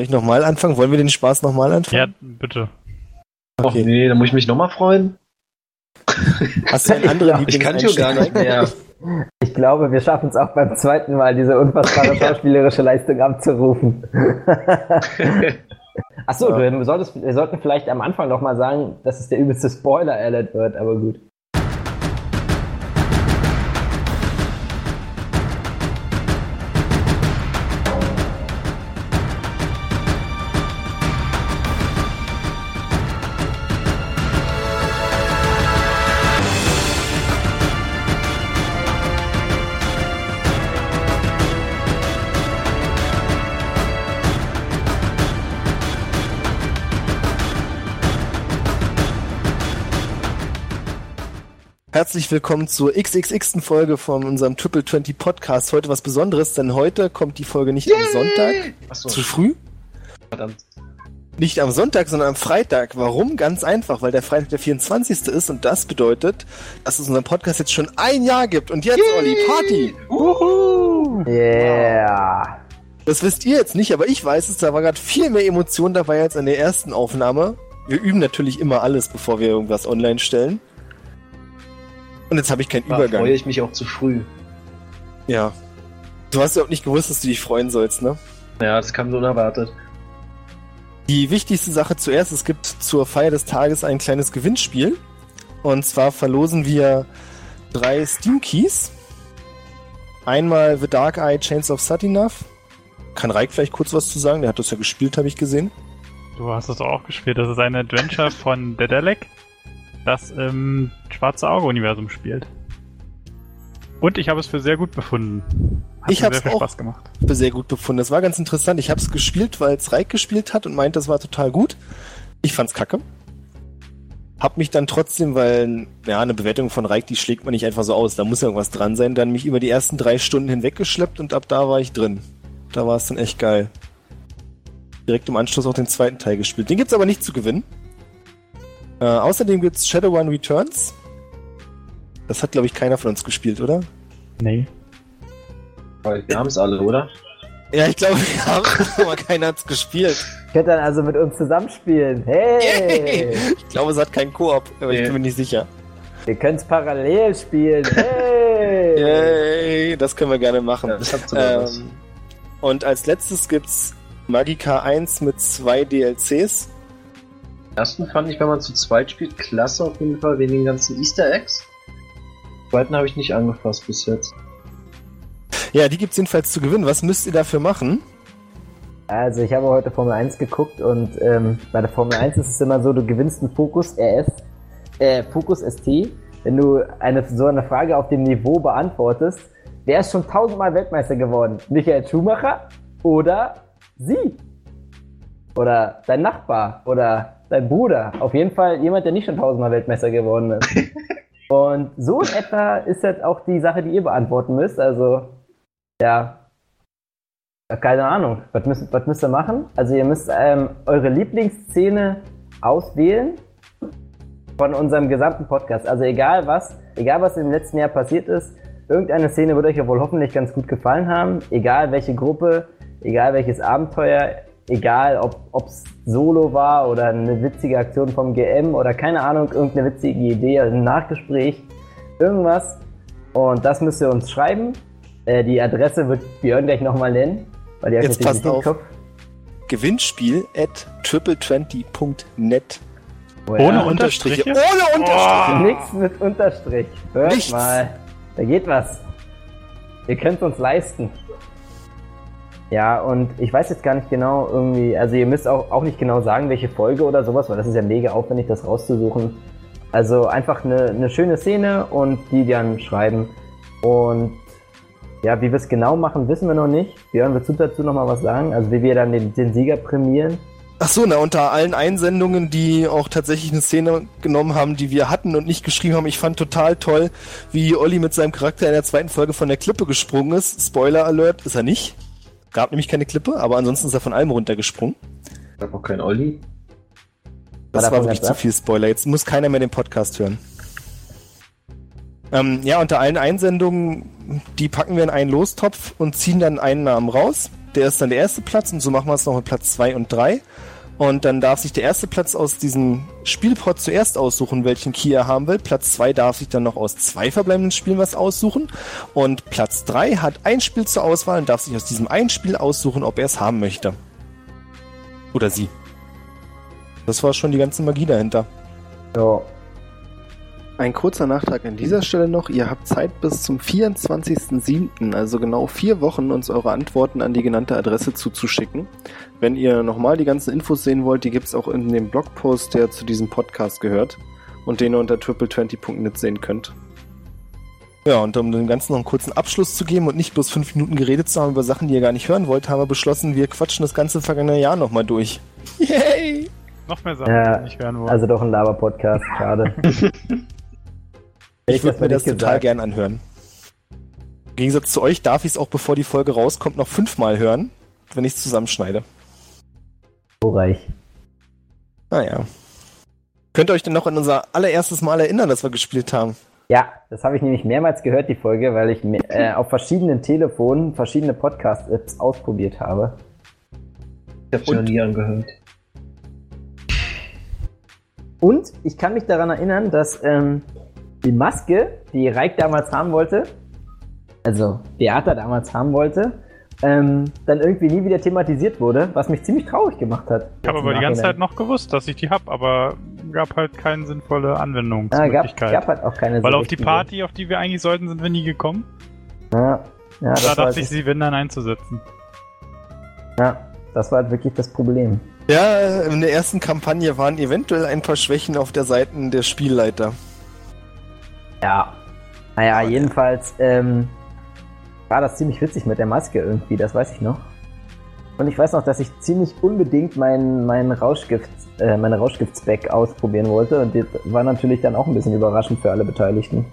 Soll ich nochmal anfangen? Wollen wir den Spaß nochmal anfangen? Ja, bitte. Okay. Och nee, dann muss ich mich nochmal freuen. Hast du einen anderen Ich kann schon gar nicht mehr. Ich glaube, wir schaffen es auch beim zweiten Mal, diese unfassbare schauspielerische Leistung abzurufen. Achso, ja. solltest, wir sollten vielleicht am Anfang noch mal sagen, dass es der übelste Spoiler-Alert wird, aber gut. Herzlich willkommen zur XXX. Folge von unserem Triple 20 Podcast. Heute was Besonderes, denn heute kommt die Folge nicht Yay! am Sonntag. So. Zu früh? Verdammt. Nicht am Sonntag, sondern am Freitag. Warum? Ganz einfach, weil der Freitag der 24. ist und das bedeutet, dass es unseren Podcast jetzt schon ein Jahr gibt. Und jetzt, Yay! Olli, Party! Uhu! Yeah! Das wisst ihr jetzt nicht, aber ich weiß es. Da war gerade viel mehr Emotion dabei als an der ersten Aufnahme. Wir üben natürlich immer alles, bevor wir irgendwas online stellen. Und jetzt habe ich keinen da Übergang. freue ich mich auch zu früh. Ja. Du hast ja auch nicht gewusst, dass du dich freuen sollst, ne? Ja, das kam so unerwartet. Die wichtigste Sache zuerst, es gibt zur Feier des Tages ein kleines Gewinnspiel. Und zwar verlosen wir drei Steam Keys. Einmal The Dark Eye Chains of Satinav. Kann Reik vielleicht kurz was zu sagen? Der hat das ja gespielt, habe ich gesehen. Du hast das auch gespielt. Das ist ein Adventure von Dedalek das im Schwarze Auge-Universum spielt. Und ich habe es für sehr gut befunden. Hat ich habe es auch für sehr gut befunden. Das war ganz interessant. Ich habe es gespielt, weil es Reik gespielt hat und meint, das war total gut. Ich fand's kacke. Hab mich dann trotzdem, weil ja eine Bewertung von Reik, die schlägt man nicht einfach so aus. Da muss ja irgendwas dran sein. Dann mich über die ersten drei Stunden hinweggeschleppt und ab da war ich drin. Da war es dann echt geil. Direkt im Anschluss auch den zweiten Teil gespielt. Den gibt's aber nicht zu gewinnen. Äh, außerdem gibt's Shadowrun Returns. Das hat, glaube ich, keiner von uns gespielt, oder? Nee. Wir haben es alle, oder? Ja, ich glaube, wir haben es, aber keiner hat's gespielt. Könnt dann also mit uns zusammenspielen. Hey! Ich glaube, es hat keinen Koop, aber nee. ich bin mir nicht sicher. Wir können es parallel spielen. Hey! Yay! Das können wir gerne machen. Ja, ähm, und als letztes gibt's Magica 1 mit zwei DLCs ersten fand ich, wenn man zu zweit spielt, klasse auf jeden Fall, wegen den ganzen Easter Eggs. Den zweiten habe ich nicht angefasst bis jetzt. Ja, die gibt es jedenfalls zu gewinnen. Was müsst ihr dafür machen? Also ich habe heute Formel 1 geguckt und ähm, bei der Formel 1 ist es immer so, du gewinnst einen Focus RS, äh, Focus ST, wenn du eine, so eine Frage auf dem Niveau beantwortest, wer ist schon tausendmal Weltmeister geworden? Michael Schumacher oder sie? Oder dein Nachbar? Oder dein Bruder. Auf jeden Fall jemand, der nicht schon tausendmal Weltmeister geworden ist. Und so in etwa ist das auch die Sache, die ihr beantworten müsst. Also, ja, keine Ahnung. Was müsst, was müsst ihr machen? Also, ihr müsst ähm, eure Lieblingsszene auswählen von unserem gesamten Podcast. Also, egal was, egal was im letzten Jahr passiert ist, irgendeine Szene wird euch ja wohl hoffentlich ganz gut gefallen haben. Egal welche Gruppe, egal welches Abenteuer, egal ob es Solo war oder eine witzige Aktion vom GM oder keine Ahnung, irgendeine witzige Idee, ein Nachgespräch, irgendwas. Und das müsst ihr uns schreiben. Äh, die Adresse wird Björn gleich nochmal nennen, weil die Jetzt passt auf. Kopf. Gewinnspiel at triple20.net. Oh, ja. Ohne Unterstriche. Ohne Unterstriche. Oh. Nichts mit Unterstrich. Hört Nichts. mal. Da geht was. Ihr könnt uns leisten. Ja, und ich weiß jetzt gar nicht genau irgendwie, also ihr müsst auch, auch nicht genau sagen, welche Folge oder sowas, weil das ist ja mega aufwendig, das rauszusuchen. Also einfach eine, eine schöne Szene und die dann schreiben. Und ja, wie wir es genau machen, wissen wir noch nicht. Björn, willst du dazu nochmal was sagen? Also wie wir dann den, den Sieger prämieren? Ach so, na, unter allen Einsendungen, die auch tatsächlich eine Szene genommen haben, die wir hatten und nicht geschrieben haben. Ich fand total toll, wie Olli mit seinem Charakter in der zweiten Folge von der Klippe gesprungen ist. Spoiler Alert, ist er nicht. Gab nämlich keine Klippe, aber ansonsten ist er von allem runtergesprungen. Gab auch kein Olli. Das war, war wirklich zu viel Spoiler. Jetzt muss keiner mehr den Podcast hören. Ähm, ja, unter allen Einsendungen, die packen wir in einen Lostopf und ziehen dann einen Namen raus. Der ist dann der erste Platz und so machen wir es noch mit Platz 2 und 3. Und dann darf sich der erste Platz aus diesem Spielpot zuerst aussuchen, welchen Key er haben will. Platz 2 darf sich dann noch aus zwei verbleibenden Spielen was aussuchen. Und Platz 3 hat ein Spiel zur Auswahl und darf sich aus diesem einen Spiel aussuchen, ob er es haben möchte. Oder sie. Das war schon die ganze Magie dahinter. Ja. Ein kurzer Nachtrag an dieser Stelle noch. Ihr habt Zeit bis zum 24.07., also genau vier Wochen, uns eure Antworten an die genannte Adresse zuzuschicken. Wenn ihr nochmal die ganzen Infos sehen wollt, die gibt's auch in dem Blogpost, der zu diesem Podcast gehört und den ihr unter triple20.net sehen könnt. Ja, und um dem Ganzen noch einen kurzen Abschluss zu geben und nicht bloß fünf Minuten geredet zu haben über Sachen, die ihr gar nicht hören wollt, haben wir beschlossen, wir quatschen das ganze vergangene Jahr nochmal durch. Yay! Noch mehr Sachen, Ja, die ich hören wollte. Also doch ein Laber-Podcast, schade. Ich würde mir das total gesagt. gern anhören. Im Gegensatz zu euch darf ich es auch, bevor die Folge rauskommt, noch fünfmal hören, wenn ich es zusammenschneide. Glorreich. Naja. Könnt ihr euch denn noch an unser allererstes Mal erinnern, das wir gespielt haben? Ja, das habe ich nämlich mehrmals gehört, die Folge, weil ich mir, äh, auf verschiedenen Telefonen verschiedene Podcast-Apps ausprobiert habe. Ich hab's noch nie angehört. Und ich kann mich daran erinnern, dass ähm, die Maske, die Reik damals haben wollte, also Beata damals haben wollte, ähm, dann irgendwie nie wieder thematisiert wurde, was mich ziemlich traurig gemacht hat. Ich habe aber die ganze. Zeit noch gewusst, dass ich die hab, aber gab halt keine sinnvolle Ah, gab, Anwendungsmöglichkeit. gab halt auch keine Weil auf die. Party, auf die wir eigentlich sollten, sind wir nie gekommen. Ja, ja, da das, war dachte halt, ich, sie wenn dann einzusetzen. ja, das war halt wirklich das Problem. Ja, in der ersten Kampagne waren eventuell ein paar Schwächen auf der Seite der Spielleiter. Ja. Naja, jedenfalls ähm, war das ziemlich witzig mit der Maske irgendwie, das weiß ich noch. Und ich weiß noch, dass ich ziemlich unbedingt mein, mein Rauschgift, äh, meine Rauschgiftsback ausprobieren wollte und das war natürlich dann auch ein bisschen überraschend für alle Beteiligten.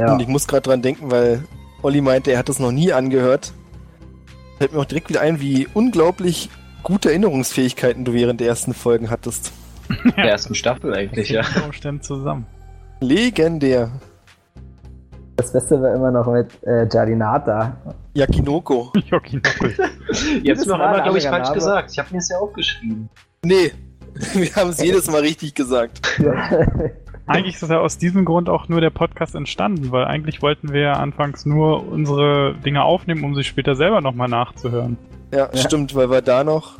Ja, Und ich muss gerade dran denken, weil Olli meinte, er hat das noch nie angehört. Fällt mir auch direkt wieder ein, wie unglaublich gute Erinnerungsfähigkeiten du während der ersten Folgen hattest. Der ersten Staffel eigentlich, ja. Umständen zusammen. Legendär. Das Beste war immer noch mit äh, Jardinata. Yakinoko. Mir auch Mal einmal, ein glaube ich, falsch Name. gesagt. Ich habe mir das ja aufgeschrieben. Nee, wir haben es jedes Mal richtig gesagt. Eigentlich ist ja aus diesem Grund auch nur der Podcast entstanden, weil eigentlich wollten wir ja anfangs nur unsere Dinge aufnehmen, um sie später selber nochmal nachzuhören. Ja, Ja. stimmt, weil wir da noch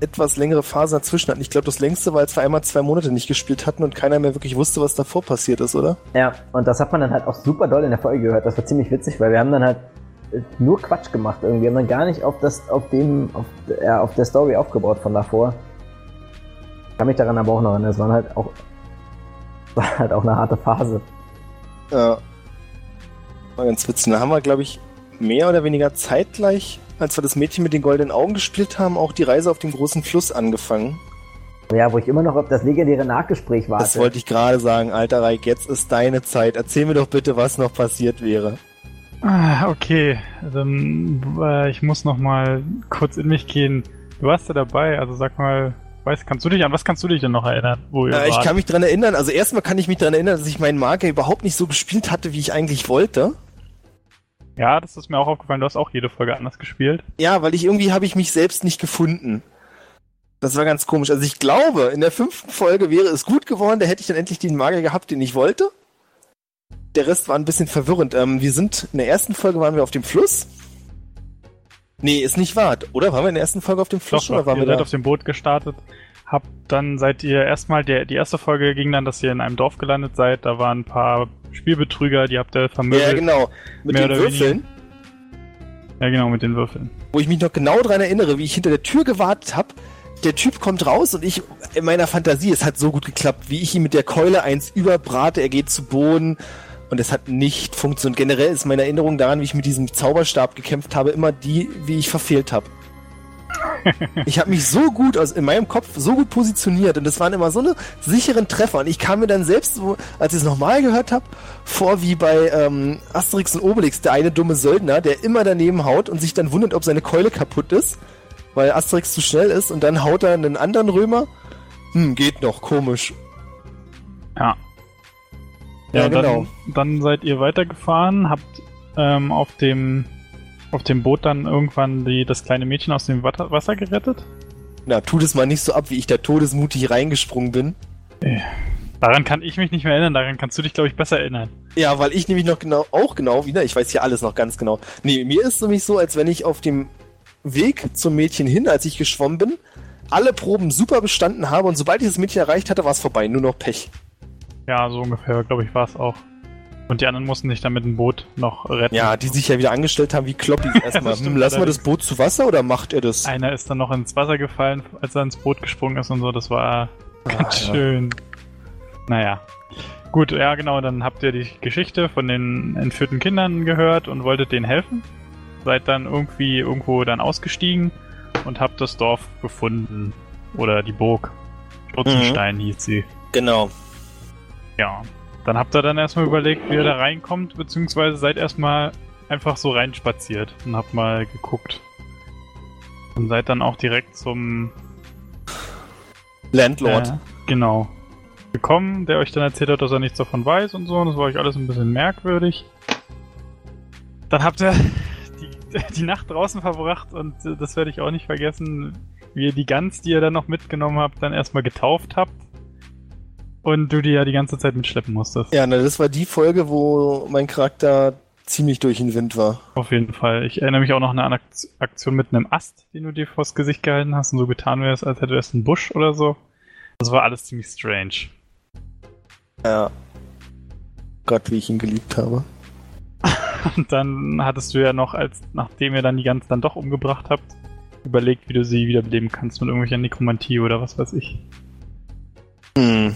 etwas längere Phase dazwischen hatten. Ich glaube, das längste war, als wir einmal zwei Monate nicht gespielt hatten und keiner mehr wirklich wusste, was davor passiert ist, oder? ja, und das hat man dann halt auch super doll in der Folge gehört. Das war ziemlich witzig, weil wir haben dann halt äh, nur Quatsch gemacht irgendwie. Wir haben dann gar nicht auf das, auf dem, auf, ja, auf der Story aufgebaut von davor. Ich kann mich daran aber auch noch erinnern. Es waren halt auch, war halt auch eine harte Phase. Ja. War ganz witzig. Da haben wir, glaube ich, mehr oder weniger zeitgleich, als wir das Mädchen mit den goldenen Augen gespielt haben, auch die Reise auf dem großen Fluss angefangen. Ja, wo ich immer noch auf das legendäre Nachgespräch warte. Das wollte ich gerade sagen, alter Reik, jetzt ist deine Zeit. Erzähl mir doch bitte, was noch passiert wäre. Ah, okay. Dann, äh, ich muss nochmal kurz in mich gehen. Du warst ja dabei, also sag mal, weißt, kannst du dich an was kannst du dich denn noch erinnern? Wo ihr Äh, ich kann mich dran erinnern, also erstmal kann ich mich dran erinnern, dass ich meinen Marker überhaupt nicht so gespielt hatte, wie ich eigentlich wollte. Ja, das ist mir auch aufgefallen, du hast auch jede Folge anders gespielt. Ja, weil ich irgendwie habe ich mich selbst nicht gefunden. Das war ganz komisch. Also ich glaube, in der fünften Folge wäre es gut geworden, da hätte ich dann endlich den Magier gehabt, den ich wollte. Der Rest war ein bisschen verwirrend. Ähm, wir sind, in der ersten Folge waren wir auf dem Fluss. Nee, ist nicht wahr, oder? Waren wir in der ersten Folge auf dem Fluss Doch, oder waren ihr wir seid da? auf dem Boot gestartet. Habt dann seid ihr erstmal, der, die erste Folge ging dann, dass ihr in einem Dorf gelandet seid. Da waren ein paar Spielbetrüger, die habt ihr vermöbelt. Ja, genau. Mit den Würfeln, Ja, genau, mit den Würfeln. wo ich mich noch genau dran erinnere, wie ich hinter der Tür gewartet habe. Der Typ kommt raus und ich in meiner Fantasie, es hat so gut geklappt, wie ich ihn mit der Keule eins überbrate, er geht zu Boden und es hat nicht funktioniert. Generell ist meine Erinnerung daran, wie ich mit diesem Zauberstab gekämpft habe, immer die, wie ich verfehlt habe. ich habe mich so gut aus in meinem Kopf so gut positioniert und das waren immer so eine sicheren Treffer und ich kam mir dann selbst so, als ich es nochmal gehört habe, vor wie bei ähm, Asterix und Obelix, der eine dumme Söldner, der immer daneben haut und sich dann wundert, ob seine Keule kaputt ist, weil Asterix zu schnell ist und dann haut er einen anderen Römer. Hm, geht noch, komisch. Ja. Ja, dann, genau. Dann seid ihr weitergefahren, habt ähm, auf dem auf dem Boot dann irgendwann die, das kleine Mädchen aus dem Wasser gerettet. Na, tu das mal nicht so ab, wie ich da todesmutig reingesprungen bin. Daran kann ich mich nicht mehr erinnern, daran kannst du dich, glaube ich, besser erinnern. Ja, weil ich nämlich noch genau, auch genau wieder, ich weiß hier alles noch ganz genau. Nee, mir ist nämlich so, als wenn ich auf dem Weg zum Mädchen hin, als ich geschwommen bin, alle Proben super bestanden habe und sobald ich das Mädchen erreicht hatte, war es vorbei, nur noch Pech. Ja, so ungefähr, glaube ich, war es auch. Und die anderen mussten sich dann mit dem Boot noch retten. Ja, die sich ja wieder angestellt haben wie Kloppis erstmal. Hm, lassen wir das Boot zu Wasser oder macht er das? Einer ist dann noch ins Wasser gefallen, als er ins Boot gesprungen ist und so. Das war ganz Ah, ja. schön. Naja. Gut, ja genau, dann habt ihr die Geschichte von den entführten Kindern gehört und wolltet denen helfen. Seid dann irgendwie irgendwo dann ausgestiegen und habt das Dorf gefunden. Oder die Burg. Stutzenstein hieß sie. Genau. Ja. Dann habt ihr dann erstmal überlegt, wie ihr da reinkommt, beziehungsweise seid erstmal einfach so reinspaziert und habt mal geguckt. Und seid dann auch direkt zum Landlord. Äh, genau. Gekommen, der euch dann erzählt hat, dass er nichts davon weiß und so. Und das war euch alles ein bisschen merkwürdig. Dann habt ihr die, die Nacht draußen verbracht und äh, das werde ich auch nicht vergessen, wie ihr die Gans, die ihr dann noch mitgenommen habt, dann erstmal getauft habt. Und du die ja die ganze Zeit mitschleppen musstest. Ja, na, das war die Folge, wo mein Charakter ziemlich durch den Wind war. Auf jeden Fall. Ich erinnere mich auch noch an eine Akt- Aktion mit einem Ast, den du dir vors Gesicht gehalten hast und so getan wärst, als hätte es einen Busch oder so. Das war alles ziemlich strange. Ja. Gott, wie ich ihn geliebt habe. Und dann hattest du ja noch, als nachdem ihr dann die Gans dann doch umgebracht habt, überlegt, wie du sie wiederbeleben kannst mit irgendwelcher Nekromantie oder was weiß ich.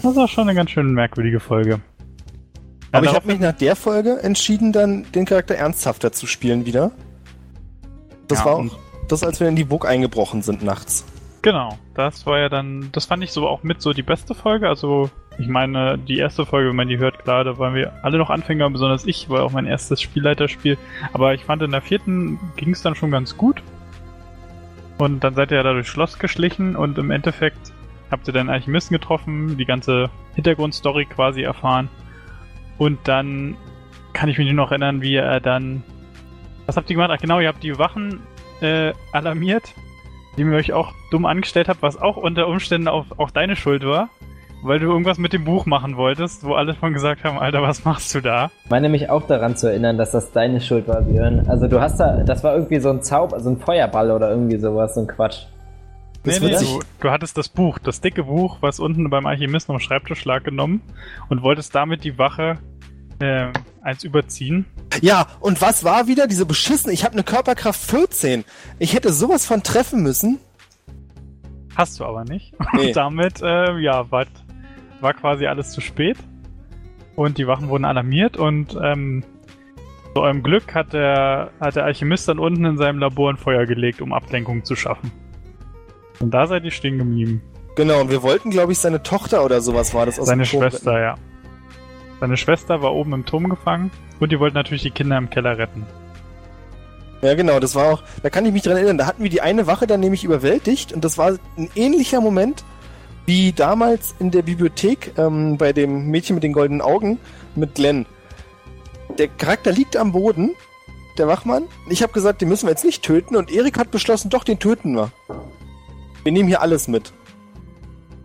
Das war schon eine ganz schön merkwürdige Folge. Aber Ja, ich habe mich nach der Folge entschieden, dann den Charakter ernsthafter zu spielen wieder. Das Ja, war auch das, als wir in die Burg eingebrochen sind nachts. Genau, das war ja dann, das fand ich so auch mit so die beste Folge. Also, ich meine, die erste Folge, wenn man die hört, klar, da waren wir alle noch Anfänger, besonders ich, war auch mein erstes Spielleiterspiel. Aber ich fand, in der vierten ging es dann schon ganz gut. Und dann seid ihr ja da durchs Schloss geschlichen und im Endeffekt habt ihr dann Alchemisten getroffen, die ganze Hintergrundstory quasi erfahren. Und dann kann ich mich nur noch erinnern, wie er dann. Was habt ihr gemacht? Ach genau, ihr habt die Wachen äh, alarmiert die ihr euch auch dumm angestellt habt, was auch unter Umständen auch, auch deine Schuld war, weil du irgendwas mit dem Buch machen wolltest, wo alle von gesagt haben, Alter, was machst du da? Ich meine mich auch daran zu erinnern, dass das deine Schuld war, Björn. Also du hast da, das war irgendwie so ein Zauber, so ein Feuerball oder irgendwie sowas, so ein Quatsch. Das nee, nee, du, du hattest das Buch, das dicke Buch, was unten beim Alchemisten am Schreibtisch lag, genommen und wolltest damit die Wache äh, eins überziehen. Ja, und was war wieder diese beschissen? Ich habe eine Körperkraft 14. Ich hätte sowas von treffen müssen. Hast du aber nicht. Nee. Und damit, äh, ja, war, war quasi alles zu spät. Und die Wachen wurden alarmiert und ähm, zu eurem Glück hat der, hat der Alchemist dann unten in seinem Labor ein Feuer gelegt, um Ablenkung zu schaffen. Und da seid ihr stehen geblieben. Genau, und wir wollten, glaube ich, seine Tochter oder sowas war das aus Seine dem Turm Schwester, ja. Seine Schwester war oben im Turm gefangen und die wollten natürlich die Kinder im Keller retten. Ja, genau, das war auch, da kann ich mich dran erinnern, da hatten wir die eine Wache dann nämlich überwältigt und das war ein ähnlicher Moment wie damals in der Bibliothek ähm, bei dem Mädchen mit den goldenen Augen mit Glenn. Der Charakter liegt am Boden, der Wachmann. Ich habe gesagt, den müssen wir jetzt nicht töten und Erik hat beschlossen, doch, den töten wir. Wir nehmen hier alles mit.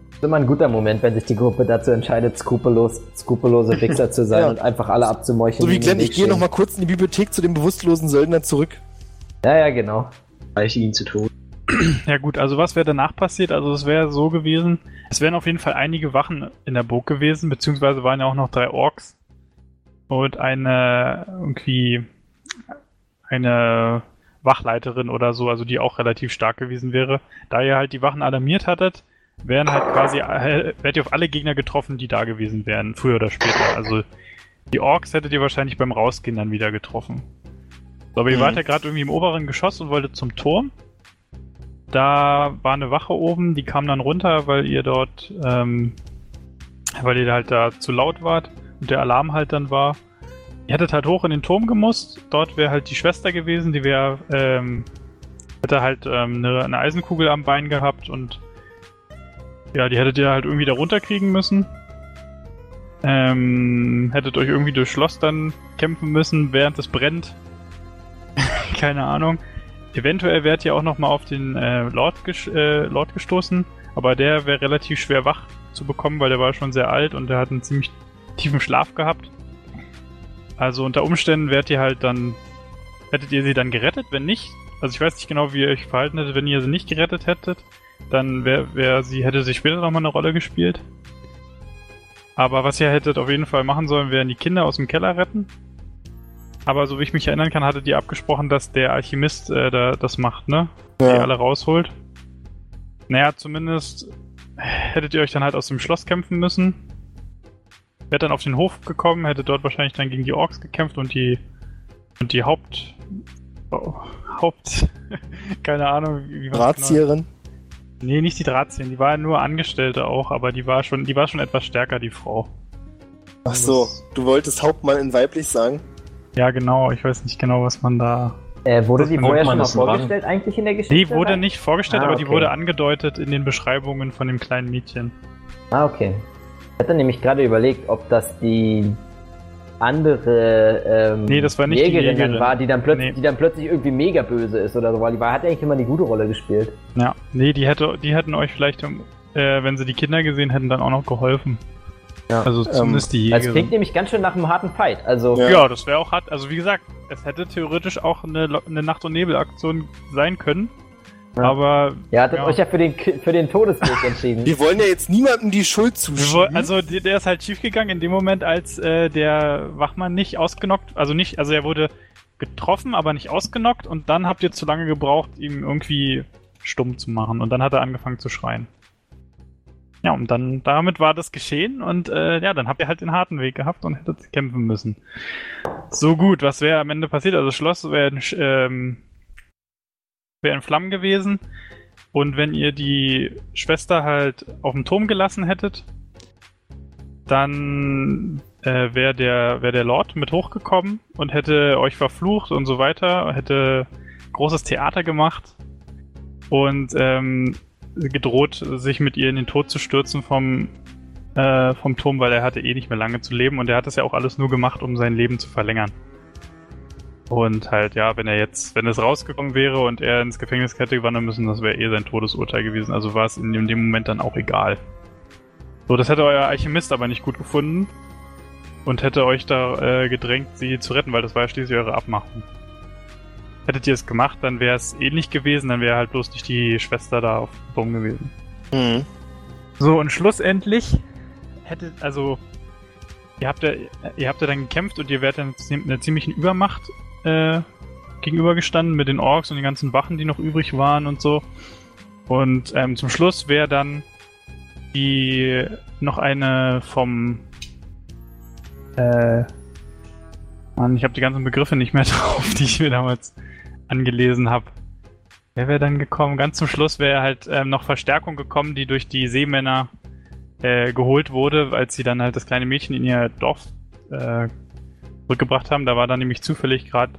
Das ist immer ein guter Moment, wenn sich die Gruppe dazu entscheidet, skrupellos, skrupellose Wichser zu sein Ja. und einfach alle abzumeucheln. So wie Glenn, ich gehe stehen. noch mal kurz in die Bibliothek zu dem bewusstlosen Söldner zurück. Ja, ja, genau. Reiche ihn zu tun. Ja gut, also was wäre danach passiert? Also es wäre so gewesen, es wären auf jeden Fall einige Wachen in der Burg gewesen, beziehungsweise waren ja auch noch drei Orks und eine irgendwie eine Wachleiterin oder so, also die auch relativ stark gewesen wäre. Da ihr halt die Wachen alarmiert hattet, wären halt quasi, äh, wärt ihr auf alle Gegner getroffen, die da gewesen wären, früher oder später. Also die Orks hättet ihr wahrscheinlich beim Rausgehen dann wieder getroffen. So, aber ihr Mhm. wart ja gerade irgendwie im oberen Geschoss und wolltet zum Turm. Da war eine Wache oben, die kam dann runter, weil ihr dort, ähm, weil ihr halt da zu laut wart und der Alarm halt dann war. Ihr hättet halt hoch in den Turm gemusst. Dort wäre halt die Schwester gewesen, die wäre, ähm, hätte halt ähm, eine, eine Eisenkugel am Bein gehabt und ja, die hättet ihr halt irgendwie da runterkriegen müssen. Ähm, hättet euch irgendwie durch Schloss dann kämpfen müssen, während es brennt. Keine Ahnung. Eventuell wärt ihr auch nochmal auf den äh, Lord, ges äh, Lord gestoßen, aber der wäre relativ schwer wach zu bekommen, weil der war schon sehr alt und der hat einen ziemlich tiefen Schlaf gehabt. Also unter Umständen wärt ihr halt dann. Hättet ihr sie dann gerettet? Wenn nicht, also ich weiß nicht genau, wie ihr euch verhalten hättet, wenn ihr sie nicht gerettet hättet, dann wäre wär sie, hätte sie später nochmal eine Rolle gespielt. Aber was ihr hättet auf jeden Fall machen sollen, wären die Kinder aus dem Keller retten. Aber so wie ich mich erinnern kann, hattet ihr abgesprochen, dass der Alchemist äh, da, das macht, ne? Die Ja. alle rausholt. Naja, zumindest hättet ihr euch dann halt aus dem Schloss kämpfen müssen. Wärt dann auf den Hof gekommen, hättet dort wahrscheinlich dann gegen die Orks gekämpft und die und die Haupt oh, Haupt keine Ahnung, wie wie genau? Drahtzieherin. Nee, nicht die Drahtzieherin, die war nur Angestellte auch, aber die war schon, die war schon etwas stärker, die Frau. Ach so, du wolltest Hauptmann in weiblich sagen? Ja, genau, ich weiß nicht genau, was man da. Äh, wurde Das die vorher schon mal vorgestellt eigentlich in der Geschichte? Die wurde nicht vorgestellt, Ah, aber die okay. wurde angedeutet in den Beschreibungen von dem kleinen Mädchen. Ah, okay. Ich hatte nämlich gerade überlegt, ob das die andere ähm, Nee, das war nicht die Jägerin, dann Jägerin. war, die dann, plötzlich, Nee. die dann plötzlich irgendwie mega böse ist oder so, weil die war, hat eigentlich immer die gute Rolle gespielt. Ja, nee, die hätte, die hätten euch vielleicht, äh, wenn sie die Kinder gesehen hätten, dann auch noch geholfen. Ja. Also zumindest die Das klingt Jägerin. nämlich ganz schön nach einem harten Fight. Also, Ja. Ja, das wäre auch hart. Also wie gesagt, es hätte theoretisch auch eine, eine Nacht- und Nebel-Aktion sein können. Ja. Aber ihr hattet Ja. euch ja für den, für den Todesweg entschieden. Wir wollen ja jetzt niemandem die Schuld zuschieben. Also der ist halt schiefgegangen in dem Moment, als äh, der Wachmann nicht ausgenockt, also nicht, also er wurde getroffen, aber nicht ausgenockt und dann habt ihr zu lange gebraucht, ihm irgendwie stumm zu machen und dann hat er angefangen zu schreien. Ja, und dann damit war das geschehen und äh, ja, dann habt ihr halt den harten Weg gehabt und hättet kämpfen müssen. So gut, was wäre am Ende passiert? Also Schloss wäre ähm, wär in Flammen gewesen und wenn ihr die Schwester halt auf dem Turm gelassen hättet, dann äh, wäre der, wär der Lord mit hochgekommen und hätte euch verflucht und so weiter, hätte großes Theater gemacht und ähm, gedroht, sich mit ihr in den Tod zu stürzen vom, äh, vom Turm, weil er hatte eh nicht mehr lange zu leben und er hat das ja auch alles nur gemacht, um sein Leben zu verlängern. Und halt, ja, wenn er jetzt, wenn es rausgekommen wäre und er ins Gefängnis hätte wandern müssen, das wäre eh sein Todesurteil gewesen. Also war es in dem, dem Moment dann auch egal. So, das hätte euer Alchemist aber nicht gut gefunden und hätte euch da äh, gedrängt, sie zu retten, weil das war ja schließlich eure Abmachung. Hättet ihr es gemacht, dann wäre es ähnlich gewesen, dann wäre halt bloß nicht die Schwester da auf dem Baum gewesen. Mhm. So, und schlussendlich hättet, also, ihr habt ja, ihr habt ja dann gekämpft und ihr wärt dann ziem- einer ziemlichen Übermacht äh, gegenübergestanden mit den Orks und den ganzen Wachen, die noch übrig waren und so. Und ähm, zum Schluss wäre dann die noch eine vom äh, Mann, ich habe die ganzen Begriffe nicht mehr drauf, die ich mir damals angelesen habe. Wer wäre dann gekommen? Ganz zum Schluss wäre halt ähm, noch Verstärkung gekommen, die durch die Seemänner äh, geholt wurde, als sie dann halt das kleine Mädchen in ihr Dorf äh, zurückgebracht haben. Da war dann nämlich zufällig gerade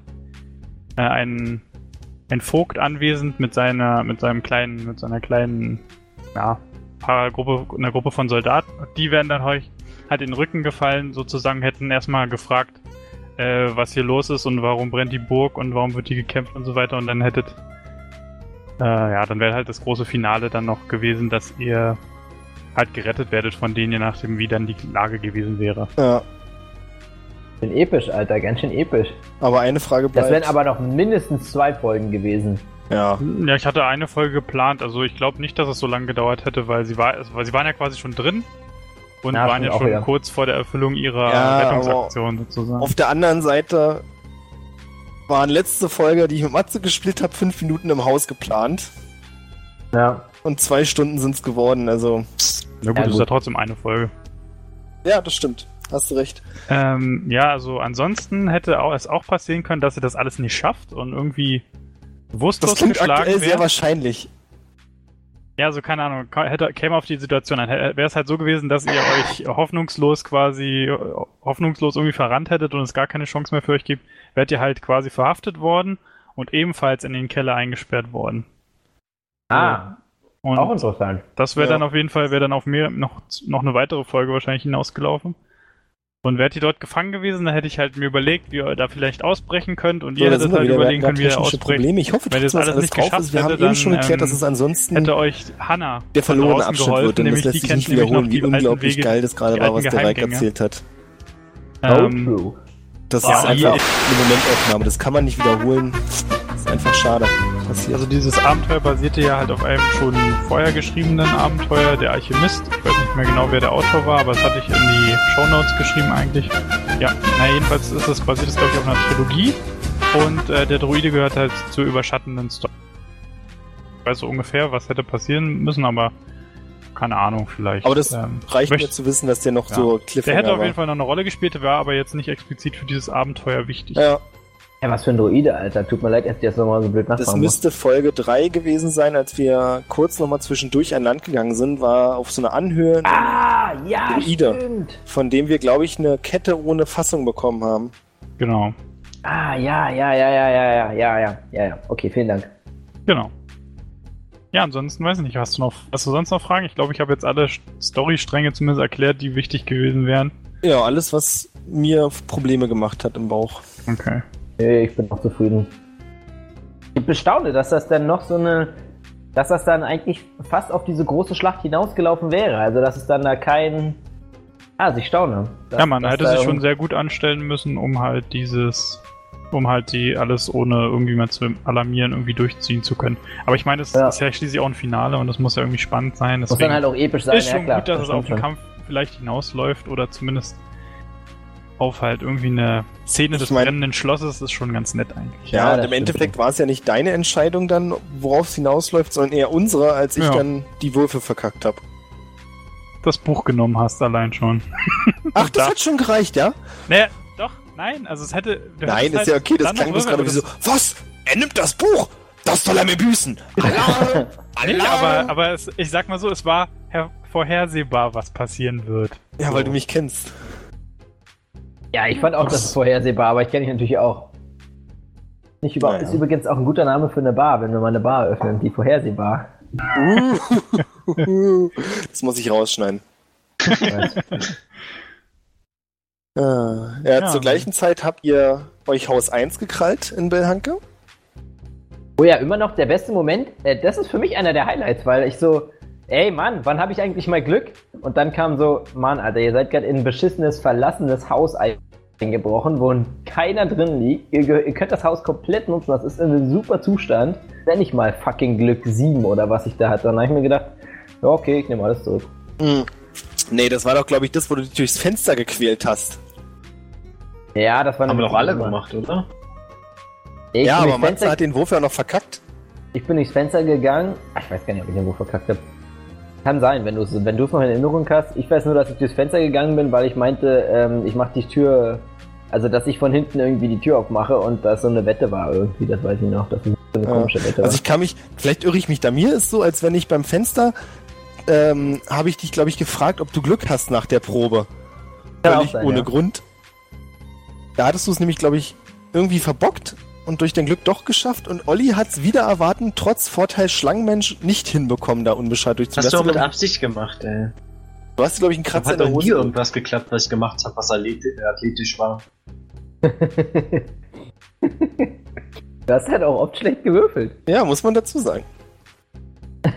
äh, ein, ein Vogt anwesend mit seiner, mit seinem kleinen, mit seiner kleinen, ja, paar Gruppe, einer Gruppe von Soldaten. Die wären dann euch halt in den Rücken gefallen, sozusagen hätten erstmal gefragt, äh, was hier los ist und warum brennt die Burg und warum wird die gekämpft und so weiter. Und dann hättet äh, ja, dann wäre halt das große Finale dann noch gewesen, dass ihr halt gerettet werdet von denen, je nachdem, wie dann die Lage gewesen wäre. Ja, Schön episch, Alter, ganz schön episch. aber eine Frage Das bleibt. wären aber noch mindestens zwei Folgen gewesen. ja, Ja, ich hatte eine Folge geplant, also ich glaube nicht, dass es so lange gedauert hätte, weil sie war, weil sie waren ja quasi schon drin und Ja, waren ja schon wieder. kurz vor der Erfüllung ihrer Ja, Rettungsaktion sozusagen. auf der anderen Seite waren letzte Folge, die ich mit Matze gespielt habe, fünf Minuten im Haus geplant. Ja. Und zwei Stunden sind's geworden, also. Na gut, Ja, ist gut. ja trotzdem eine Folge. Ja, das stimmt. Hast du recht. Ähm, ja, also ansonsten hätte auch, es auch passieren können, dass ihr das alles nicht schafft und irgendwie Das bewusstlos klingt geschlagen aktuell sehr wärt. wahrscheinlich. Ja, so keine Ahnung, hätte, käme auf die Situation an. Wäre es halt so gewesen, dass ihr euch hoffnungslos quasi, äh, hoffnungslos irgendwie verrannt hättet und es gar keine Chance mehr für euch gibt, wärt ihr halt quasi verhaftet worden und ebenfalls in den Keller eingesperrt worden. Ah, Und auch interessant. das wäre Ja. dann auf jeden Fall, wäre dann auf mir noch, noch eine weitere Folge wahrscheinlich hinausgelaufen. Und wärt ihr dort gefangen gewesen, dann hätte ich halt mir überlegt, wie ihr da vielleicht ausbrechen könnt und So, ihr da hättet halt wieder. Überlegen können, wie ihr ausbrechen. Probleme. Ich hoffe Wenn trotzdem, das dass alles alles nicht drauf geschafft ist. Wir haben hätte, eben schon geklärt, dass ähm, es ansonsten Hätte euch Hanna der verlorene Abschnitt geholfen, wird, denn das nämlich lässt die sich nicht wiederholen, wie unglaublich Wege, geil das gerade war, was der Reik erzählt hat. Ähm, true. Das Ja, ist einfach ja. eine Momentaufnahme. Das kann man nicht wiederholen. Das ist einfach schade. Passiert. Also dieses Abenteuer basierte ja halt auf einem schon vorher geschriebenen Abenteuer, der Alchemist. Ich weiß nicht mehr genau, wer der Autor war, aber das hatte ich in die Shownotes geschrieben eigentlich. Ja, na jedenfalls ist es basiert es glaube ich auf einer Trilogie und äh, der Druide gehört halt zur überschattenden Story. Ich weiß so ungefähr, was hätte passieren müssen, aber keine Ahnung, vielleicht. Aber das ähm, reicht mir möchte- zu wissen, dass der noch Ja. so der Cliffhanger hätte auf jeden Fall noch eine Rolle gespielt, der war aber jetzt nicht explizit für dieses Abenteuer wichtig. Ja, Ja, was für ein Droide, Alter. Tut mir leid, dass ich das nochmal so blöd das nachfragen muss. müsste Folge 3 gewesen sein, als wir kurz nochmal zwischendurch an Land gegangen sind, war auf so einer Anhöhe, Ah, ja, Droide. stimmt. von dem wir, glaube ich, eine Kette ohne Fassung bekommen haben. Genau. Ah, ja, ja, ja, ja, ja, ja, ja, ja, ja, ja. Okay, vielen Dank. Genau. Ja, ansonsten weiß ich nicht, hast du noch, hast du sonst noch Fragen? Ich glaube, ich habe jetzt alle St- Storystränge zumindest erklärt, die wichtig gewesen wären. Ja, alles, was mir Probleme gemacht hat im Bauch. Okay. Nee, ich bin auch zufrieden. Ich bestaune, dass das dann noch so eine, dass das dann eigentlich fast auf diese große Schlacht hinausgelaufen wäre. Also, dass es dann da kein, ah, also ich staune. Dass- ja, man hätte sich schon sehr gut anstellen müssen, um halt dieses, um halt die alles ohne irgendwie mal zu alarmieren irgendwie durchziehen zu können. Aber ich meine, es Ja. ist ja schließlich auch ein Finale und das muss ja irgendwie spannend sein. muss Deswegen dann halt auch episch sein, ist ja schon klar. gut, dass das es auf den. Kampf vielleicht hinausläuft oder zumindest auf halt irgendwie eine Szene Ich des mein- brennenden Schlosses ist schon ganz nett eigentlich. Ja, Ja, und im Endeffekt war es ja nicht deine Entscheidung dann, worauf es hinausläuft, sondern eher unsere, als ich Ja. dann die Würfe verkackt habe. Das Buch genommen hast allein schon. Ach, das da- hat schon gereicht, ja? Naja, doch, nein, also es hätte. Nein, ist ja okay, das klang bloß gerade wie so, was? Er nimmt das Buch! Das soll er mir büßen! Alarm! das- Nee, aber, aber es, ich sag mal so, es war her vorhersehbar, was passieren wird. Ja, weil du mich kennst. Ja, ich fand auch, das ist vorhersehbar, aber ich kenne dich natürlich auch. Nicht über Naja. Ist übrigens auch ein guter Name für eine Bar, wenn wir mal eine Bar öffnen, die vorhersehbar. das muss ich rausschneiden. Äh, ja, Ja. zur gleichen Zeit habt ihr euch Haus 1 gekrallt in Belhanke. Oh ja, immer noch der beste Moment. Äh, das ist für mich einer der Highlights, weil ich so, ey Mann, wann habe ich eigentlich mal Glück? Und dann kam so, Mann, Alter, ihr seid gerade in ein beschissenes, verlassenes Haus eingebrochen, wo keiner drin liegt. Ihr, ihr könnt das Haus komplett nutzen, das ist in einem super Zustand. Wenn nicht mal fucking Glück 7 oder was ich da hatte. Dann habe ich mir gedacht, ja, okay, ich nehme alles zurück. Hm. Nee, das war doch, glaube ich, das, wo du dich durchs Fenster gequält hast. Ja, das war Haben wir doch alle gemacht, oder? Ich ja, aber Fenster, hat den Wurf ja noch verkackt. ich bin durchs Fenster gegangen. Ach, Ich weiß gar nicht, ob ich den Wurf verkackt habe. Kann sein, wenn du es wenn du's noch in Erinnerung hast. Ich weiß nur, dass ich durchs Fenster gegangen bin, weil ich meinte, ähm, ich mache die Tür, also dass ich von hinten irgendwie die Tür aufmache und das so eine Wette war irgendwie, das weiß ich noch, dass es so eine Ja. komische Wette war. Also ich kann mich, vielleicht irre ich mich da. Mir ist so, als wenn ich beim Fenster, ähm, habe ich dich, glaube ich, gefragt, ob du Glück hast nach der Probe. Kann Völlig sein, ohne ja. Grund. Da hattest du es nämlich, glaube ich, irgendwie verbockt und durch dein Glück doch geschafft und Olli hat es wieder erwarten, trotz Vorteil Schlangenmensch nicht hinbekommen, da unbescheid durchzuziehen. Hast du auch mit Absicht gemacht, ey. du hast, glaube ich, einen Da Kratzer hat in der doch nie Hose. irgendwas geklappt, was ich gemacht habe, was athletisch, athletisch war. du hast halt auch oft schlecht gewürfelt. Ja, muss man dazu sagen.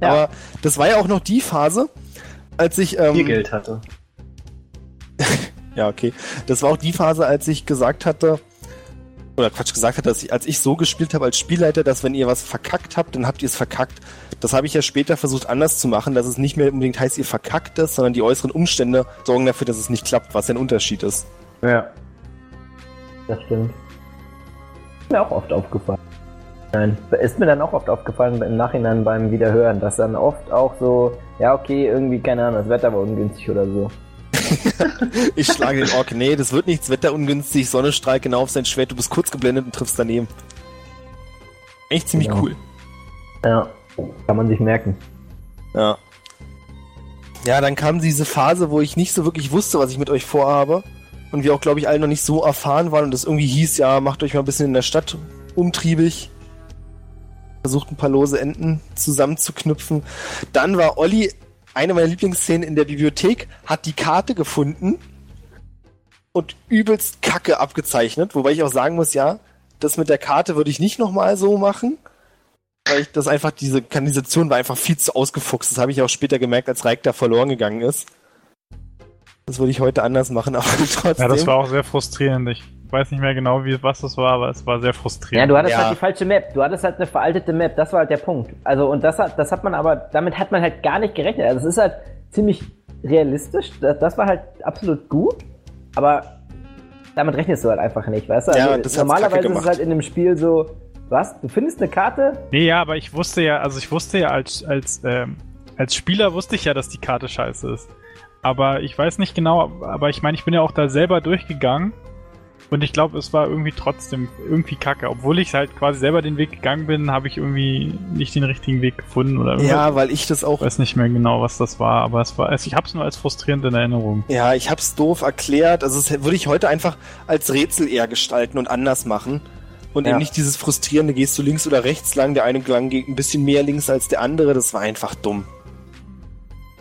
Ja. Aber das war ja auch noch die Phase, als ich. Ähm, Viel Geld hatte. Ja, okay. Das war auch die Phase, als ich gesagt hatte, oder Quatsch gesagt hatte, dass ich, als ich so gespielt habe als Spielleiter, dass wenn ihr was verkackt habt, dann habt ihr es verkackt. Das habe ich ja später versucht anders zu machen, dass es nicht mehr unbedingt heißt, ihr verkackt es, sondern die äußeren Umstände sorgen dafür, dass es nicht klappt, was ein Unterschied ist. Ja. Das stimmt. Ist mir auch oft aufgefallen. Nein, ist mir dann auch oft aufgefallen im Nachhinein beim Wiederhören, dass dann oft auch so, ja okay, irgendwie, keine Ahnung, das Wetter war ungünstig oder so. Ich schlage den Ork, nee, das wird nichts, Wetter ungünstig, Sonne strahlt genau auf sein Schwert, du bist kurz geblendet und triffst daneben. Echt ziemlich Genau. cool. Ja, kann man sich merken. Ja. Ja, dann kam diese Phase, wo ich nicht so wirklich wusste, was ich mit euch vorhabe. Und wir auch, glaube ich, alle noch nicht so erfahren waren und es irgendwie hieß, ja, macht euch mal ein bisschen in der Stadt umtriebig. Versucht ein paar lose Enden zusammenzuknüpfen. Dann war Olli eine meiner Lieblingsszenen in der Bibliothek, hat die Karte gefunden und übelst Kacke abgezeichnet, wobei ich auch sagen muss, ja, das mit der Karte würde ich nicht nochmal so machen, weil ich das einfach, diese Kanalisation war einfach viel zu ausgefuchst. Das habe ich auch später gemerkt, als Reik da verloren gegangen ist. Das würde ich heute anders machen, aber trotzdem. Ja, das war auch sehr frustrierend. Ich weiß nicht mehr genau, wie, was das war, aber es war sehr Ja, frustrierend. du hattest Ja. halt die falsche Map. Du hattest halt eine veraltete Map. Das war halt der Punkt. Also, und das hat, das hat man aber, damit hat man halt gar nicht gerechnet. Also, es ist halt ziemlich realistisch. Das, das war halt absolut gut. Aber damit rechnest du halt einfach nicht, weißt du? Ja, Also, das hat's normalerweise ist es halt in dem Spiel so, was? Du findest eine Karte? Nee, ja, aber ich wusste ja, also ich wusste ja als, als, ähm, als Spieler wusste ich ja, dass die Karte scheiße ist. Aber ich weiß nicht genau, aber ich meine, ich bin ja auch da selber durchgegangen und ich glaube, es war irgendwie trotzdem irgendwie kacke. Obwohl ich halt quasi selber den Weg gegangen bin, habe ich irgendwie nicht den richtigen Weg gefunden oder irgendwas. Ja, weil ich das auch Ich weiß nicht mehr genau, was das war, aber es war, also ich habe es nur als frustrierend in Erinnerung. Ja, ich hab's doof erklärt. Also das würde ich heute einfach als Rätsel eher gestalten und anders machen. Und Ja. eben nicht dieses frustrierende, gehst du links oder rechts lang, der eine Gang geht ein bisschen mehr links als der andere, das war einfach dumm.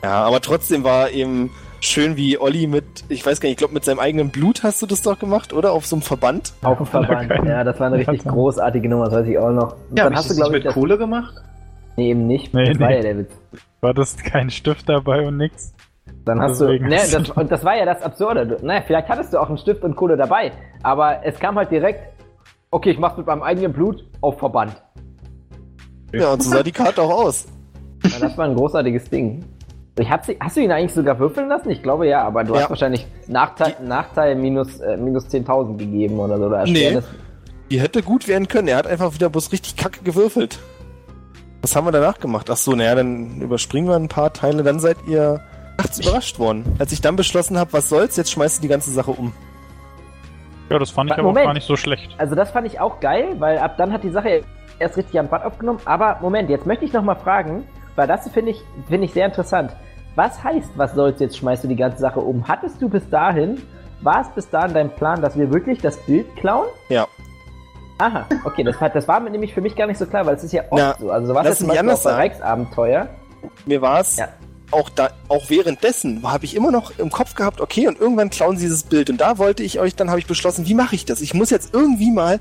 Ja, aber trotzdem war eben schön, wie Olli mit, ich weiß gar nicht, ich glaube mit seinem eigenen Blut hast du das doch gemacht, oder? Auf so einem Verband? Auf dem Verband. Ja, das war eine richtig großartige Nummer, das weiß ich auch noch. Ja, dann hast du, glaube ich, mit Kohle gemacht? Nee, eben nicht. Nee, das war nee. ja der Witz. War das kein Stift dabei und nix? Dann hast Deswegen du, ne, das, und das war ja das Absurde. Naja, vielleicht hattest du auch einen Stift und Kohle dabei, aber es kam halt direkt, okay, ich mach's mit meinem eigenen Blut auf Verband. Ja, und so sah die Karte auch aus. Ja, das war ein großartiges Ding. Ich hab sie, hast du ihn eigentlich sogar würfeln lassen? Ich glaube ja, aber du Ja. hast wahrscheinlich Nachteil, Nachteil minus, äh, minus 10.000 gegeben oder so. Oder Nee. Die hätte gut werden können. Er hat einfach wieder bloß richtig kacke gewürfelt. Was haben wir danach gemacht? Ach so, naja, dann überspringen wir ein paar Teile. Dann seid ihr nachts überrascht worden. Als ich dann beschlossen habe, was soll's, jetzt schmeißt du die ganze Sache um. Ja, das fand ich aber Moment. auch gar nicht so schlecht. Also das fand ich auch geil, weil ab dann hat die Sache erst richtig an Bad aufgenommen. Aber Moment, jetzt möchte ich noch mal fragen, weil das finde ich, finde ich sehr interessant. Was heißt, was soll's jetzt, schmeißt du die ganze Sache um? Hattest du bis dahin, war es bis dahin dein Plan, dass wir wirklich das Bild klauen? Ja. Aha, okay, das, hat, das war mir nämlich für mich gar nicht so klar, weil es ist ja oft Na, so. Also so war es zum Beispiel auch bei sagen. Reichs Abenteuer. Mir war es Ja. auch da, auch währenddessen habe ich immer noch im Kopf gehabt, okay, und irgendwann klauen sie dieses Bild. Und da wollte ich euch, dann habe ich beschlossen, wie mache ich das? Ich muss jetzt irgendwie mal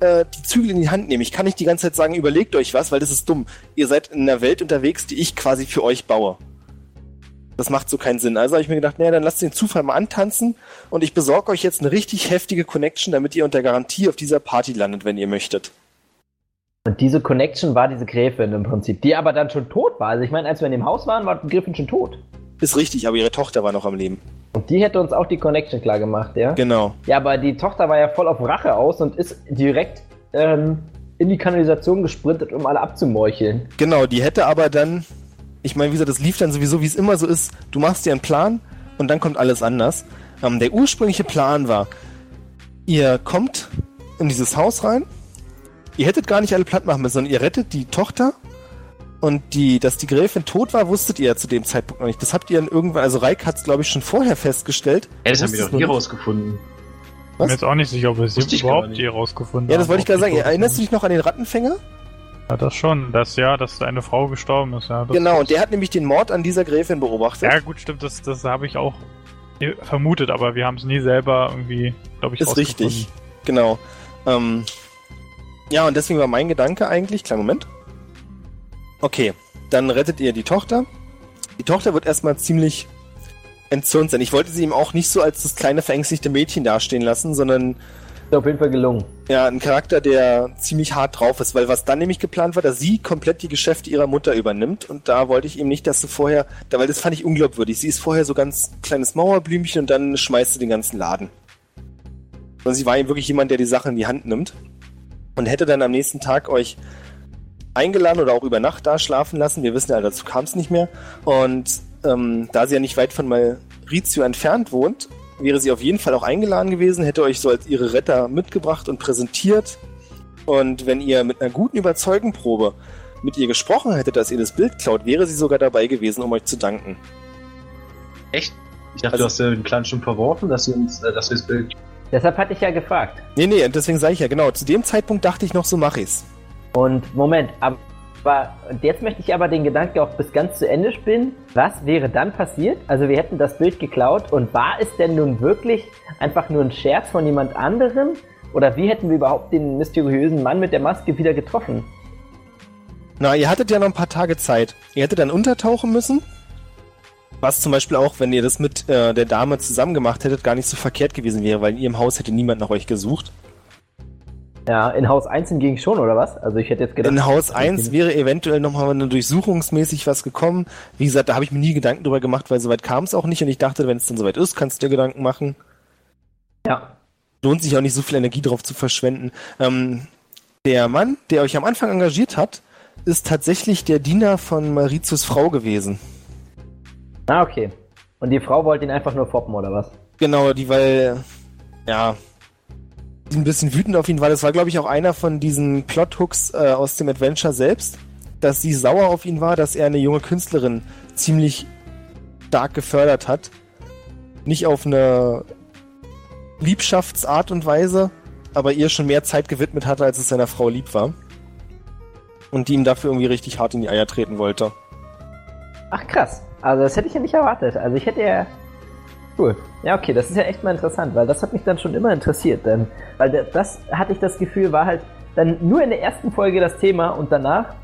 äh, die Zügel in die Hand nehmen. Ich kann nicht die ganze Zeit sagen, überlegt euch was, weil das ist dumm. Ihr seid in einer Welt unterwegs, die ich quasi für euch baue. Das macht so keinen Sinn. Also habe ich mir gedacht, naja, dann lasst den Zufall mal antanzen und ich besorge euch jetzt eine richtig heftige Connection, damit ihr unter Garantie auf dieser Party landet, wenn ihr möchtet. Und diese Connection war diese Gräfin im Prinzip, die aber dann schon tot war. Also ich meine, als wir in dem Haus waren, war die Gräfin schon tot. Ist richtig, aber ihre Tochter war noch am Leben. Und die hätte uns auch die Connection klar gemacht, ja? Genau. Ja, aber die Tochter war ja voll auf Rache aus und ist direkt ähm, in die Kanalisation gesprintet, um alle abzumorcheln. Genau, die hätte aber dann, ich meine, wie gesagt, das lief dann sowieso, wie es immer so ist, du machst dir einen Plan und dann kommt alles anders. Ähm, der ursprüngliche Plan war, ihr kommt in dieses Haus rein, ihr hättet gar nicht alle platt machen müssen, sondern ihr rettet die Tochter und die, dass die Gräfin tot war, wusstet ihr ja zu dem Zeitpunkt noch nicht. Das habt ihr dann irgendwann, also Reik hat es glaube ich schon vorher festgestellt. Ja, das haben wir doch nie rausgefunden. Ich bin mir jetzt auch nicht sicher, ob wir es überhaupt je rausgefunden Ja, das wollte ich gerade sagen. Erinnerst du dich noch an den Rattenfänger? Ja, das schon. Das ja, dass eine Frau gestorben ist. Ja, Genau, und der hat nämlich den Mord an dieser Gräfin beobachtet. Ja, gut, stimmt. Das, das habe ich auch vermutet, aber wir haben es nie selber irgendwie, glaube ich, Ist richtig. Genau. Ähm, ja, und deswegen war mein Gedanke eigentlich, kleinen Moment. Okay, dann rettet ihr die Tochter. Die Tochter wird erstmal ziemlich entzürnt sein. Ich wollte sie ihm auch nicht so als das kleine verängstigte Mädchen dastehen lassen, sondern Ist auf jeden Fall gelungen. ja, ein Charakter, der ziemlich hart drauf ist, weil was dann nämlich geplant war, dass sie komplett die Geschäfte ihrer Mutter übernimmt und da wollte ich eben nicht, dass du vorher, weil das fand ich unglaubwürdig. Sie ist vorher so ganz kleines Mauerblümchen und dann schmeißt sie den ganzen Laden. Und sie war eben wirklich jemand, der die Sache in die Hand nimmt und hätte dann am nächsten Tag euch eingeladen oder auch über Nacht da schlafen lassen. Wir wissen ja, dazu kam es nicht mehr. Und ähm, da sie ja nicht weit von Maurizio entfernt wohnt, wäre sie auf jeden Fall auch eingeladen gewesen, hätte euch so als ihre Retter mitgebracht und präsentiert. Und wenn ihr mit einer guten Überzeugenprobe mit ihr gesprochen hättet, dass ihr das Bild klaut, wäre sie sogar dabei gewesen, um euch zu danken. Echt? Ich dachte, Also- du hast ja den Plan schon verworfen, dass wir uns, äh, dass wir das Bild. Deshalb hatte ich ja gefragt. Nee, nee, deswegen sage ich ja, genau, zu dem Zeitpunkt dachte ich noch, so mach ich's. Und Moment, aber war, und jetzt möchte ich aber den Gedanken auch bis ganz zu Ende spinnen. Was wäre dann passiert? Also wir hätten das Bild geklaut und war es denn nun wirklich einfach nur ein Scherz von jemand anderem? Oder wie hätten wir überhaupt den mysteriösen Mann mit der Maske wieder getroffen? Na, ihr hattet ja noch ein paar Tage Zeit. Ihr hättet dann untertauchen müssen. Was zum Beispiel auch, wenn ihr das mit äh, der Dame zusammen gemacht hättet, gar nicht so verkehrt gewesen wäre, weil in ihrem Haus hätte niemand nach euch gesucht. Ja, in Haus 1 hingegen schon, oder was? Also ich hätte jetzt gedacht. In Haus 1 wäre eventuell nochmal eine durchsuchungsmäßig was gekommen. Wie gesagt, da habe ich mir nie Gedanken drüber gemacht, weil soweit kam es auch nicht und ich dachte, wenn es dann soweit ist, kannst du dir Gedanken machen. Ja. Lohnt sich auch nicht so viel Energie drauf zu verschwenden. Ähm, der Mann, der euch am Anfang engagiert hat, ist tatsächlich der Diener von Mauritius Frau gewesen. Ah, okay. Und die Frau wollte ihn einfach nur foppen, oder was? Genau, die, weil, ja, ein bisschen wütend auf ihn war. Das war, glaube ich, auch einer von diesen Plothooks äh, aus dem Adventure selbst, dass sie sauer auf ihn war, dass er eine junge Künstlerin ziemlich stark gefördert hat. Nicht auf eine Liebschaftsart und Weise, aber ihr schon mehr Zeit gewidmet hatte, als es seiner Frau lieb war. Und die ihm dafür irgendwie richtig hart in die Eier treten wollte. Ach krass. Also das hätte ich ja nicht erwartet. Also ich hätte ja. Cool. Ja, okay, das ist ja echt mal interessant, weil das hat mich dann schon immer interessiert. Denn, weil das hatte ich das Gefühl, war halt dann nur in der ersten Folge das Thema und danach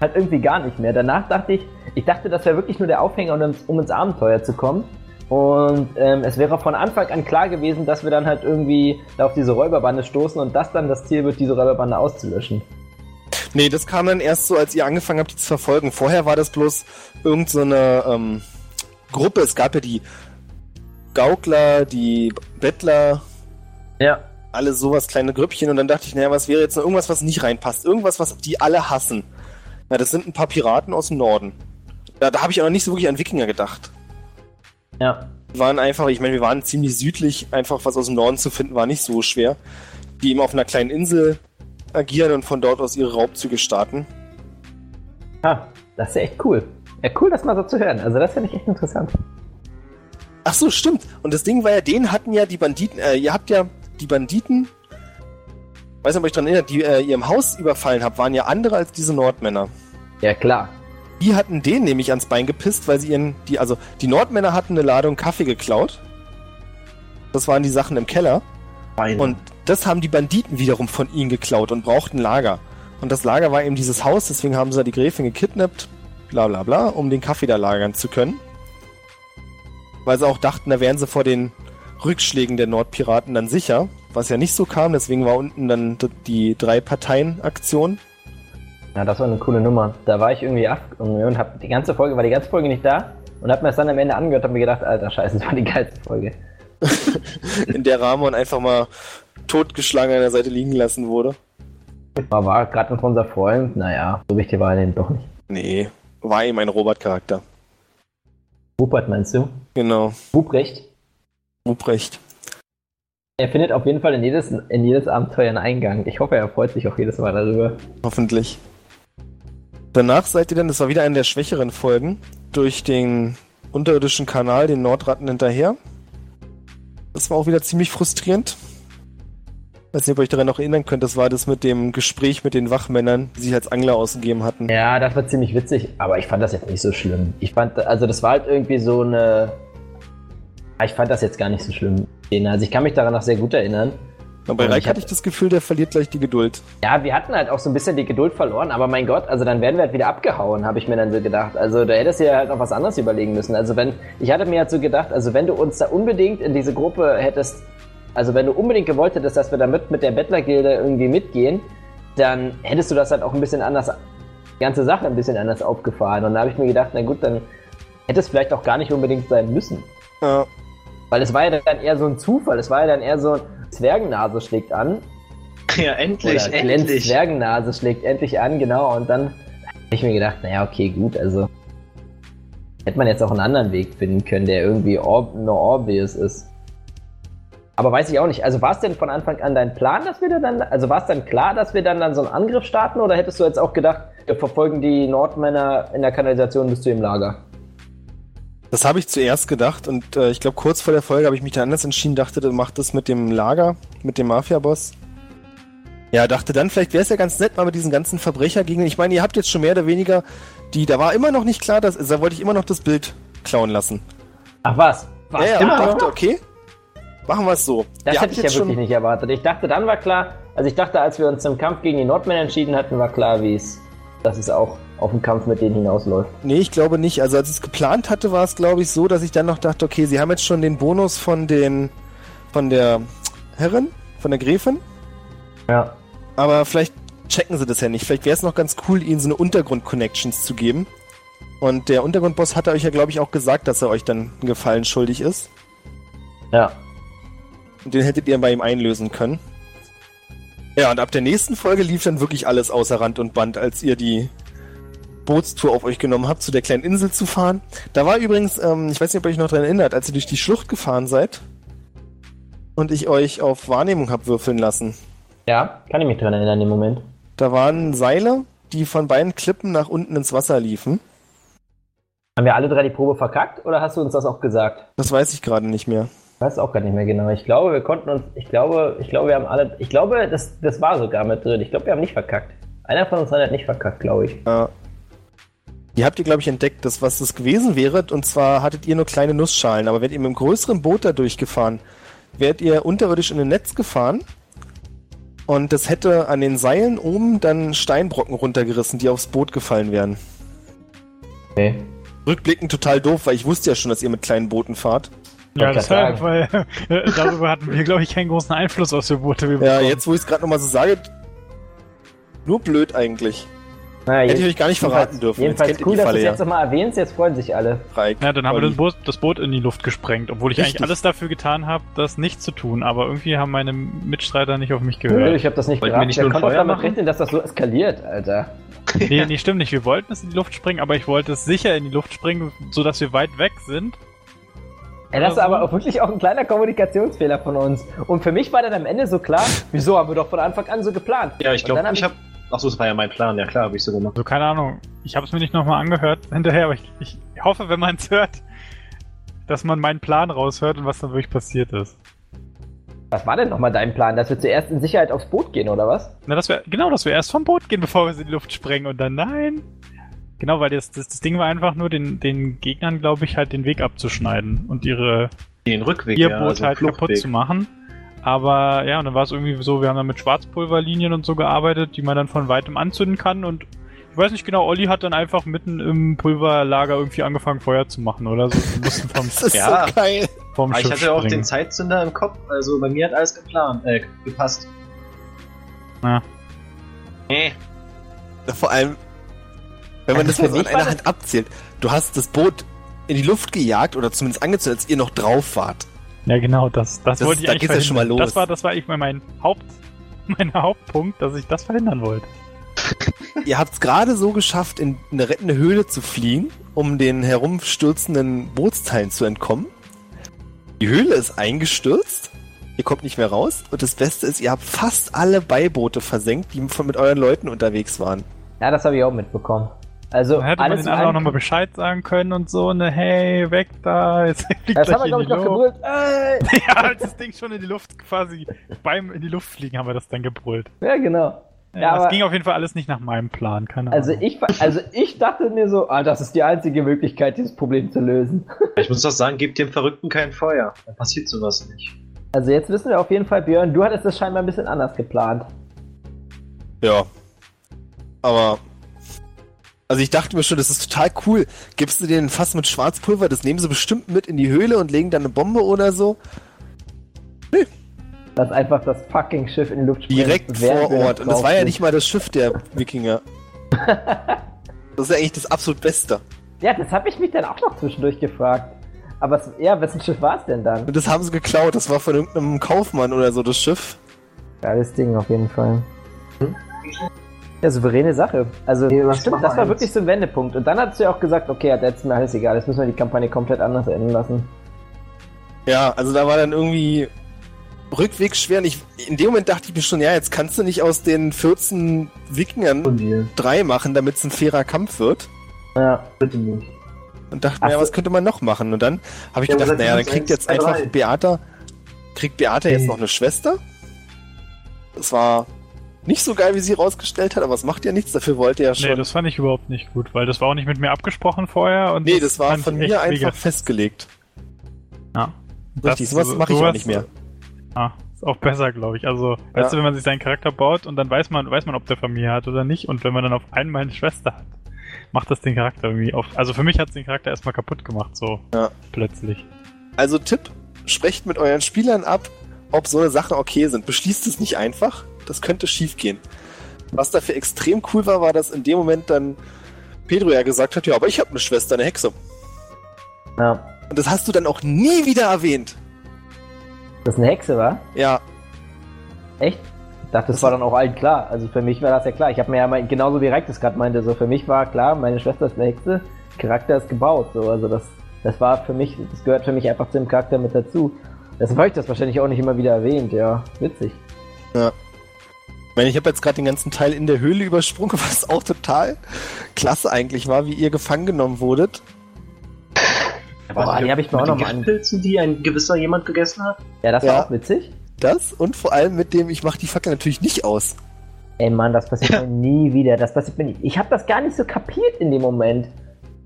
halt irgendwie gar nicht mehr. Danach dachte ich, ich dachte, das wäre wirklich nur der Aufhänger, um ins, um ins Abenteuer zu kommen. Und ähm, es wäre von Anfang an klar gewesen, dass wir dann halt irgendwie auf diese Räuberbande stoßen und das dann das Ziel wird, diese Räuberbande auszulöschen. Nee, das kam dann erst so, als ihr angefangen habt, die zu verfolgen. Vorher war das bloß irgendeine so ähm, Gruppe. Es gab ja die Gaukler, die Bettler. Ja. Alle sowas, kleine Grüppchen. Und dann dachte ich, naja, was wäre jetzt noch irgendwas, was nicht reinpasst? Irgendwas, was die alle hassen. Na, das sind ein paar Piraten aus dem Norden. Ja, da habe ich auch noch nicht so wirklich an Wikinger gedacht. Ja. Die waren einfach, ich meine, wir waren ziemlich südlich, einfach was aus dem Norden zu finden, war nicht so schwer. Die eben auf einer kleinen Insel agieren und von dort aus ihre Raubzüge starten. Ah, das ist ja echt cool. Ja, cool, das mal so zu hören. Also das finde ich echt interessant. Ach so, stimmt. Und das Ding war ja, den hatten ja die Banditen, äh, ihr habt ja die Banditen, weiß nicht, ob ich dran erinnert, die äh, ihr im Haus überfallen habt, waren ja andere als diese Nordmänner. Ja, klar. Die hatten den nämlich ans Bein gepisst, weil sie ihren, die, also die Nordmänner hatten eine Ladung Kaffee geklaut. Das waren die Sachen im Keller. Weine. Und das haben die Banditen wiederum von ihnen geklaut und brauchten Lager. Und das Lager war eben dieses Haus, deswegen haben sie da die Gräfin gekidnappt, bla bla bla, um den Kaffee da lagern zu können. Weil sie auch dachten, da wären sie vor den Rückschlägen der Nordpiraten dann sicher, was ja nicht so kam, deswegen war unten dann die Drei-Parteien-Aktion. Ja, das war eine coole Nummer. Da war ich irgendwie ab und hab die ganze Folge, war die ganze Folge nicht da und hab mir das dann am Ende angehört und hab mir gedacht, alter Scheiße, das war die geilste Folge. in der Ramon einfach mal totgeschlagen an der Seite liegen gelassen wurde. Aber war gerade noch unser Freund, naja, so wichtig war er denn doch nicht. Nee, war eben ein Robert-Charakter. Rupert meinst du? Genau, Ruprecht. Ruprecht. Er findet auf jeden Fall in jedes, in jedes Abenteuer einen Eingang. Ich hoffe, er freut sich auch jedes Mal darüber. Hoffentlich. Danach seid ihr dann, das war wieder eine der schwächeren Folgen, durch den unterirdischen Kanal, den Nordratten hinterher. Das war auch wieder ziemlich frustrierend. Weiß nicht, ob ihr euch daran noch erinnern könnt, das war das mit dem Gespräch mit den Wachmännern, die sich als Angler ausgegeben hatten. Ja, das war ziemlich witzig, aber ich fand das jetzt nicht so schlimm. Ich fand, also das war halt irgendwie so eine. Ja, Ich fand das jetzt gar nicht so schlimm. Also ich kann mich daran noch sehr gut erinnern. Aber bei Und Reik ich hab- hatte ich das Gefühl, der verliert gleich die Geduld. Ja, wir hatten halt auch so ein bisschen die Geduld verloren, aber mein Gott, also dann wären wir halt wieder abgehauen, habe ich mir dann so gedacht. Also da hättest du ja halt noch was anderes überlegen müssen. Also wenn, ich hatte mir halt so gedacht, also wenn du uns da unbedingt in diese Gruppe hättest, also wenn du unbedingt gewollt hättest, dass wir damit mit der Bettlergilde irgendwie mitgehen, dann hättest du das halt auch ein bisschen anders, die ganze Sache ein bisschen anders aufgefahren. Und da habe ich mir gedacht, na gut, dann hätte es vielleicht auch gar nicht unbedingt sein müssen. Ja, Weil es war ja dann eher so ein Zufall, es war ja dann eher so, Zwergennase schlägt an Ja, endlich, oder endlich. Zwergennase schlägt endlich an, genau. Und dann habe ich mir gedacht, naja, okay, gut, also hätte man jetzt auch einen anderen Weg finden können, der irgendwie ob nur obvious ist. Aber weiß ich auch nicht. Also war es denn von Anfang an dein Plan, dass wir da dann, also war es dann klar, dass wir dann, dann so einen Angriff starten oder hättest du jetzt auch gedacht, wir verfolgen die Nordmänner in der Kanalisation bis zu ihrem Lager? das habe ich zuerst gedacht und äh, ich glaube, kurz vor der Folge habe ich mich da anders entschieden, dachte, du machst das mit dem Lager, mit dem Mafia-Boss. Ja, dachte dann, vielleicht wäre es ja ganz nett, mal mit diesen ganzen Verbrecher gegen. Ich meine, ihr habt jetzt schon mehr oder weniger die, da war immer noch nicht klar, dass, da wollte ich immer noch das Bild klauen lassen. Ach was? ja, ja, noch? dachte, okay, machen wir es so. Das Ihr hätte ich ja wirklich nicht erwartet. Ich dachte, dann war klar, also ich dachte, als wir uns im Kampf gegen die Nordmänner entschieden hatten, war klar, wie es, dass es auch auf den Kampf mit denen hinausläuft. Nee, ich glaube nicht. Also als ich es geplant hatte, war es glaube ich so, dass ich dann noch dachte, okay, sie haben jetzt schon den Bonus von den, von der Herrin, von der Gräfin, Ja. aber vielleicht checken sie das ja nicht. Vielleicht wäre es noch ganz cool, ihnen so eine Untergrund-Connections zu geben. Und der Untergrundboss hatte euch ja, glaube ich, auch gesagt, dass er euch dann einen Gefallen schuldig ist. Ja. Und den hättet ihr bei ihm einlösen können. Ja, und ab der nächsten Folge lief dann wirklich alles außer Rand und Band, als ihr die Bootstour auf euch genommen habt, zu der kleinen Insel zu fahren. Da war übrigens, ähm, ich weiß nicht, ob ihr euch noch dran erinnert, als ihr durch die Schlucht gefahren seid und ich euch auf Wahrnehmung hab würfeln lassen. Ja, kann ich mich dran erinnern im Moment. Da waren Seile, die von beiden Klippen nach unten ins Wasser liefen. Haben wir alle drei die Probe verkackt oder hast du uns das auch gesagt? Das weiß ich gerade nicht mehr. Ich weiß auch gar nicht mehr genau. Ich glaube, wir konnten uns, ich glaube, ich glaube, wir haben alle, ich glaube, das, das war sogar mit drin. Ich glaube, wir haben nicht verkackt. Einer von uns hat nicht verkackt, glaube ich. Äh, die habt ihr, glaube ich, entdeckt, dass was das gewesen wäre. Und zwar hattet ihr nur kleine Nussschalen. Aber wärt ihr mit einem größeren Boot da durchgefahren, wärt ihr unterirdisch in ein Netz gefahren. Und das hätte an den Seilen oben dann Steinbrocken runtergerissen, die aufs Boot gefallen wären. Okay. Rückblickend total doof, weil ich wusste ja schon, dass ihr mit kleinen Booten fahrt. Ja, deshalb, weil äh, darüber hatten wir, glaube ich, keinen großen Einfluss auf die Boote. wir Ja, bekommen. jetzt, wo ich es gerade nochmal so sage, nur blöd eigentlich. Naja, Hätte ich euch gar nicht verraten dürfen. Jetzt Jedenfalls ihr cool, dass du es ja. jetzt nochmal erwähnst. Jetzt freuen sich alle. Reik, Ja, dann haben wir das Boot, das Boot in die Luft gesprengt, obwohl ich Richtig. eigentlich alles dafür getan habe, das nicht zu tun. Aber irgendwie haben meine Mitstreiter nicht auf mich Nö, gehört. Ich habe das nicht Wer nur ein konnte auch damit machen? rechnen, dass das so eskaliert, Alter. Nee, nee, stimmt nicht. Wir wollten es in die Luft springen, aber ich wollte es sicher in die Luft springen, sodass wir weit weg sind. Ey, das ist so. aber auch wirklich auch ein kleiner Kommunikationsfehler von uns. Und für mich war dann am Ende so klar, wieso haben wir doch von Anfang an so geplant? Ja, ich glaube, ich habe. Achso, das war ja mein Plan. Ja, klar, habe ich so gemacht. Also keine Ahnung. Ich habe es mir nicht nochmal angehört hinterher, aber ich, ich hoffe, wenn man es hört, dass man meinen Plan raushört und was dann wirklich passiert ist. Was war denn nochmal dein Plan? Dass wir zuerst in Sicherheit aufs Boot gehen, oder was? Na, dass wir, genau, dass wir erst vom Boot gehen, bevor wir es in die Luft sprengen und dann nein. Genau, weil das, das, das Ding war einfach nur, den, den Gegnern, glaube ich, halt den Weg abzuschneiden und ihre, Den Rückweg, ihr ja, Boot also halt kaputt Fluchtweg. zu machen. Aber ja, und dann war es irgendwie so, wir haben dann mit Schwarzpulverlinien und so gearbeitet, die man dann von weitem anzünden kann und ich weiß nicht genau, Olli hat dann einfach mitten im Pulverlager irgendwie angefangen, Feuer zu machen oder so. Wir mussten vom, Das ist Ja. so geil. vom ich hatte auch den Zeitzünder im Kopf, also bei mir hat alles geplant, äh, gepasst. Ja. Nee. Vor allem, wenn man Also das war einer Hand abzählt. Du hast das Boot in die Luft gejagt oder zumindest angezündet, als ihr noch drauf wart. Ja, genau, das, das, Das- wollte ich da eigentlich geht's ja schon mal los. Das war, das war eigentlich mein Haupt, mein Hauptpunkt, dass ich das verhindern wollte. Ihr habt es gerade so geschafft, in eine rettende Höhle zu fliehen, um den herumstürzenden Bootsteilen zu entkommen. Die Höhle ist eingestürzt. Ihr kommt nicht mehr raus. Und das Beste ist, ihr habt fast alle Beiboote versenkt, die von mit euren Leuten unterwegs waren. Ja, das habe ich auch mitbekommen. Also, Da hätte man alles den in anderen auch nochmal Bescheid sagen können und so, ne, hey, weg da, jetzt fliegt Das haben wir, in glaube die ich, noch Luft. gebrüllt. Ey! Ja, als das Ding schon in die Luft quasi beim in die Luft fliegen haben wir das dann gebrüllt. Ja, genau. Ja, Ja, das aber- ging auf jeden Fall alles nicht nach meinem Plan, keine Also Ahnung. ich, also ich dachte mir so, ah, das ist die einzige Möglichkeit, dieses Problem zu lösen. Ich muss doch sagen, gebt dem Verrückten kein Feuer. Dann passiert sowas nicht. Also jetzt wissen wir auf jeden Fall, Björn, du hattest das scheinbar ein bisschen anders geplant. Ja. Aber. Also ich dachte mir schon, das ist total cool. Gibst du denen ein Fass mit Schwarzpulver, das nehmen sie bestimmt mit in die Höhle und legen dann eine Bombe oder so. Dass einfach das fucking Schiff in die Luft springt. Direkt vor Ort. Und das war ja nicht mal das Schiff der Wikinger. Das ist ja eigentlich das absolut Beste. Ja, das habe ich mich dann auch noch zwischendurch gefragt. Aber es, ja, wessen Schiff war es denn dann? Und das haben sie geklaut. Das war von irgendeinem Kaufmann oder so, das Schiff. Geiles Ding auf jeden Fall. Ja, souveräne Sache. Also, Nee, stimmt, das war jetzt? wirklich so ein Wendepunkt. Und dann hast du ja auch gesagt, okay, jetzt ist mir alles egal, jetzt müssen wir die Kampagne komplett anders enden lassen. Ja, also da war dann irgendwie rückwegs schwer. Und ich, in dem Moment dachte ich mir schon, ja, jetzt kannst du nicht aus den 14 Wikingern drei machen, damit es ein fairer Kampf wird. Ja. Bitte nicht. Und dachte Ach mir, ja, was könnte man noch machen? Und dann habe ich Ja, gedacht, naja, dann kriegt eins, jetzt einfach drei. Beata, kriegt Beata jetzt Hm. noch eine Schwester. Das war nicht so geil, wie sie rausgestellt hat, aber es macht ja nichts, dafür wollte ja schon. Nee, das fand ich überhaupt nicht gut, weil das war auch nicht mit mir abgesprochen vorher. Und nee, das war von mir einfach mega. festgelegt. Ja. Richtig, sowas mache ich auch nicht mehr. Ah, ist auch besser, glaube ich. Also, weißt Ja. du, wenn man sich seinen Charakter baut und dann weiß man, weiß man, ob der Familie hat oder nicht. Und wenn man dann auf einmal eine Schwester hat, macht das den Charakter irgendwie auf. Also für mich hat es den Charakter erstmal kaputt gemacht, so Ja. plötzlich. Also Tipp, sprecht mit euren Spielern ab, ob so eine Sachen okay sind. Beschließt es nicht einfach, das könnte schief gehen. Was dafür extrem cool war, war, dass in dem Moment dann Pedro ja gesagt hat, ja, aber ich habe eine Schwester, eine Hexe. Ja. Und das hast du dann auch nie wieder erwähnt. Das eine Hexe war? Ja, Echt? Ich dachte, das war dann auch allen klar. Also für mich war das ja klar. Ich habe mir ja mal, genauso wie das gerade meinte, so für mich war klar, meine Schwester ist eine Hexe, Charakter ist gebaut. So, also das, das war für mich, das gehört für mich einfach zu dem Charakter mit dazu. Deshalb habe ich das wahrscheinlich auch nicht immer wieder erwähnt, ja. Witzig. Ich meine, ich habe jetzt gerade den ganzen Teil in der Höhle übersprungen, was auch total klasse eigentlich war, wie ihr gefangen genommen wurdet. Boah, die hab ich mir auch mit den noch mal an- Giftpilzen, die ein gewisser jemand gegessen hat? Ja, das Ja. war auch witzig. Das und vor allem mit dem, ich mache die Fackel natürlich nicht aus. Ey Mann, das passiert Ja. mir nie wieder. Das passiert mir nie. Ich habe das gar nicht so kapiert in dem Moment.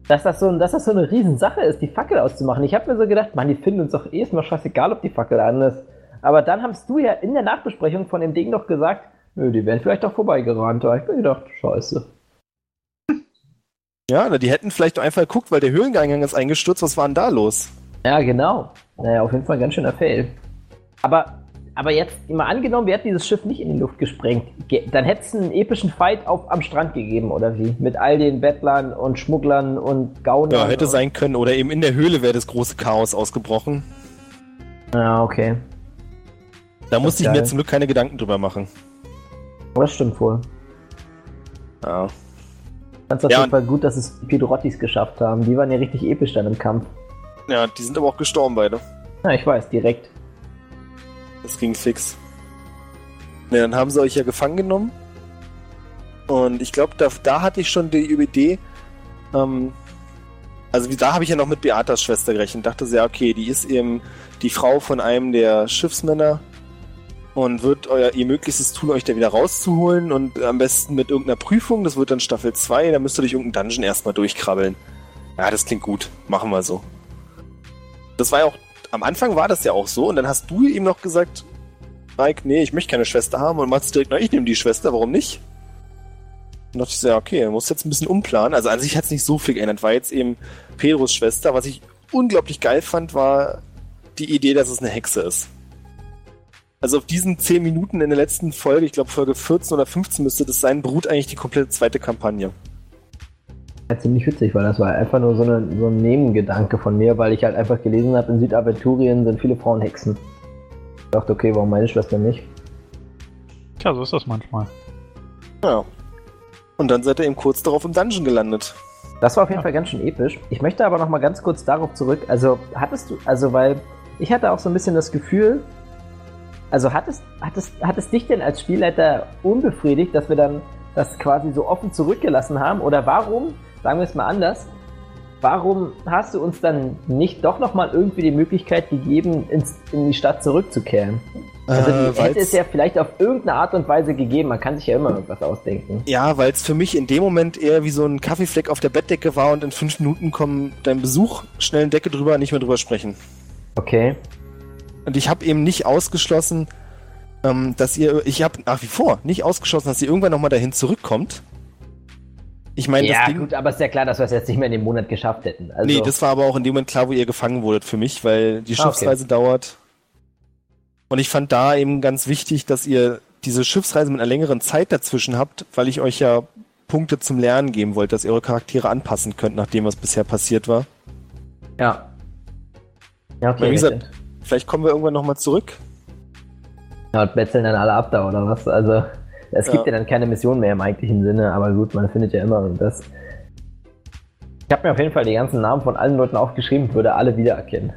Dass das, so, dass das so eine Riesensache ist, die Fackel auszumachen. Ich habe mir so gedacht, Mann, die finden uns doch eh ist mal scheißegal, ob die Fackel an ist. Aber dann hast du ja in der Nachbesprechung von dem Ding doch gesagt, nö, die wären vielleicht doch vorbeigerannt. Da hab ich mir gedacht, scheiße. Ja, na, die hätten vielleicht doch einfach geguckt, weil der Höhleneingang ist eingestürzt. Was war denn da los? Ja, genau. Naja, auf jeden Fall ein ganz schöner Fail. Aber, aber jetzt, mal angenommen, wir hätten dieses Schiff nicht in die Luft gesprengt, ge- dann hätte es einen epischen Fight auf, am Strand gegeben, oder wie? Mit all den Bettlern und Schmugglern und Gaunern. Ja, hätte sein können. Oder eben in der Höhle wäre das große Chaos ausgebrochen. Ja, okay. Da musste ich geil. mir zum Glück keine Gedanken drüber machen. Das stimmt wohl. Ja. Fand's auf Ja, jeden Fall gut, dass es die Pedrottis geschafft haben. Die waren ja richtig episch dann im Kampf. ja, die sind aber auch gestorben beide. Ja, ich weiß, direkt. Das ging fix. Ne, dann haben sie euch ja gefangen genommen. Und ich glaube, da, da hatte ich schon die Idee, ähm, also da habe ich ja noch mit Beatas Schwester gerechnet. Dachte sehr, okay, die ist eben die Frau von einem der Schiffsmänner und wird euer, ihr Möglichstes tun, euch da wieder rauszuholen und am besten mit irgendeiner Prüfung. Das wird dann Staffel 2, da müsst ihr durch irgendeinen Dungeon erstmal durchkrabbeln. Ja, das klingt gut. Machen wir so. Das war ja auch, am Anfang war das ja auch so und dann hast du ihm noch gesagt, Mike, nee, ich möchte keine Schwester haben und Mats direkt, na, ich nehme die Schwester, warum nicht? Und dachte ich so, ja, okay, er muss jetzt ein bisschen umplanen. Also an sich hat es nicht so viel geändert, war jetzt eben Pedros Schwester. Was ich unglaublich geil fand, war die Idee, dass es eine Hexe ist. Also auf diesen 10 Minuten in der letzten Folge, ich glaube Folge 14 oder 15 müsste das sein, beruht eigentlich die komplette zweite Kampagne. Ja, ziemlich witzig, weil das war einfach nur so, eine, so ein Nebengedanke von mir, weil ich halt einfach gelesen habe, in Südaventurien sind viele Frauen Hexen. Ich dachte, okay, warum meine Schwester nicht? Tja, so ist das manchmal. Ja. Und dann seid ihr eben kurz darauf im Dungeon gelandet. Das war auf jeden Fall ganz schön episch. Ich möchte aber noch mal ganz kurz darauf zurück. Also hattest du, also weil ich hatte auch so ein bisschen das Gefühl, also hattest, hattest, hattest dich denn als Spielleiter unbefriedigt, dass wir dann das quasi so offen zurückgelassen haben? Oder warum, sagen wir es mal anders, warum hast du uns dann nicht doch noch mal irgendwie die Möglichkeit gegeben, ins, in die Stadt zurückzukehren? Also die Äh, hätte es ja vielleicht auf irgendeine Art und Weise gegeben. Man kann sich ja immer irgendwas ausdenken. Ja, weil es für mich in dem Moment eher wie so ein Kaffeefleck auf der Bettdecke war und in fünf Minuten kommt dein Besuch, schnell eine Decke drüber, nicht mehr drüber sprechen. Okay. Und ich habe eben nicht ausgeschlossen, ähm, dass ihr, ich habe nach wie vor nicht ausgeschlossen, dass ihr irgendwann nochmal dahin zurückkommt. Ich meine, Ja, das Ding. gut, aber ist ja klar, dass wir es jetzt nicht mehr in dem Monat geschafft hätten. Also, Nee, das war aber auch in dem Moment klar, wo ihr gefangen wurdet für mich, weil die Ah, okay. Schiffsreise dauert. Und ich fand da eben ganz wichtig, dass ihr diese Schiffsreise mit einer längeren Zeit dazwischen habt, weil ich euch ja Punkte zum Lernen geben wollte, dass ihr eure Charaktere anpassen könnt, nach dem, was bisher passiert war. Ja. Ja, okay. Wie gesagt. Vielleicht kommen wir irgendwann nochmal zurück. Ja, und betzeln dann alle ab da oder was? Also, es gibt Ja. ja dann keine Mission mehr im eigentlichen Sinne, aber gut, man findet ja immer das. Ich habe mir auf jeden Fall die ganzen Namen von allen Leuten aufgeschrieben, würde alle wiedererkennen.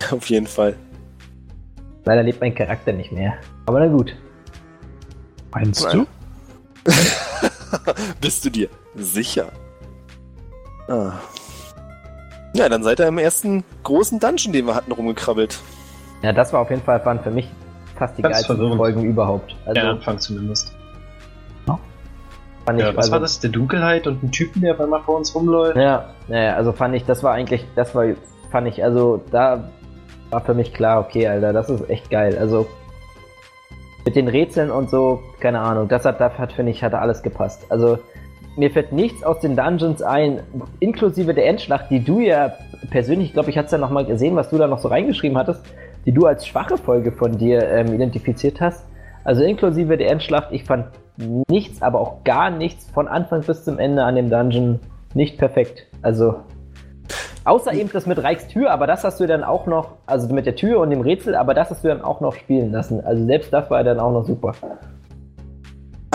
Auf jeden Fall. Leider lebt mein Charakter nicht mehr. Aber na gut. Meinst Nein. du? Bist du dir sicher? Ah. Ja, dann seid ihr im ersten großen Dungeon, den wir hatten, rumgekrabbelt. Ja, das war auf jeden Fall waren für mich fast die Ganz geilsten verwirrend. Folgen überhaupt. Also, Der Anfang zumindest. Fand Ja, ich, was also, war das? Der Dunkelheit und ein Typen, der auf einmal vor uns rumläuft? Ja, naja, also fand ich, das war eigentlich, das war, fand ich, also da war für mich klar, okay, Alter, das ist echt geil. Also mit den Rätseln und so, keine Ahnung, das hat, das hat finde ich, hatte alles gepasst. Also mir fällt nichts aus den Dungeons ein, inklusive der Endschlacht, die du ja persönlich, ich glaube, ich hatte es ja nochmal gesehen, was du da noch so reingeschrieben hattest, die du als schwache Folge von dir ähm, identifiziert hast. Also inklusive der Endschlacht, ich fand nichts, aber auch gar nichts von Anfang bis zum Ende an dem Dungeon nicht perfekt. Also außer eben das mit Reichs Tür, aber das hast du dann auch noch, also mit der Tür und dem Rätsel, aber das hast du dann auch noch spielen lassen. Also selbst das war dann auch noch super.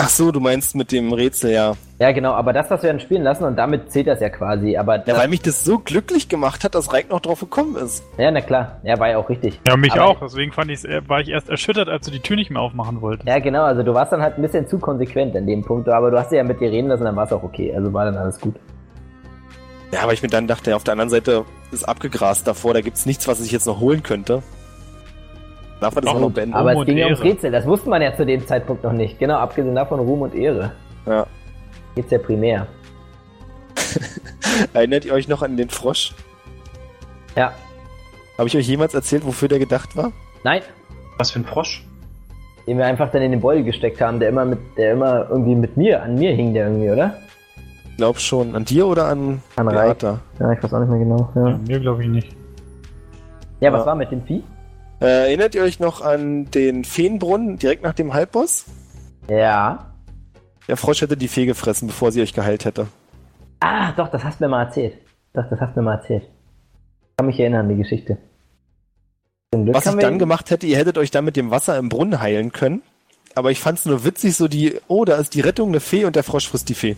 Ach so, du meinst mit dem Rätsel, ja. Ja, genau, aber das hast du dann spielen lassen und damit zählt das ja quasi. Aber Ja, weil mich das so glücklich gemacht hat, dass Reik noch drauf gekommen ist. ja, na klar, ja, war ja auch richtig. Ja, mich Aber- auch. Deswegen fand ich's, äh, war ich erst erschüttert, als du die Tür nicht mehr aufmachen wolltest. Ja, genau, also du warst dann halt ein bisschen zu konsequent in dem Punkt, aber du hast ja mit dir reden lassen, dann war es auch okay. Also war dann alles gut. Ja, aber ich mir dann dachte, auf der anderen Seite ist abgegrast davor, da gibt's nichts, was ich jetzt noch holen könnte. Darf man das auch noch beenden? Aber Ruhm es ging ja ums Ehre. Rätsel, das wusste man ja zu dem Zeitpunkt noch nicht. Genau, abgesehen davon Ruhm und Ehre. Ja. Geht's ja primär. Erinnert ihr euch noch an den Frosch? Ja. Habe ich euch jemals erzählt, wofür der gedacht war? Nein, Was für ein Frosch? den wir einfach dann in den Beutel gesteckt haben, der immer mit, der immer irgendwie mit mir, an mir hing der irgendwie, oder? Ich glaube schon. An dir oder an, An. Beata? Ja, ich weiß auch nicht mehr genau. Ja, Ja, mir glaube ich nicht. ja was Ja. war mit dem Vieh? Äh, erinnert ihr euch noch an den Feenbrunnen direkt nach dem Halbboss? Ja. Der Frosch hätte die Fee gefressen, bevor sie euch geheilt hätte. Ah, doch, das hast du mir mal erzählt. Doch, das hast du mir mal erzählt. Ich kann mich erinnern an die Geschichte. Was ich dann gemacht hätte, ihr hättet euch dann mit dem Wasser im Brunnen heilen können. Aber ich fand's nur witzig, so die, oh, da ist die Rettung eine Fee und der Frosch frisst die Fee.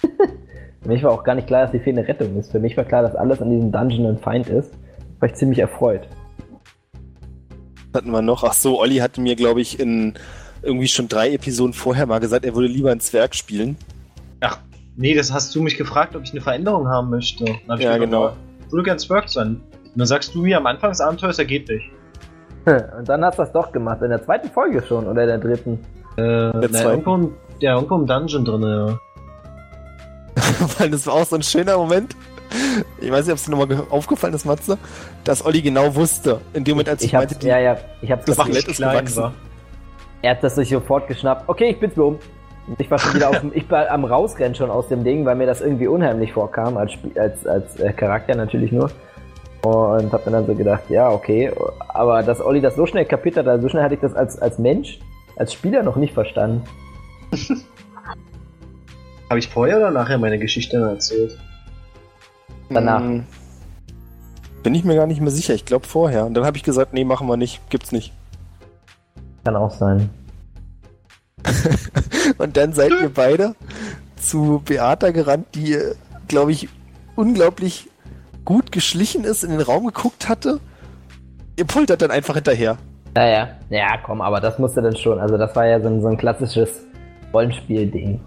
Für mich war auch gar nicht klar, dass die Fee eine Rettung ist. Für mich war klar, dass alles an diesem Dungeon ein Feind ist. War ich ziemlich erfreut. Hatten wir noch. Ach so, Olli hatte mir, glaube ich, in irgendwie schon drei Episoden vorher mal gesagt, er würde lieber einen Zwerg spielen. Ach, nee, das hast du mich gefragt, ob ich eine Veränderung haben möchte. Dann hab ich Ja, genau. Ich würde gern Zwerg sein. Und dann sagst du mir am Anfang des Abenteuers, er geht nicht. Und dann hast du das doch gemacht. In der zweiten Folge schon oder in der dritten. Äh, na, zweiten. irgendwo, ja, irgendwo im Dungeon drin, ja. Weil das war auch so ein schöner Moment. Ich weiß nicht, ob es dir nochmal ge- aufgefallen ist, Matze, dass Olli genau wusste, in dem Moment, als ich, ich hab's, meinte, die, ja, ja, ich hab's das gemacht. Skelett ist gewachsen. war. Er hat das sich sofort geschnappt. Okay, ich bin's mir um. Und ich war schon wieder auf dem, ich war am Rausrennen schon aus dem Ding, weil mir das irgendwie unheimlich vorkam, als, als, als äh, Charakter natürlich nur. Und hab mir dann so gedacht, ja, okay. Aber dass Olli das so schnell kapiert hat, also so schnell hatte ich das als, als Mensch, als Spieler noch nicht verstanden. Habe ich vorher oder nachher meine Geschichte erzählt? Danach. Hm, Bin ich mir gar nicht mehr sicher. Ich glaube vorher. Und dann habe ich gesagt, nee, machen wir nicht. Gibt's nicht. Kann auch sein. Und dann seid ihr beide zu Beata gerannt, die, glaube ich, unglaublich gut geschlichen ist, in den Raum geguckt hatte. Ihr poltert dann einfach hinterher. Naja, ja, komm, aber das musste dann schon. Also das war ja so ein, so ein klassisches Rollenspiel-Ding.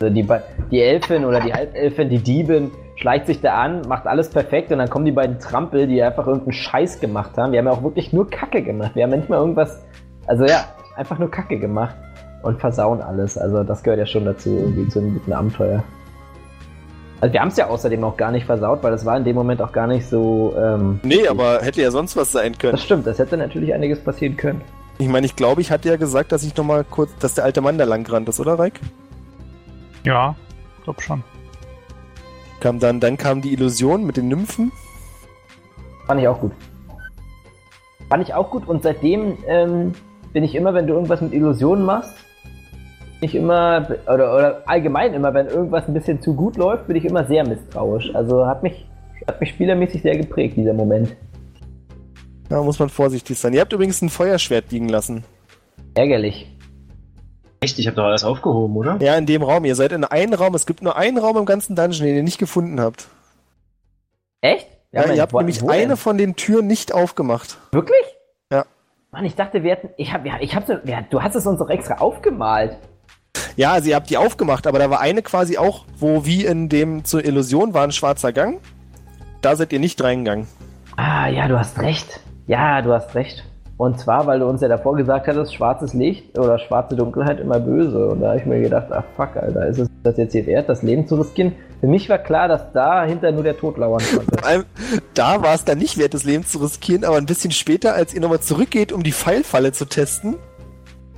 Also die, die Elfin oder die Halbelfin, die Diebin, schleicht sich da an, macht alles perfekt und dann kommen die beiden Trampel, die einfach irgendeinen Scheiß gemacht haben. Wir haben ja auch wirklich nur Kacke gemacht. Wir haben ja nicht mal irgendwas, also ja, einfach nur Kacke gemacht und versauen alles. Also das gehört ja schon dazu, irgendwie zu einem guten Abenteuer. Also wir haben es ja außerdem auch gar nicht versaut, weil das war in dem Moment auch gar nicht so. Ähm, Nee, aber hätte ja sonst was sein können. das stimmt, das hätte natürlich einiges passieren können. Ich meine, ich glaube, ich hatte ja gesagt, dass ich nochmal kurz, dass der alte Mann da lang gerannt ist, oder, Reik? Ja, glaub schon. Kam dann, dann kam die Illusion mit den Nymphen. Fand ich auch gut. Fand ich auch gut und seitdem ähm, bin ich immer, wenn du irgendwas mit Illusionen machst, bin ich immer, oder, oder allgemein immer, wenn irgendwas ein bisschen zu gut läuft, bin ich immer sehr misstrauisch. Also hat mich, hat mich spielermäßig sehr geprägt, dieser Moment. Da muss man vorsichtig sein. Ihr habt übrigens ein Feuerschwert liegen lassen. Ärgerlich. Echt, ich habe doch alles aufgehoben, oder? Ja, in dem Raum. Ihr seid in einem Raum. Es gibt nur einen Raum im ganzen Dungeon, den ihr nicht gefunden habt. Echt? Ja, Mann, ihr habt wo- nämlich wo eine denn? von den Türen nicht aufgemacht. Wirklich? Ja. Mann, ich dachte, wir hätten. Ich hab, ja, ich hab so, ja, du hast es uns doch extra aufgemalt. Ja, also ihr habt die aufgemacht, aber da war eine quasi auch, wo wie in dem zur Illusion war ein schwarzer Gang. Da seid ihr nicht reingegangen. Ah, ja, du hast recht. Ja, du hast recht. Und zwar, weil du uns ja davor gesagt hattest, schwarzes Licht oder schwarze Dunkelheit immer böse. Und da habe ich mir gedacht, ach fuck, Alter, ist es das jetzt hier wert, das Leben zu riskieren? Für mich war klar, dass dahinter nur der Tod lauern konnte. Vor allem, da war es dann nicht wert, das Leben zu riskieren, aber ein bisschen später, als ihr nochmal zurückgeht, um die Pfeilfalle zu testen,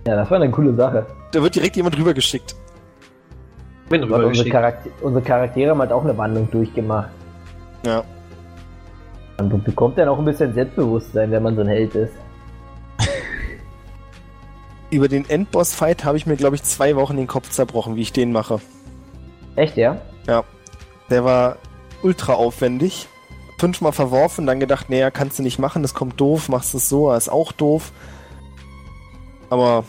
Ja, das war eine coole Sache. da wird direkt jemand rübergeschickt. Bin Weil unsere, rübergeschickt. Charakter unsere Charaktere haben halt auch eine Wandlung durchgemacht. Ja. Man bekommt dann auch ein bisschen Selbstbewusstsein, wenn man so ein Held ist. Über den Endboss-Fight habe ich mir, glaube ich, zwei Wochen den Kopf zerbrochen, wie ich den mache. Echt, ja? Der war ultra aufwendig. Fünfmal verworfen, dann gedacht, naja, kannst du nicht machen, das kommt doof, machst es so, ist auch doof. Aber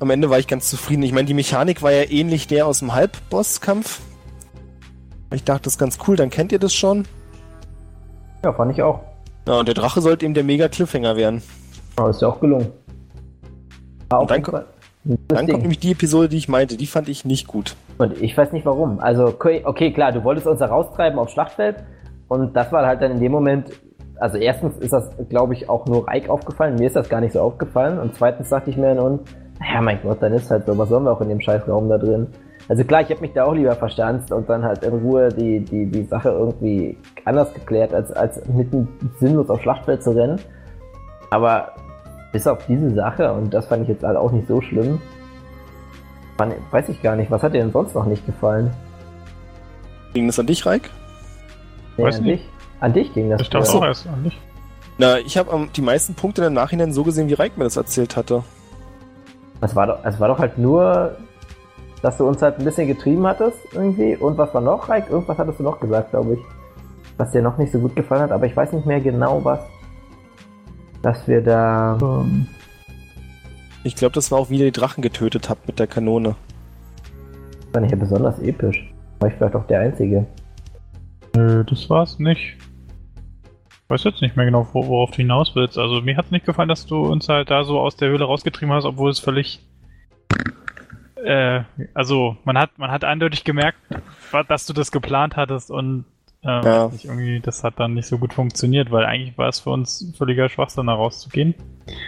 am Ende war ich ganz zufrieden. Ich meine, die Mechanik war ja ähnlich der aus dem Halbbosskampf. Ich dachte, das ist ganz cool, dann kennt ihr das schon. Ja, fand ich auch. Ja, und der Drache sollte eben der mega Cliffhanger werden. Aber ist ja auch gelungen. Und dann jeden ko- Fall ein gutes Dann kommt nämlich die Episode, die ich meinte, die fand ich nicht gut. Und ich weiß nicht warum. Also, okay, okay, klar, du wolltest uns da raustreiben aufs Schlachtfeld. Und das war halt dann in dem Moment. Also, erstens ist das, glaube ich, auch nur Reik aufgefallen. Mir ist das gar nicht so aufgefallen. Und zweitens dachte ich mir nun, naja, mein Gott, dann ist halt so. Was sollen wir auch in dem Scheißraum da drin? Also, klar, ich habe mich da auch lieber verstanzt und dann halt in Ruhe die, die, die Sache irgendwie anders geklärt, als, als mitten sinnlos aufs Schlachtfeld zu rennen. Aber bis auf diese Sache, und das fand ich jetzt halt auch nicht so schlimm, Mann, weiß ich gar nicht. Was hat dir denn sonst noch nicht gefallen? Ging das an dich, Reik? Nee, Weiß an nicht. dich? An dich ging das. Ich dachte auch erst an dich. Na, ich habe ähm, die meisten Punkte im Nachhinein so gesehen, wie Reik mir das erzählt hatte. Es war, doch, es war doch halt nur, dass du uns halt ein bisschen getrieben hattest irgendwie. Und was war noch, Reik? Irgendwas hattest du noch gesagt, glaube ich. Was dir noch nicht so gut gefallen hat, aber ich weiß nicht mehr genau was. Dass wir da. Ähm, Ich glaube, das war auch, wie ihr die Drachen getötet habt mit der Kanone. war nicht besonders episch. War ich vielleicht auch der Einzige. Nö, das war's nicht. Ich weiß jetzt nicht mehr genau, wo- worauf du hinaus willst. Also mir hat's nicht gefallen, dass du uns halt da so aus der Höhle rausgetrieben hast, obwohl es völlig. Äh, also man hat man hat eindeutig gemerkt, dass du das geplant hattest und ähm, Ja. irgendwie das hat dann nicht so gut funktioniert, weil eigentlich war es für uns völliger Schwachsinn, da rauszugehen,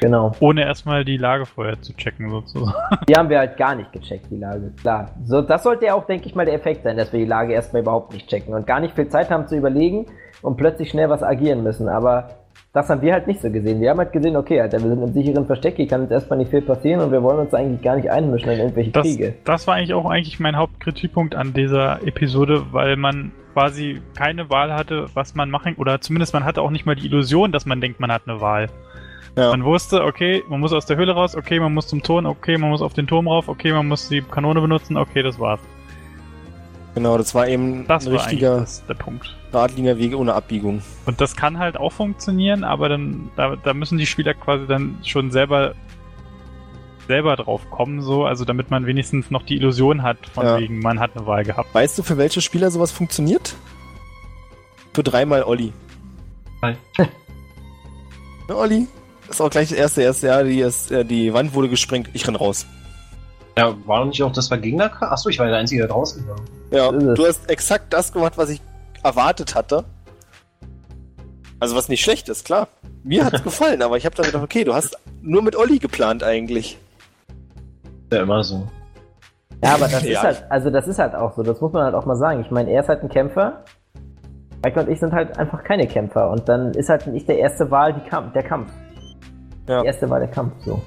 Genau. ohne erstmal die Lage vorher zu checken sozusagen. Die haben wir halt gar nicht gecheckt, die Lage. Klar. So, das sollte ja auch, denke ich mal, der Effekt sein, dass wir die Lage erstmal überhaupt nicht checken und gar nicht viel Zeit haben zu überlegen und plötzlich schnell was agieren müssen. Aber das haben wir halt nicht so gesehen. Wir haben halt gesehen, okay, Alter, wir sind im sicheren Versteck, hier kann jetzt erstmal nicht viel passieren und wir wollen uns eigentlich gar nicht einmischen in irgendwelche Das, Kriege. das war eigentlich auch eigentlich mein Hauptkritikpunkt an dieser Episode, weil man quasi keine Wahl hatte, was man machen, oder zumindest man hatte auch nicht mal die Illusion, dass man denkt, man hat eine Wahl. Ja. Man wusste, okay, man muss aus der Höhle raus, okay, man muss zum Turm, okay, man muss auf den Turm rauf, okay, man muss die Kanone benutzen, okay, das war's. Genau, das war eben Das ein war richtiger das, der Punkt. geradliniger Weg ohne Abbiegung. Und das kann halt auch funktionieren, aber dann, da, da müssen die Spieler quasi dann schon selber selber drauf kommen, so, also damit man wenigstens noch die Illusion hat, von Ja. wegen, man hat eine Wahl gehabt. Weißt du, für welche Spieler sowas funktioniert? Für dreimal Olli. Hi. Ja, Olli, ist auch gleich das erste, erste Jahr, die, ist, äh, die Wand wurde gesprengt, ich renn raus. Ja, war doch nicht auch, dass wir Gegner? Achso, ich war der Einzige, der draußen war. Ja, es. du hast exakt das gemacht, was ich erwartet hatte. Also was nicht schlecht ist, klar. Mir hat's gefallen, aber ich habe dann gedacht, okay, du hast nur mit Olli geplant eigentlich. Ja, immer so. Ja, aber das Ja. ist halt, also das ist halt auch so, das muss man halt auch mal sagen. Ich meine, er ist halt ein Kämpfer. Mike und ich sind halt einfach keine Kämpfer und dann ist halt nicht der erste Wahl die Kampf, der Kampf. Ja. Die erste Wahl der Kampf, so.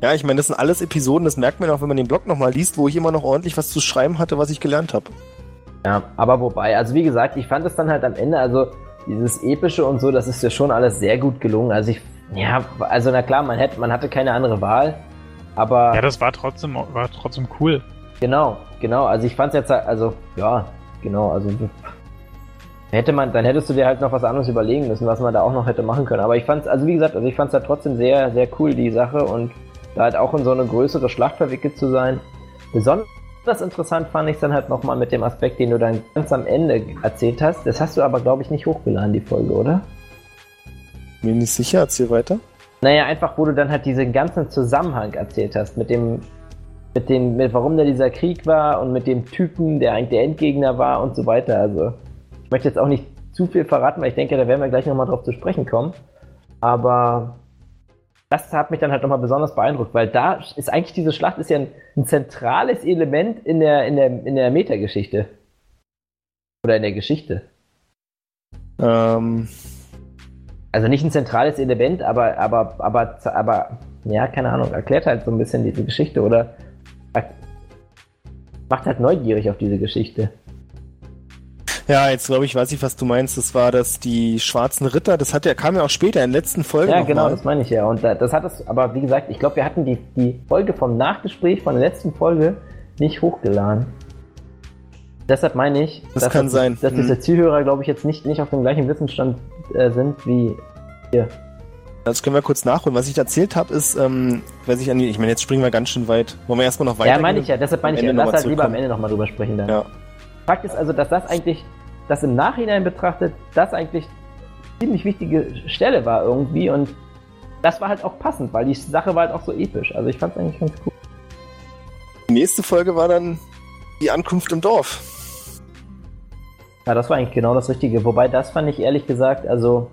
Ja, ich meine, das sind alles Episoden, das merkt man auch, wenn man den Blog nochmal liest, wo ich immer noch ordentlich was zu schreiben hatte, was ich gelernt habe. Ja, aber wobei, also wie gesagt, ich fand es dann halt am Ende, also dieses Epische und so, das ist ja schon alles sehr gut gelungen. Also ich, ja, also na klar, man hätte, man hatte keine andere Wahl, aber Ja, das war trotzdem, war trotzdem cool. genau, genau, also ich fand es jetzt, halt- also ja, genau, also hätte man, dann hättest du dir halt noch was anderes überlegen müssen, was man da auch noch hätte machen können. Aber ich fand es, also wie gesagt, also ich fand es halt trotzdem sehr, sehr cool die Sache und da halt auch in so eine größere Schlacht verwickelt zu sein. Besonders interessant fand ich es dann halt nochmal mit dem Aspekt, den du dann ganz am Ende erzählt hast. Das hast du aber, glaube ich, nicht hochgeladen, die Folge, oder? Bin nicht sicher, erzähl weiter. Naja, einfach, wo du dann halt diesen ganzen Zusammenhang erzählt hast, mit dem, mit dem, mit warum da dieser Krieg war und mit dem Typen, der eigentlich der Endgegner war und so weiter. Also, ich möchte jetzt auch nicht zu viel verraten, weil ich denke, da werden wir gleich nochmal drauf zu sprechen kommen. Aber das hat mich dann halt nochmal besonders beeindruckt, weil da ist eigentlich diese Schlacht ist ja ein, ein zentrales Element in der, in der, in der Metageschichte. Oder in der Geschichte. Ähm, Also nicht ein zentrales Element, aber, aber, aber, aber, ja, keine Ahnung, erklärt halt so ein bisschen diese Geschichte oder er- macht halt neugierig auf diese Geschichte. Ja, jetzt glaube ich, weiß ich, was du meinst. Das war das die schwarzen Ritter. Das hat ja, kam ja auch später in der letzten Folge. Ja, genau, mal. das meine ich ja. Und da- das hat es, aber wie gesagt, ich glaube, wir hatten die, die Folge vom Nachgespräch von der letzten Folge nicht hochgeladen. Deshalb meine ich, Das dass, kann sein. dass Mhm. diese Zuhörer, glaube ich, jetzt nicht, nicht auf dem gleichen Wissensstand äh, sind wie hier. Das können wir kurz nachholen. Was ich erzählt habe, ist, ähm, weiß ich an die, ich meine, jetzt springen wir ganz schön weit. Wollen wir erstmal noch weiter? Ja, meine ich ja, deshalb meine ich ja. Lass halt lieber am. Ende nochmal drüber sprechen dann. Ja. Fakt ist also, dass das eigentlich, das im Nachhinein betrachtet, das eigentlich ziemlich wichtige Stelle war irgendwie und das war halt auch passend, weil die Sache war halt auch so episch. Also ich fand es eigentlich ganz cool. Die nächste Folge war dann die Ankunft im Dorf. Ja, das war eigentlich genau das Richtige. Wobei das fand ich ehrlich gesagt, also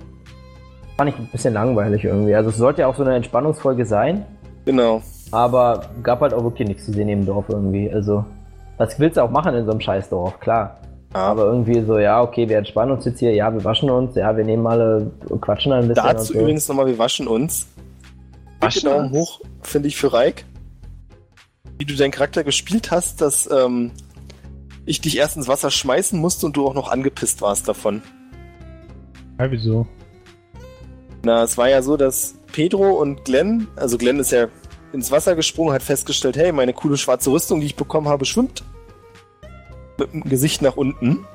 fand ich ein bisschen langweilig irgendwie. Also es sollte ja auch so eine Entspannungsfolge sein, Genau. aber gab halt auch wirklich nichts zu sehen im Dorf irgendwie. Also was willst du auch machen in so einem Scheißdorf, klar. Ja. Aber irgendwie so, ja, okay, wir entspannen uns jetzt hier, ja, wir waschen uns, ja, wir nehmen alle, quatschen ein bisschen. Dazu und so. übrigens nochmal, wir waschen uns. Waschen Daumen hoch, finde ich, für Reik. Wie du deinen Charakter gespielt hast, dass ähm, ich dich erst ins Wasser schmeißen musste und du auch noch angepisst warst davon. Ja, wieso? Na, es war ja so, dass Pedro und Glenn, also Glenn ist ja ins Wasser gesprungen, hat festgestellt, hey, meine coole schwarze Rüstung, die ich bekommen habe, schwimmt. Mit dem Gesicht nach unten.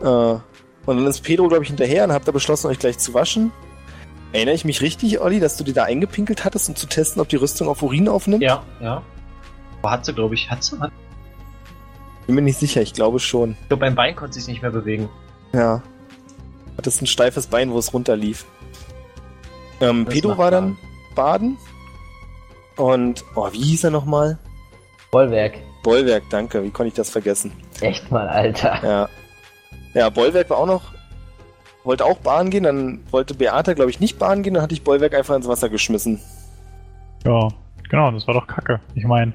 Äh, und dann ist Pedro, glaube ich, hinterher und habt da beschlossen, euch gleich zu waschen. Erinnere ich mich richtig, Olli, dass du dir da eingepinkelt hattest, um zu testen, ob die Rüstung auf Urin aufnimmt? Ja, ja. Aber hat sie, glaube ich, hat sie? Hat... Bin mir nicht sicher, ich glaube schon. Ich glaube, beim Bein konnte sie sich nicht mehr bewegen. Ja. Hattest ein steifes Bein, wo es runterlief. Ähm, Das Pedro war dann baden. Und, oh, wie hieß er nochmal? Bollwerk. Bollwerk, danke. Wie konnte ich das vergessen? Echt mal, Alter. Ja. Ja, Bollwerk war auch noch, wollte auch baden gehen, dann wollte Beate, glaube ich, nicht baden gehen, dann hatte ich Bollwerk einfach ins Wasser geschmissen. Ja, genau, das war doch kacke. Ich meine.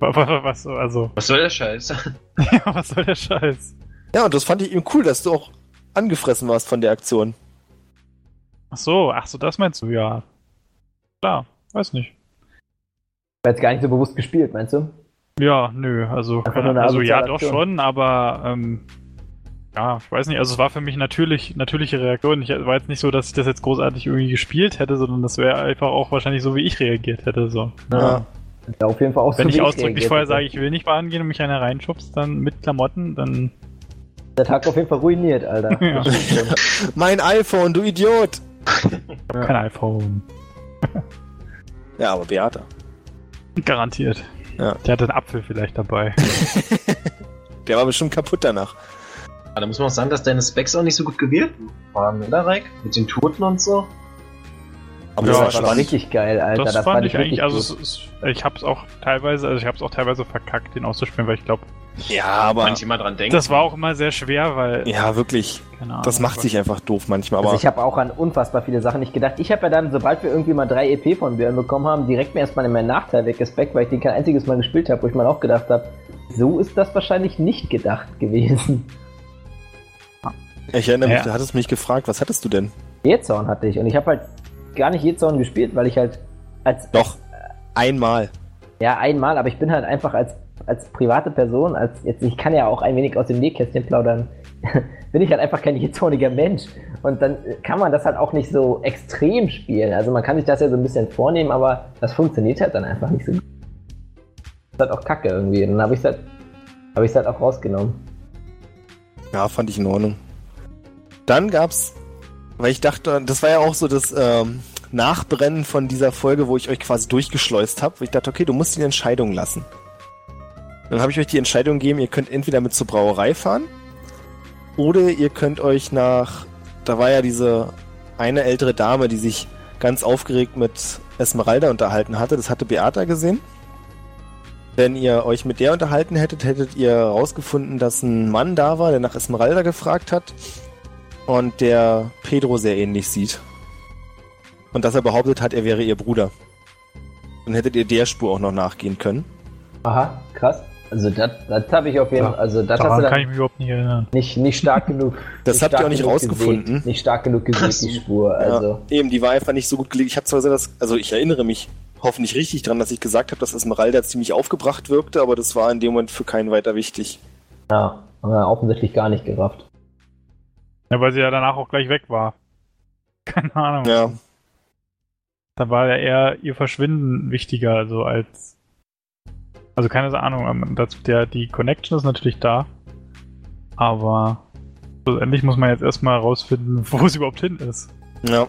Was, also, Was soll der Scheiß? ja, was soll der Scheiß? Ja, und das fand ich eben cool, dass du auch angefressen warst von der Aktion. Ach so, ach so, das meinst du, ja. Klar, weiß nicht. War jetzt gar nicht so bewusst gespielt, meinst du? Ja, nö, also, keine, also ja, doch schon, aber ähm, ja, ich weiß nicht, also es war für mich natürlich, natürliche Reaktion. Ich war jetzt nicht so, dass ich das jetzt großartig irgendwie gespielt hätte, sondern das wäre einfach auch wahrscheinlich so, wie ich reagiert hätte. So. Ja. Ja, auf jeden Fall auch Wenn so ich ausdrücklich vorher sage, ich will nicht baden gehen und mich einer reinschubst, dann mit Klamotten, dann Der Tag auf jeden Fall ruiniert, Alter. Ja. Mein iPhone, du Idiot! hab kein iPhone. Ja, aber Beate. Garantiert. Ja. Der hatte einen Apfel vielleicht dabei. Der war bestimmt kaputt danach. Aber da muss man auch sagen, dass deine Specs auch nicht so gut gewählt waren, oder, Reik? Mit den Toten und so. Aber Ja, das war Das war spannend. richtig geil, Alter. das, Das, fand ich richtig eigentlich, also es, es, ich hab's auch teilweise, also ich hab's auch teilweise verkackt, den auszuspielen, weil ich glaube, Ja, aber. Manche mal dran denken. das war auch immer sehr schwer, weil, Ja, wirklich. Ahnung. Das macht aber- sich einfach doof manchmal, aber. Also ich habe auch an unfassbar viele Sachen nicht gedacht. Ich habe ja dann, sobald wir irgendwie mal drei EP von Björn bekommen haben, direkt mir erstmal in meinen Nachteil weggespeckt, weil ich den kein einziges Mal gespielt habe, wo ich mal auch gedacht habe, so ist das wahrscheinlich nicht gedacht gewesen. ich erinnere mich, Ja. du hattest mich gefragt, was hattest du denn? Jezorn hatte ich und ich habe halt gar nicht Jezorn gespielt, weil ich halt als Doch. Einmal. ja einmal, aber ich bin halt einfach als als private Person, als jetzt ich kann ja auch ein wenig aus dem Nähkästchen plaudern, bin ich halt einfach kein jezorniger Mensch und dann kann man das halt auch nicht so extrem spielen. Also man kann sich das ja so ein bisschen vornehmen, aber das funktioniert halt dann einfach nicht so gut. Das ist halt auch Kacke irgendwie. Dann habe ich es halt es halt auch rausgenommen. Ja, fand ich in Ordnung. Dann gab's, weil ich dachte, das war ja auch so das ähm, Nachbrennen von dieser Folge, wo ich euch quasi durchgeschleust habe. Ich dachte, okay, du musst die Entscheidung lassen. Dann habe ich euch die Entscheidung gegeben, ihr könnt entweder mit zur Brauerei fahren oder ihr könnt euch nach, da war ja diese eine ältere Dame, die sich ganz aufgeregt mit Esmeralda unterhalten hatte. Das hatte Beata gesehen. Wenn ihr euch mit der unterhalten hättet, hättet ihr herausgefunden, dass ein Mann da war, der nach Esmeralda gefragt hat und der Pedro sehr ähnlich sieht. Und dass er behauptet hat, er wäre ihr Bruder. Dann hättet ihr der Spur auch noch nachgehen können. Aha, krass. Also das, habe ich auf jeden Fall, also das hast Daran du kann ich mich überhaupt nicht erinnern. nicht, nicht stark genug. Das habt ihr auch nicht rausgefunden. Gesät, nicht stark genug gesehen, Krass. die Spur. Also, Ja, eben, die war einfach nicht so gut gelegt. Ich habe zwar gesagt, dass, also ich erinnere mich hoffentlich richtig dran, dass ich gesagt habe, dass Esmeralda ziemlich aufgebracht wirkte, aber das war in dem Moment für keinen weiter wichtig. ja, haben wir offensichtlich gar nicht gerafft. Ja, weil sie ja danach auch gleich weg war. Keine Ahnung. Ja, Da war ja eher ihr Verschwinden wichtiger, also als. Also keine Ahnung, ähm, das, der, die Connection ist natürlich da. Aber schlussendlich muss man jetzt erstmal rausfinden, wo es überhaupt hin ist. ja.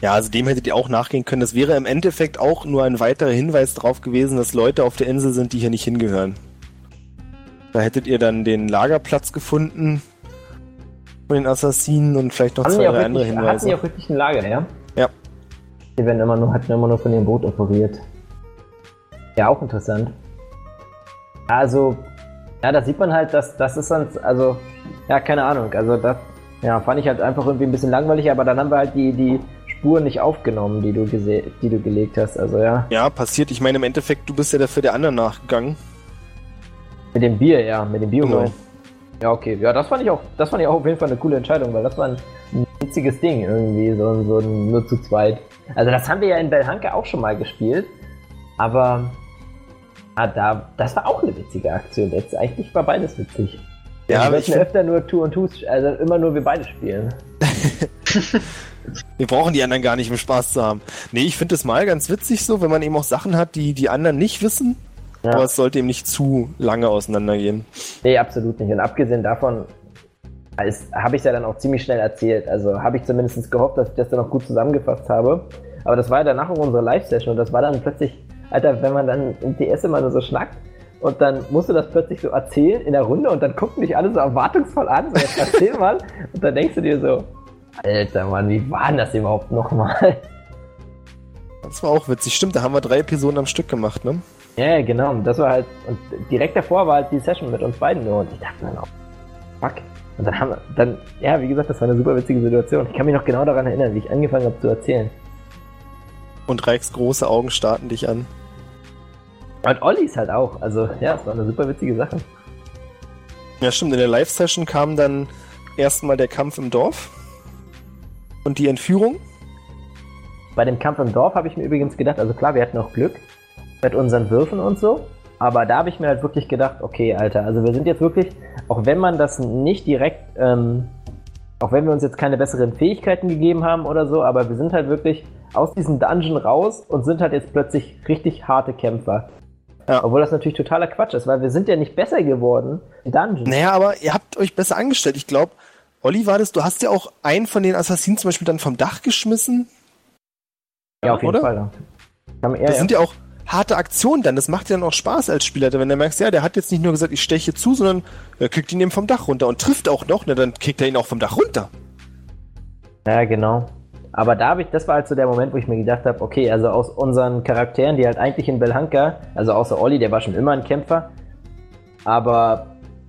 Ja, also dem hättet ihr auch nachgehen können. Das wäre im Endeffekt auch nur ein weiterer Hinweis darauf gewesen, dass Leute auf der Insel sind, die hier nicht hingehören. Da hättet ihr dann den Lagerplatz gefunden von den Assassinen und vielleicht noch Hatten zwei, drei andere wirklich, hatten die Hinweise. auch wirklich ein Lager, ja? Ja. Die werden immer nur, hatten immer nur von dem Boot operiert. Ja, auch interessant. Also, ja, da sieht man halt, dass das ist dann, also, ja, keine Ahnung. Also das, ja, fand ich halt einfach irgendwie ein bisschen langweilig, aber dann haben wir halt die, die Spuren nicht aufgenommen, die du die du gelegt hast. Also ja, Ja, passiert. Ich meine, im Endeffekt, du bist ja dafür der anderen nachgegangen. mit dem Bier, ja, mit dem Bier. Genau. Ja, okay. Ja, das fand ich auch, das fand ich auch auf jeden Fall eine coole Entscheidung, weil das war ein, ein witziges Ding irgendwie, so, so nur zu zweit. Also das haben wir ja in Belhanke auch schon mal gespielt, aber ah, da, das war auch eine witzige Aktion. Jetzt eigentlich war beides witzig. Ja, wir find- öfter nur Two und Two, also immer nur wir beide spielen. Wir brauchen die anderen gar nicht, um Spaß zu haben. Nee, ich finde es mal ganz witzig so, wenn man eben auch Sachen hat, die die anderen nicht wissen. Ja. Aber es sollte eben nicht zu lange auseinandergehen. Nee, absolut nicht. Und abgesehen davon habe ich es ja dann auch ziemlich schnell erzählt. Also habe ich zumindest gehofft, dass ich das dann auch gut zusammengefasst habe. Aber das war ja danach auch unsere Live-Session und das war dann plötzlich, Alter, wenn man dann im DS immer nur so schnackt und dann musst du das plötzlich so erzählen in der Runde und dann gucken dich alle so erwartungsvoll an, so jetzt erzähl mal. Und dann denkst du dir so, Alter Mann, wie war denn das überhaupt nochmal? Das war auch witzig. Stimmt, da haben wir drei Episoden am Stück gemacht, ne? Ja, ja, genau. Und das war halt, und direkt davor war halt die Session mit uns beiden nur. Und ich dachte dann auch, fuck. Und dann haben wir, dann, ja, wie gesagt, das war eine super witzige Situation. Ich kann mich noch genau daran erinnern, wie ich angefangen habe zu erzählen. Und Reichs große Augen starten dich an. Und Ollis halt auch. Also, ja, es war eine super witzige Sache. Ja, stimmt. In der Live-Session kam dann erstmal der Kampf im Dorf. Und die Entführung. Bei dem Kampf im Dorf habe ich mir übrigens gedacht, also klar, wir hatten auch Glück mit unseren Würfen und so. Aber da habe ich mir halt wirklich gedacht, okay, Alter, also wir sind jetzt wirklich, auch wenn man das nicht direkt, ähm, auch wenn wir uns jetzt keine besseren Fähigkeiten gegeben haben oder so, aber wir sind halt wirklich aus diesem Dungeon raus und sind halt jetzt plötzlich richtig harte Kämpfer. Ja. Obwohl das natürlich totaler Quatsch ist, weil wir sind ja nicht besser geworden in Dungeons. Naja, aber ihr habt euch besser angestellt. Ich glaube, Olli war das, du hast ja auch einen von den Assassinen zum Beispiel dann vom Dach geschmissen. ja, auf jeden oder? Fall. Ja. Das sind ja auch harte Aktionen dann. Das macht ja dann auch Spaß als Spieler. Wenn du merkst, ja, der hat jetzt nicht nur gesagt, ich steche zu, sondern er kickt ihn eben vom Dach runter und trifft auch noch, na, dann kickt er ihn auch vom Dach runter. Ja, genau. Aber da habe ich, das war halt so der Moment, wo ich mir gedacht habe, okay, also aus unseren Charakteren, die halt eigentlich in Belhanka, also außer Olli, der war schon immer ein Kämpfer, aber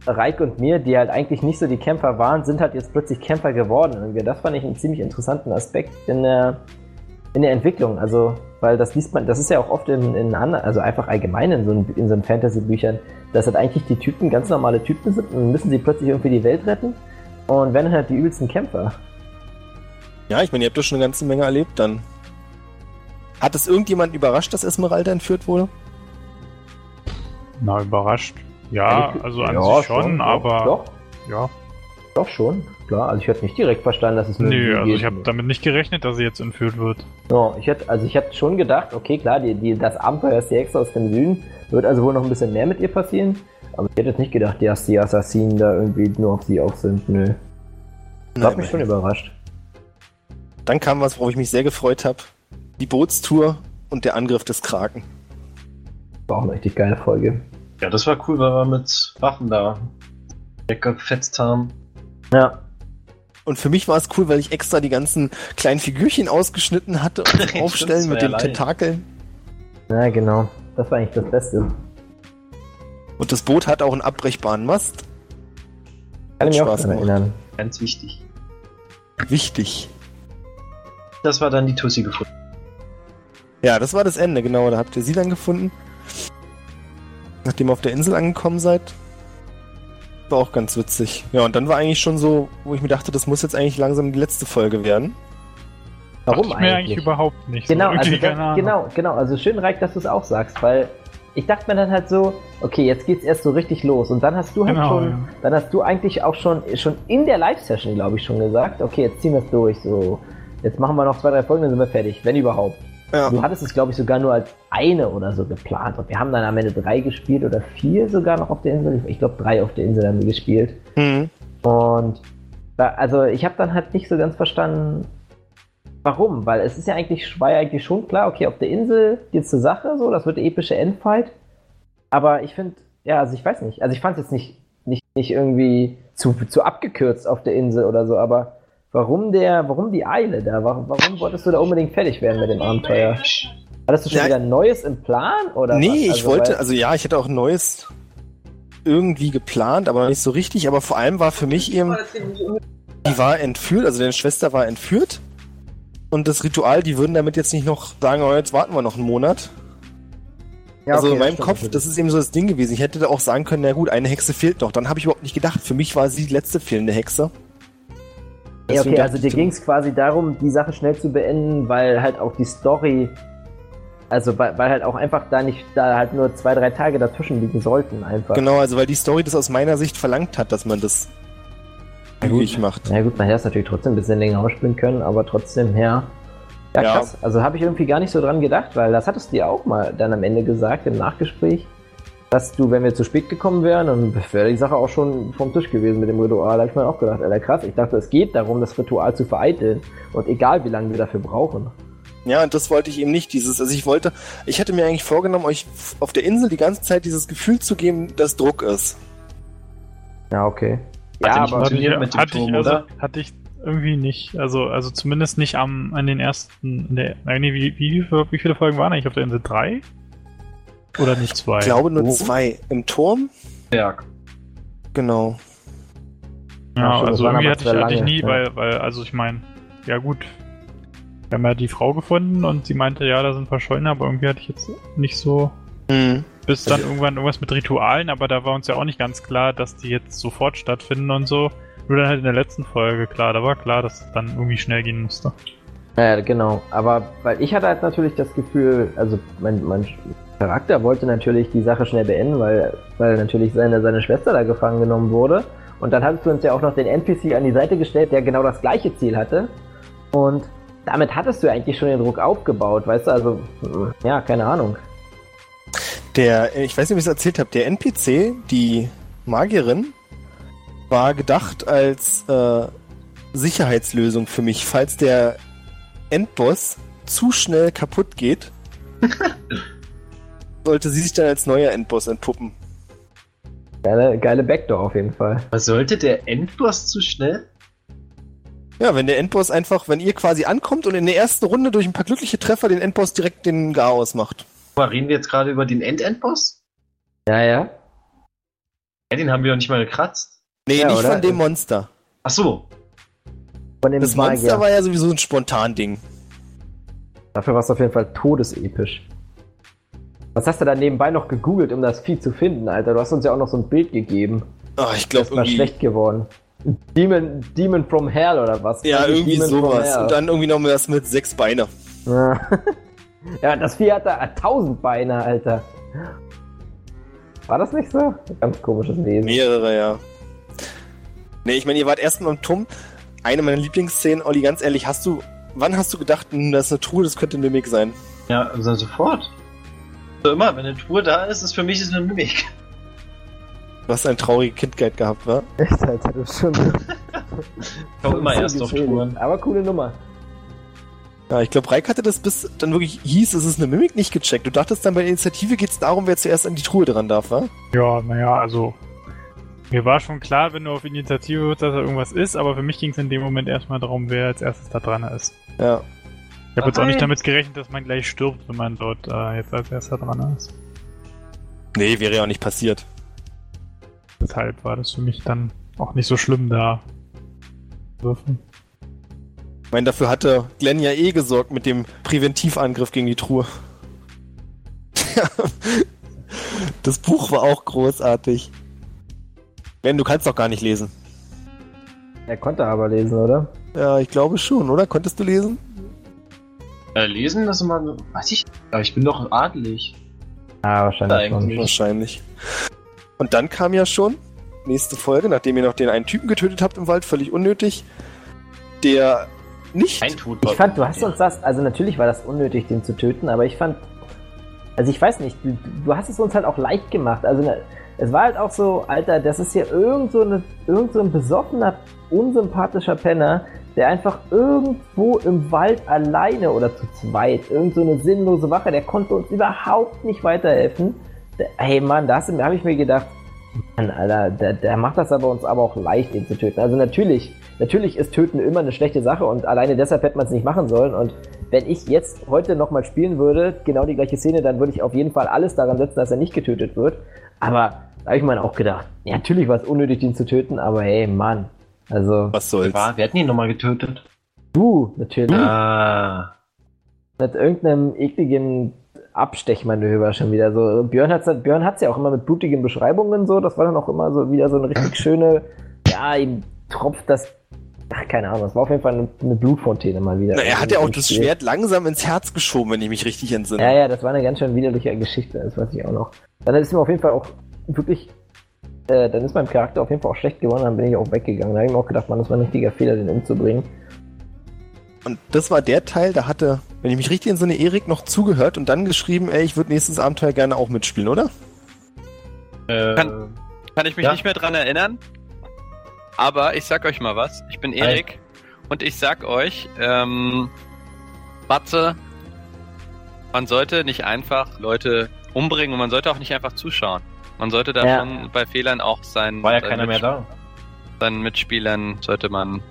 Reik und mir, die halt eigentlich nicht so die Kämpfer waren, sind halt jetzt plötzlich Kämpfer geworden. Irgendwie. Das fand ich einen ziemlich interessanten Aspekt in der, in der Entwicklung. Also, weil das liest man, das ist ja auch oft in, in anderen, also einfach allgemein in so, in, so Fantasy-Büchern, dass halt eigentlich die Typen ganz normale Typen sind und müssen sie plötzlich irgendwie die Welt retten und werden halt die übelsten Kämpfer. Ja, ich meine, ihr habt doch schon eine ganze Menge erlebt dann. Hat es irgendjemand überrascht, dass Esmeralda entführt wurde? Na, überrascht. Ja, also an Ja, sich schon, doch, aber Doch, ja. doch schon, klar. Also ich hätte nicht direkt verstanden, dass es nur Nö, also ich habe damit nicht gerechnet, dass sie jetzt entführt wird. Ja, ich hätte, also ich hätte schon gedacht, okay, klar, die, die, das Abenteuer ist die Hexe aus dem Süden, wird also wohl noch ein bisschen mehr mit ihr passieren. Aber ich hätte jetzt nicht gedacht, dass die Assassinen da irgendwie nur auf sie auf sind. Nö. Das hat mich schon überrascht. Dann kam was, worauf ich mich sehr gefreut habe. Die Bootstour und der Angriff des Kraken. War auch eine richtig geile Folge. Ja, das war cool, weil wir mit Waffen da weggefetzt haben. Ja. Und für mich war es cool, weil ich extra die ganzen kleinen Figürchen ausgeschnitten hatte und Stimmt, aufstellen mit war den ja leicht. Tentakeln. Ja, genau. Das war eigentlich das Beste. Und das Boot hat auch einen abbrechbaren Mast. Kann ich mich auch daran erinnern. Ganz wichtig. Wichtig. Das war dann die Tussi gefunden. Ja, das war das Ende, genau. Da habt ihr sie dann gefunden. Nachdem ihr auf der Insel angekommen seid. War auch ganz witzig. Ja, und dann war eigentlich schon so, wo ich mir dachte, das muss jetzt eigentlich langsam die letzte Folge werden. Warum ich mir eigentlich? überhaupt nicht. Genau, so, also genau, genau. Also schön, Reik, dass du es auch sagst, weil ich dachte mir dann halt so, okay, jetzt geht's erst so richtig los und dann hast du halt Genau, schon, ja. dann hast du eigentlich auch schon schon in der Live-Session, glaube ich, schon gesagt, okay, jetzt ziehen wir es durch, so, jetzt machen wir noch zwei, drei Folgen, dann sind wir fertig, wenn überhaupt. Ja. Du hattest es, glaube ich, sogar nur als eine oder so geplant und wir haben dann am Ende drei gespielt oder vier sogar noch auf der Insel. Ich glaube, drei auf der Insel haben wir gespielt. Mhm. Und da, also ich habe dann halt nicht so ganz verstanden, warum, weil es ist ja eigentlich, war ja eigentlich schon klar, okay, auf der Insel geht's zur Sache, so, das wird der epische Endfight. Aber ich finde, ja, also ich weiß nicht, also ich fand es jetzt nicht, nicht, nicht irgendwie zu, zu abgekürzt auf der Insel oder so, aber warum der, warum die Eile da? Warum, warum wolltest du da unbedingt fertig werden mit dem Abenteuer? Hattest du schon Ja, wieder Neues im Plan? Oder Nee, was? ich Also, wollte, also ja, ich hätte auch ein neues irgendwie geplant, aber nicht so richtig. Aber vor allem war für mich eben, die war entführt, also deine Schwester war entführt. Und das Ritual, die würden damit jetzt nicht noch sagen, oh, jetzt warten wir noch einen Monat. Ja, also okay, in das meinem stimmt Kopf, natürlich. das ist eben so das Ding gewesen. Ich hätte da auch sagen können, na gut, eine Hexe fehlt noch. Dann habe ich überhaupt nicht gedacht. Für mich war sie die letzte fehlende Hexe. Ja, okay, also dir ging es quasi darum, die Sache schnell zu beenden, weil halt auch die Story, also weil, weil halt auch einfach da nicht, da halt nur zwei, drei Tage dazwischen liegen sollten einfach. Genau, also weil die Story das aus meiner Sicht verlangt hat, dass man das möglich macht. Na gut, man hätte es natürlich trotzdem ein bisschen länger ausspielen können, aber trotzdem, ja. Ja, Ja. krass. Also habe ich irgendwie gar nicht so dran gedacht, weil das hattest du ja auch mal dann am Ende gesagt im Nachgespräch, dass du, wenn wir zu spät gekommen wären, dann wäre die Sache auch schon vom Tisch gewesen mit dem Ritual. Da habe ich mir auch gedacht, Alter, krass. Ich dachte, es geht darum, das Ritual zu vereiteln. Und egal, wie lange wir dafür brauchen. Ja, und das wollte ich eben nicht. Dieses, also ich wollte, ich hätte mir eigentlich vorgenommen, euch auf der Insel die ganze Zeit dieses Gefühl zu geben, dass Druck ist. Ja, okay. Hat Ja, aber Hatte ich, funktioniert mit dem hatte, ich, Turm, also, oder? hatte ich irgendwie nicht. Also, also zumindest nicht am, an den ersten. In der, nein, nee, wie, wie, wie viele Folgen waren eigentlich auf der Insel? Drei? Oder nicht zwei? Ich glaube nur Wo? zwei. Im Turm? Berg. Genau. Ja, Ja, also irgendwie hatte ich, hatte ich nie, ja. weil, weil, also ich meine, ja gut. Wir haben ja die Frau gefunden und sie meinte, ja, da sind Verschollene, aber irgendwie hatte ich jetzt nicht so. Mhm. Bis dann irgendwann irgendwas mit Ritualen, aber da war uns ja auch nicht ganz klar, dass die jetzt sofort stattfinden und so. Nur dann halt in der letzten Folge klar, da war klar, dass es dann irgendwie schnell gehen musste. Ja, genau. Aber weil ich hatte halt natürlich das Gefühl, also mein, mein Charakter wollte natürlich die Sache schnell beenden, weil, weil natürlich seine, seine Schwester da gefangen genommen wurde. Und dann hattest du uns ja auch noch den NPC an die Seite gestellt, der genau das gleiche Ziel hatte. Und damit hattest du eigentlich schon den Druck aufgebaut, weißt du? Also, ja, keine Ahnung. Der, ich weiß nicht, ob ich es erzählt habe, der NPC, die Magierin, war gedacht als äh, Sicherheitslösung für mich, falls der Endboss zu schnell kaputt geht, sollte sie sich dann als neuer Endboss entpuppen. Geile, geile Backdoor auf jeden Fall. Was sollte der Endboss zu schnell? Ja, wenn der Endboss einfach, wenn ihr quasi ankommt und in der ersten Runde durch ein paar glückliche Treffer den Endboss direkt den Garaus macht. Mal, reden wir jetzt gerade über den End-Endboss? Ja, ja. Ja, den haben wir doch nicht mal gekratzt. Nee, Ja, nicht oder? von dem Monster. Ach so. Von dem Das Monster Magier. war ja sowieso ein Spontan-Ding. Dafür war es auf jeden Fall todesepisch. Was hast du da nebenbei noch gegoogelt, um das Vieh zu finden, Alter? Du hast uns ja auch noch so ein Bild gegeben. Oh, ich Das glaube ist mal irgendwie. schlecht geworden. Demon, Demon from Hell oder was? Ja, Eigentlich irgendwie Demon sowas. Und dann irgendwie noch was mit sechs Beine. Ja. ja, das Vieh hat da tausend Beine, Alter. War das nicht so? Ganz komisches Wesen. Mehrere, ja. Nee, ich meine, ihr wart erstmal im Turm. Eine meiner Lieblingsszenen, Olli, ganz ehrlich, hast du, wann hast du gedacht, hm, das ist eine Truhe, das könnte ein Mimik sein? Ja, also sofort. So immer, wenn eine Tour da ist, ist für mich ist eine Mimik. Du hast eine traurige Kindheit gehabt, wa? Echt, Alter, du schon. Ich komme immer erst auf. Touren. Aber coole Nummer. Ja, ich glaube, Reik hatte das bis dann wirklich hieß, es ist eine Mimik nicht gecheckt. Du dachtest dann bei der Initiative geht es darum, wer zuerst an die Truhe dran darf, wa? Ja, naja, also. Mir war schon klar, wenn du auf Initiative wirst, dass da irgendwas ist, aber für mich ging es in dem Moment erstmal darum, wer als erstes da dran ist. Ja. Ich habe jetzt auch nicht damit gerechnet, dass man gleich stirbt, wenn man dort äh, jetzt als erster dran ist. Nee, wäre ja auch nicht passiert. Deshalb war das für mich dann auch nicht so schlimm da. zu Würfen. Ich meine, dafür hatte Glenn ja eh gesorgt mit dem Präventivangriff gegen die Truhe. das Buch war auch großartig. Glenn, du kannst doch gar nicht lesen. Er konnte aber lesen, oder? Ja, ich glaube schon, oder? Konntest du lesen? Äh, lesen, das immer, weiß ich, aber ich bin doch adelig. Ah, wahrscheinlich schon. Wahrscheinlich. Und dann kam ja schon, nächste Folge, nachdem ihr noch den einen Typen getötet habt im Wald, völlig unnötig, der nicht. Ein Tod. Ich fand, du hast uns das, also natürlich war das unnötig, den zu töten, aber ich fand, also ich weiß nicht, du, du hast es uns halt auch leicht gemacht. Also ne, es war halt auch so, Alter, das ist hier irgend so, eine, irgend so ein besoffener, unsympathischer Penner, der einfach irgendwo im Wald alleine oder zu zweit, irgend so eine sinnlose Wache, der konnte uns überhaupt nicht weiterhelfen. Der, hey Mann, da habe ich mir gedacht, Mann, Alter, der, der macht das aber uns aber auch leicht, den zu töten. Also natürlich, natürlich ist Töten immer eine schlechte Sache und alleine deshalb hätte man es nicht machen sollen. Und wenn ich jetzt heute nochmal spielen würde, genau die gleiche Szene, dann würde ich auf jeden Fall alles daran setzen, dass er nicht getötet wird. Aber da habe ich mir auch gedacht, ja, natürlich war es unnötig, ihn zu töten, aber hey, Mann. Also, Was soll's? War, wir hätten ihn nochmal getötet. du, natürlich. Ah. Mit irgendeinem ekligen Abstechmanöver schon wieder. So, Björn hat's Björn hat's ja auch immer mit blutigen Beschreibungen so. Das war dann auch immer so wieder so eine richtig schöne, ja, ihm tropft das. Ach, keine Ahnung, das war auf jeden Fall eine, eine Blutfontäne mal wieder. Na, er hat ja auch das Spiel. Schwert langsam ins Herz geschoben, wenn ich mich richtig entsinne. Ja, ja, das war eine ganz schön widerliche Geschichte, das weiß ich auch noch. Dann ist mir auf jeden Fall auch wirklich, äh, dann ist mein Charakter auf jeden Fall auch schlecht geworden, dann bin ich auch weggegangen. Da habe ich mir auch gedacht, man, das war ein richtiger Fehler, den umzubringen. Und das war der Teil, da hatte, wenn ich mich richtig entsinne, Erik noch zugehört und dann geschrieben, ey, ich würde nächstes Abenteuer gerne auch mitspielen, oder? Äh, Kann- Kann ich mich Ja. nicht mehr dran erinnern. Aber ich sag euch mal was. Ich bin Erik und ich sag euch, ähm, Batze, man sollte nicht einfach Leute umbringen und man sollte auch nicht einfach zuschauen. Man sollte da Ja. schon bei Fehlern auch sein, war ja seinen keiner mehr da. Seinen Mitspielern sollte man.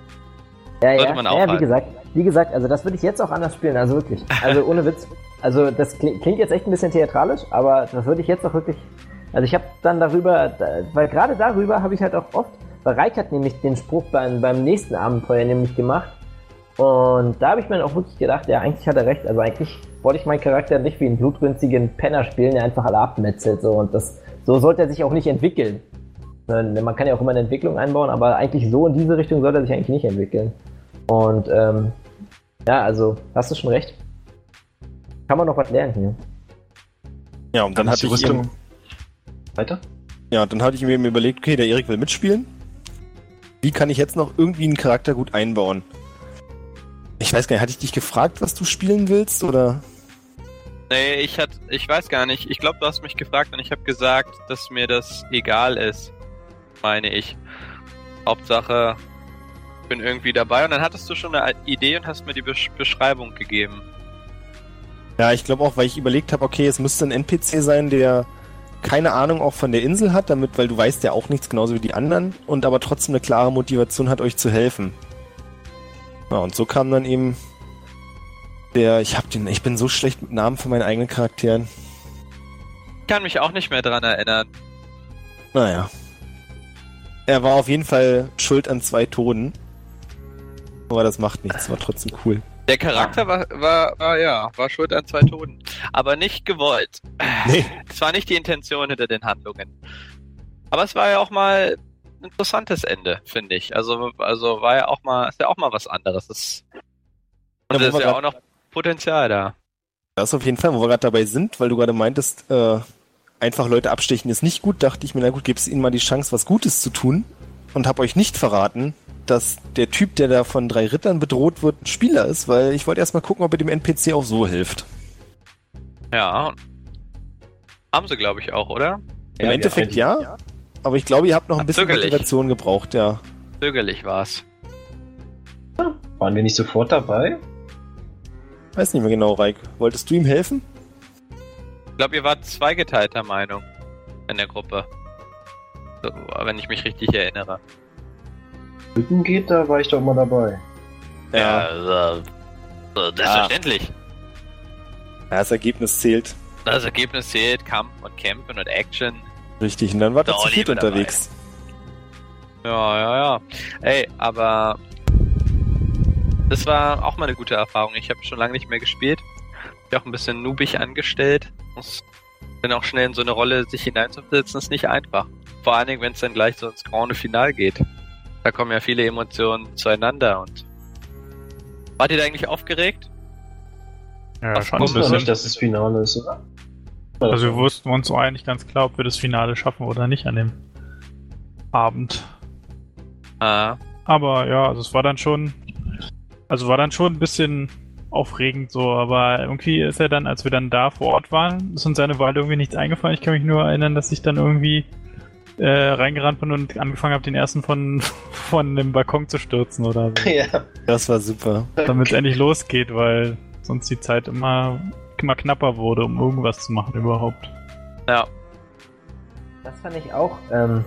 Ja, Sollte ja, man ja, wie gesagt, wie gesagt, also das würde ich jetzt auch anders spielen, also wirklich. Also ohne Witz. Also das klingt, jetzt echt ein bisschen theatralisch, aber das würde ich jetzt auch wirklich. Also ich habe dann darüber, da- weil gerade darüber habe ich halt auch oft, weil Reik hat nämlich den Spruch beim, beim nächsten Abenteuer nämlich gemacht. Und da habe ich mir dann auch wirklich gedacht, ja, eigentlich hat er recht. Also eigentlich wollte ich meinen Charakter nicht wie einen blutrünstigen Penner spielen, der einfach alle abmetzelt. So. Und das, so sollte er sich auch nicht entwickeln. Man kann ja auch immer eine Entwicklung einbauen, aber eigentlich so in diese Richtung sollte er sich eigentlich nicht entwickeln. Und ähm, ja, also hast du schon recht. Kann man noch was lernen hier. Ja, und dann ich hatte ich Rüstung- Weiter? ja, dann hatte ich mir eben überlegt, okay, der Erik will mitspielen. Wie kann ich jetzt noch irgendwie einen Charakter gut einbauen? Ich weiß gar nicht, hatte ich dich gefragt, was du spielen willst, oder? Nee, ich hat, ich weiß gar nicht. Ich glaube, du hast mich gefragt und ich habe gesagt, dass mir das egal ist. Meine ich. Hauptsache, ich bin irgendwie dabei und dann hattest du schon eine Idee und hast mir die Besch Beschreibung gegeben. Ja, ich glaube auch, weil ich überlegt habe, okay, es müsste ein NPC sein, der keine Ahnung auch von der Insel hat, damit, weil du weißt ja auch nichts genauso wie die anderen und aber trotzdem eine klare Motivation hat, euch zu helfen. Ja, und so kam dann eben der, ich hab den, ich bin so schlecht mit Namen von meinen eigenen Charakteren. Ich kann mich auch nicht mehr dran erinnern. Naja. Er war auf jeden Fall schuld an zwei Toten. Aber das macht nichts, war trotzdem cool. Der Charakter war, war, war, ja, war schuld an zwei Toten. Aber nicht gewollt. Nee. Das war nicht die Intention hinter den Handlungen. Aber es war ja auch mal ein interessantes Ende, finde ich. Also, also war ja auch mal, ist ja auch mal was anderes. Das, und Ja, es ist ja auch noch Potenzial da. Das auf jeden Fall, wo wir gerade dabei sind, weil du gerade meintest, äh, einfach Leute abstechen ist nicht gut, dachte ich mir, na gut, gibst ihnen mal die Chance, was Gutes zu tun und hab euch nicht verraten, dass der Typ, der da von drei Rittern bedroht wird, ein Spieler ist, weil ich wollte erst mal gucken, ob er dem NPC auch so hilft. Ja. Haben sie, glaube ich, auch, oder? Im Endeffekt ja, aber ich glaube, ihr habt noch ein Ach, bisschen zögerlich. Motivation gebraucht, ja. Zögerlich war's. Waren wir nicht sofort dabei? Weiß nicht mehr genau, Reik. Wolltest du ihm helfen? Ich glaube, ihr wart zweigeteilter Meinung in der Gruppe. So, wenn ich mich richtig erinnere. Hütten geht, da war ich doch mal dabei. also, so, selbstverständlich. Ja, das Ergebnis zählt. Das Ergebnis zählt Kampf und Campen und Action. Richtig, und dann war Der er zu viert Oliver dabei. unterwegs. Ja, ja, ja. Ey, aber Das war auch mal eine gute Erfahrung. Ich habe schon lange nicht mehr gespielt. Bin auch ein bisschen noobig angestellt. Muss, bin auch schnell in so eine Rolle sich hineinzusetzen, ist nicht einfach. Vor allen Dingen, wenn es dann gleich so ins Grande Final geht. Da kommen ja viele Emotionen zueinander und. Wart ihr da eigentlich aufgeregt? Ja, Ach, schon ein Wussten wir bisschen. nicht, dass es Finale ist, oder? Also wir wussten uns so eigentlich ganz klar, ob wir das Finale schaffen oder nicht an dem Abend. Ah, Aber ja, also es war dann schon, also war dann schon ein bisschen aufregend so, aber irgendwie ist er dann, als wir dann da vor Ort waren, ist uns seine Wahl irgendwie nichts eingefallen. Ich kann mich nur erinnern, dass ich dann irgendwie äh, reingerannt bin und angefangen habe, den ersten von, von dem Balkon zu stürzen oder so. Ja. Das war super. Damit es endlich losgeht, weil sonst die Zeit immer, immer knapper wurde, um irgendwas zu machen überhaupt. ja. Das fand ich auch, ähm,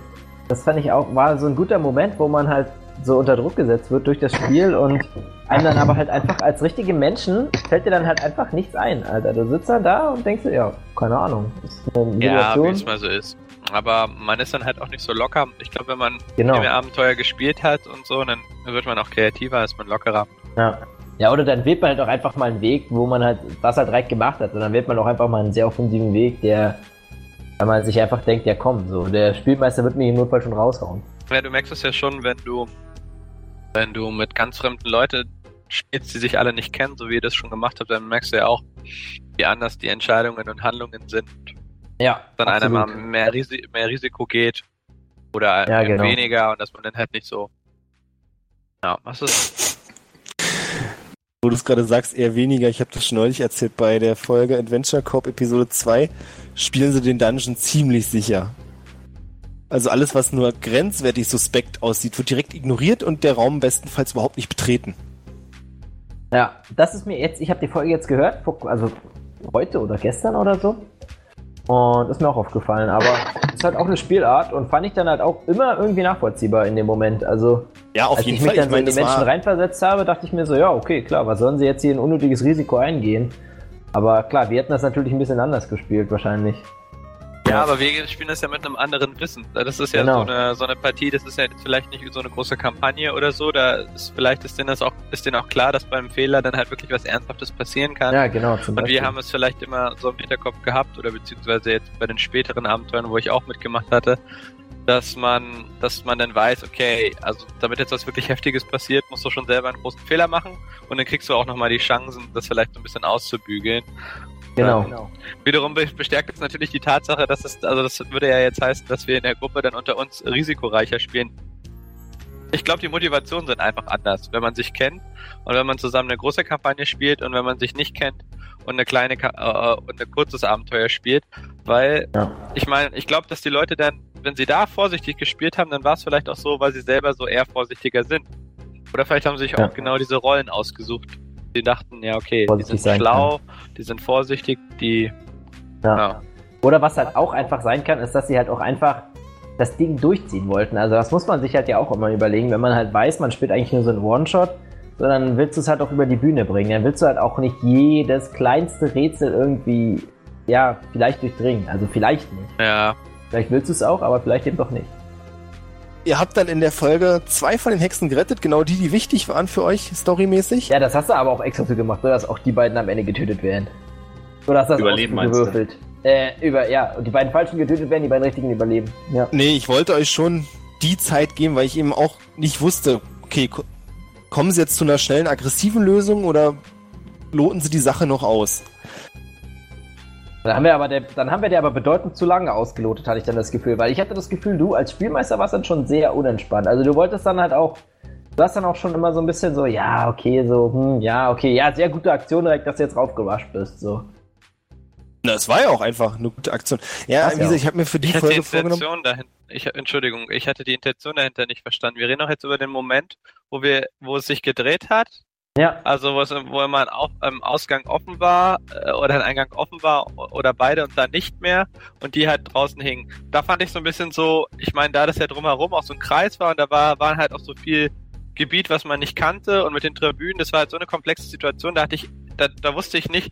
das fand ich auch, war so ein guter Moment, wo man halt so unter Druck gesetzt wird durch das Spiel und einem dann aber halt einfach als richtige Menschen fällt dir dann halt einfach nichts ein, Alter. Du sitzt dann da und denkst dir, ja, keine Ahnung, ist Ja, wie es mal so ist. Aber man ist dann halt auch nicht so locker. Ich glaube, wenn man genau. mehr Abenteuer gespielt hat und so, dann wird man auch kreativer, ist man lockerer. Ja. ja, oder dann wählt man halt auch einfach mal einen Weg, wo man halt, was halt direkt gemacht hat. Und dann wählt man auch einfach mal einen sehr offensiven Weg, der, weil man sich einfach denkt, ja komm, so, der Spielmeister wird mich im Notfall schon raushauen. Ja, du merkst es ja schon, wenn du, wenn du mit ganz fremden Leuten spielst, die sich alle nicht kennen, so wie ihr das schon gemacht habt, dann merkst du ja auch, wie anders die Entscheidungen und Handlungen sind. Ja, Dann einer mal mehr, Risi mehr Risiko geht oder Ja, genau. weniger und dass man dann halt nicht so. Ja, was ist. Wo du es gerade sagst, eher weniger. Ich habe das schon neulich erzählt bei der Folge Adventure Corp Episode 2. Spielen sie den Dungeon ziemlich sicher. Also alles, was nur grenzwertig suspekt aussieht, wird direkt ignoriert und der Raum bestenfalls überhaupt nicht betreten. Ja, das ist mir jetzt, ich habe die Folge jetzt gehört, also heute oder gestern oder so. Und ist mir auch aufgefallen, aber ist halt auch eine Spielart und fand ich dann halt auch immer irgendwie nachvollziehbar in dem Moment. Also, Ja, auf als jeden ich mich Fall. dann Ich so in die Menschen reinversetzt habe, dachte ich mir so, ja, okay, klar, was sollen sie jetzt hier ein unnötiges Risiko eingehen? Aber klar, wir hätten das natürlich ein bisschen anders gespielt, wahrscheinlich. Ja, aber wir spielen das ja mit einem anderen Wissen. Das ist ja Genau. so, eine, so eine Partie, das ist ja vielleicht nicht so eine große Kampagne oder so. Da ist vielleicht ist denen das auch, ist denen auch klar, dass beim Fehler dann halt wirklich was Ernsthaftes passieren kann. Ja, genau. Und wir haben es vielleicht immer so im Hinterkopf gehabt, oder beziehungsweise jetzt bei den späteren Abenteuern, wo ich auch mitgemacht hatte, dass man, dass man dann weiß, okay, also damit jetzt was wirklich Heftiges passiert, musst du schon selber einen großen Fehler machen und dann kriegst du auch nochmal die Chancen, das vielleicht so ein bisschen auszubügeln. Genau. Wiederum be- bestärkt es natürlich die Tatsache, dass es, also das würde ja jetzt heißen, dass wir in der Gruppe dann unter uns risikoreicher spielen. Ich glaube, die Motivationen sind einfach anders, wenn man sich kennt und wenn man zusammen eine große Kampagne spielt und wenn man sich nicht kennt und eine kleine Ka äh, und ein kurzes Abenteuer spielt, weil Ja. ich meine, ich glaube, dass die Leute dann, wenn sie da vorsichtig gespielt haben, dann war es vielleicht auch so, weil sie selber so eher vorsichtiger sind. Oder vielleicht haben sie sich Ja. auch genau diese Rollen ausgesucht. Die dachten, ja, okay, Vorsichtig die sind schlau, die sind vorsichtig, die Ja. ja. Oder was halt auch einfach sein kann, ist, dass sie halt auch einfach das Ding durchziehen wollten. Also das muss man sich halt ja auch immer überlegen, wenn man halt weiß, man spielt eigentlich nur so einen One-Shot, sondern willst du es halt auch über die Bühne bringen. Dann willst du halt auch nicht jedes kleinste Rätsel irgendwie, ja, vielleicht durchdringen. Also vielleicht nicht. Ja, Vielleicht willst du es auch, aber vielleicht eben doch nicht. Ihr habt dann in der Folge zwei von den Hexen gerettet, genau die, die wichtig waren für euch, storymäßig. Ja, das hast du aber auch extra so gemacht, so dass auch die beiden am Ende getötet werden. Oder hast du das Überleben, meinst du? gewürfelt? Äh, über, ja, und die beiden Falschen getötet werden, die beiden Richtigen überleben. Ja. Nee, ich wollte euch schon die Zeit geben, weil ich eben auch nicht wusste, okay, ko- kommen sie jetzt zu einer schnellen, aggressiven Lösung oder loten sie die Sache noch aus? Dann haben wir aber der, dann haben wir der aber bedeutend zu lange ausgelotet, hatte ich dann das Gefühl, weil ich hatte das Gefühl, du als Spielmeister warst dann schon sehr unentspannt. Also du wolltest dann halt auch, du hast dann auch schon immer so ein bisschen so, ja, okay, so, hm, ja, okay, ja, sehr gute Aktion direkt, dass du jetzt raufgewascht bist, so. Na, es war ja auch einfach eine gute Aktion. Ja, wie ja gesagt, ich habe mir für die ich hatte die Folge vorgenommen. Intention dahinter. Ich, Entschuldigung, ich hatte die Intention dahinter nicht verstanden. Wir reden doch jetzt über den Moment, wo wir, wo es sich gedreht hat. Ja, Also wo es, wo immer ein Auf, ähm, Ausgang offen war äh, oder ein Eingang offen war oder beide und dann nicht mehr und die halt draußen hingen. Da fand ich so ein bisschen so, ich meine, da das ja drumherum auch so ein Kreis war und da war, waren halt auch so viel Gebiet, was man nicht kannte und mit den Tribünen, das war halt so eine komplexe Situation, da hatte ich, da, da wusste ich nicht,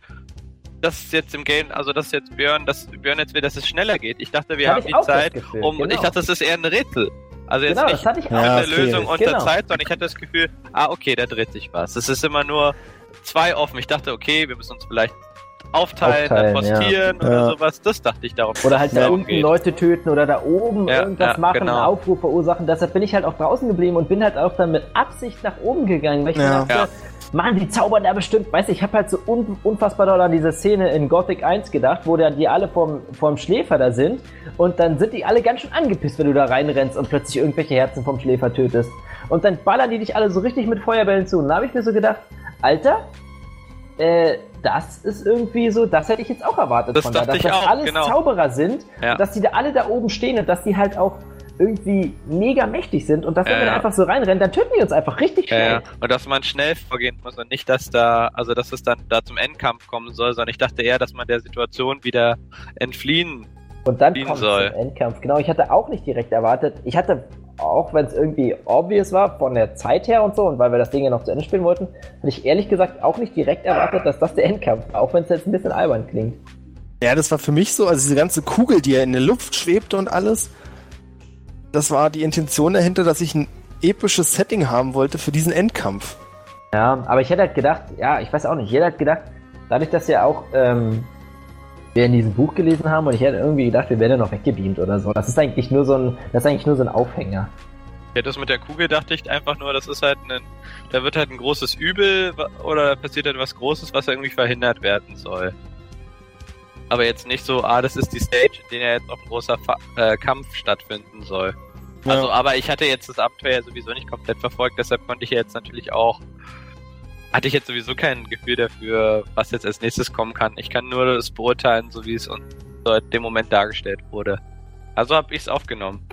dass es jetzt im Game, also dass jetzt Björn, dass Björn jetzt will, dass es schneller geht. Ich dachte, wir Hatte haben die Zeit, um, genau. ich dachte, das ist eher ein Rätsel. Also jetzt Genau, nicht das hatte ich auch. Ja, eine okay. Lösung unter Genau. Zeit, sondern ich hatte das Gefühl, ah, okay, da dreht sich was. Es ist immer nur zwei offen. Ich dachte, okay, wir müssen uns vielleicht aufteilen, Aufteilen, dann postieren ja. oder Ja. sowas. Das dachte ich darum. Oder halt da unten geht. Leute töten oder da oben Ja, irgendwas ja, machen, genau. einen Aufruf verursachen. Deshalb bin ich halt auch draußen geblieben und bin halt auch dann mit Absicht nach oben gegangen, weil ich Ja. dachte, Mann, die zaubern da bestimmt. Weißt du, ich habe halt so un unfassbar doll an diese Szene in Gothic 1 gedacht, wo dann die alle vorm, vorm Schläfer da sind und dann sind die alle ganz schön angepisst, wenn du da reinrennst und plötzlich irgendwelche Herzen vom Schläfer tötest. Und dann ballern die dich alle so richtig mit Feuerbällen zu. Und da habe ich mir so gedacht, Alter, äh, das ist irgendwie so, das hätte ich jetzt auch erwartet Das von da, dass das auch, alles genau. Zauberer sind, Ja. dass die da alle da oben stehen und dass die halt auch irgendwie mega mächtig sind und dass wenn Ja, wir da einfach so reinrennen, dann töten die uns einfach richtig schnell. ja. Und dass man schnell vorgehen muss und nicht, dass da, also dass es dann da zum Endkampf kommen soll, sondern ich dachte eher, dass man der Situation wieder entfliehen. Und dann kommt soll. zum Endkampf. Genau, ich hatte auch nicht direkt erwartet. Ich hatte, auch wenn es irgendwie obvious war, von der Zeit her und so, und weil wir das Ding ja noch zu Ende spielen wollten, hatte ich ehrlich gesagt auch nicht direkt erwartet, dass das der Endkampf war, auch wenn es jetzt ein bisschen albern klingt. Ja, das war für mich so, also diese ganze Kugel, die ja in der Luft schwebte und alles, das war die Intention dahinter, dass ich ein episches Setting haben wollte für diesen Endkampf. Ja, aber ich hätte halt gedacht, ja, ich weiß auch nicht, jeder hat gedacht, dadurch, dass ja auch ähm, wir in diesem Buch gelesen haben und ich hätte irgendwie gedacht, wir werden ja noch weggebeamt oder so. Das ist eigentlich nur so ein, das ist eigentlich nur so ein Aufhänger. Ja, das mit der Kugel dachte ich einfach nur, das ist halt ein, da wird halt ein großes Übel oder passiert halt was Großes, was irgendwie verhindert werden soll. Aber jetzt nicht so, ah, das ist die Stage, in der jetzt auch ein großer Fa äh, Kampf stattfinden soll. Ja. Also, aber ich hatte jetzt das Abenteuer ja sowieso nicht komplett verfolgt, deshalb konnte ich jetzt natürlich auch, hatte ich jetzt sowieso kein Gefühl dafür, was jetzt als nächstes kommen kann. Ich kann nur das beurteilen, so wie es uns so in dem Moment dargestellt wurde. Also habe ich es aufgenommen.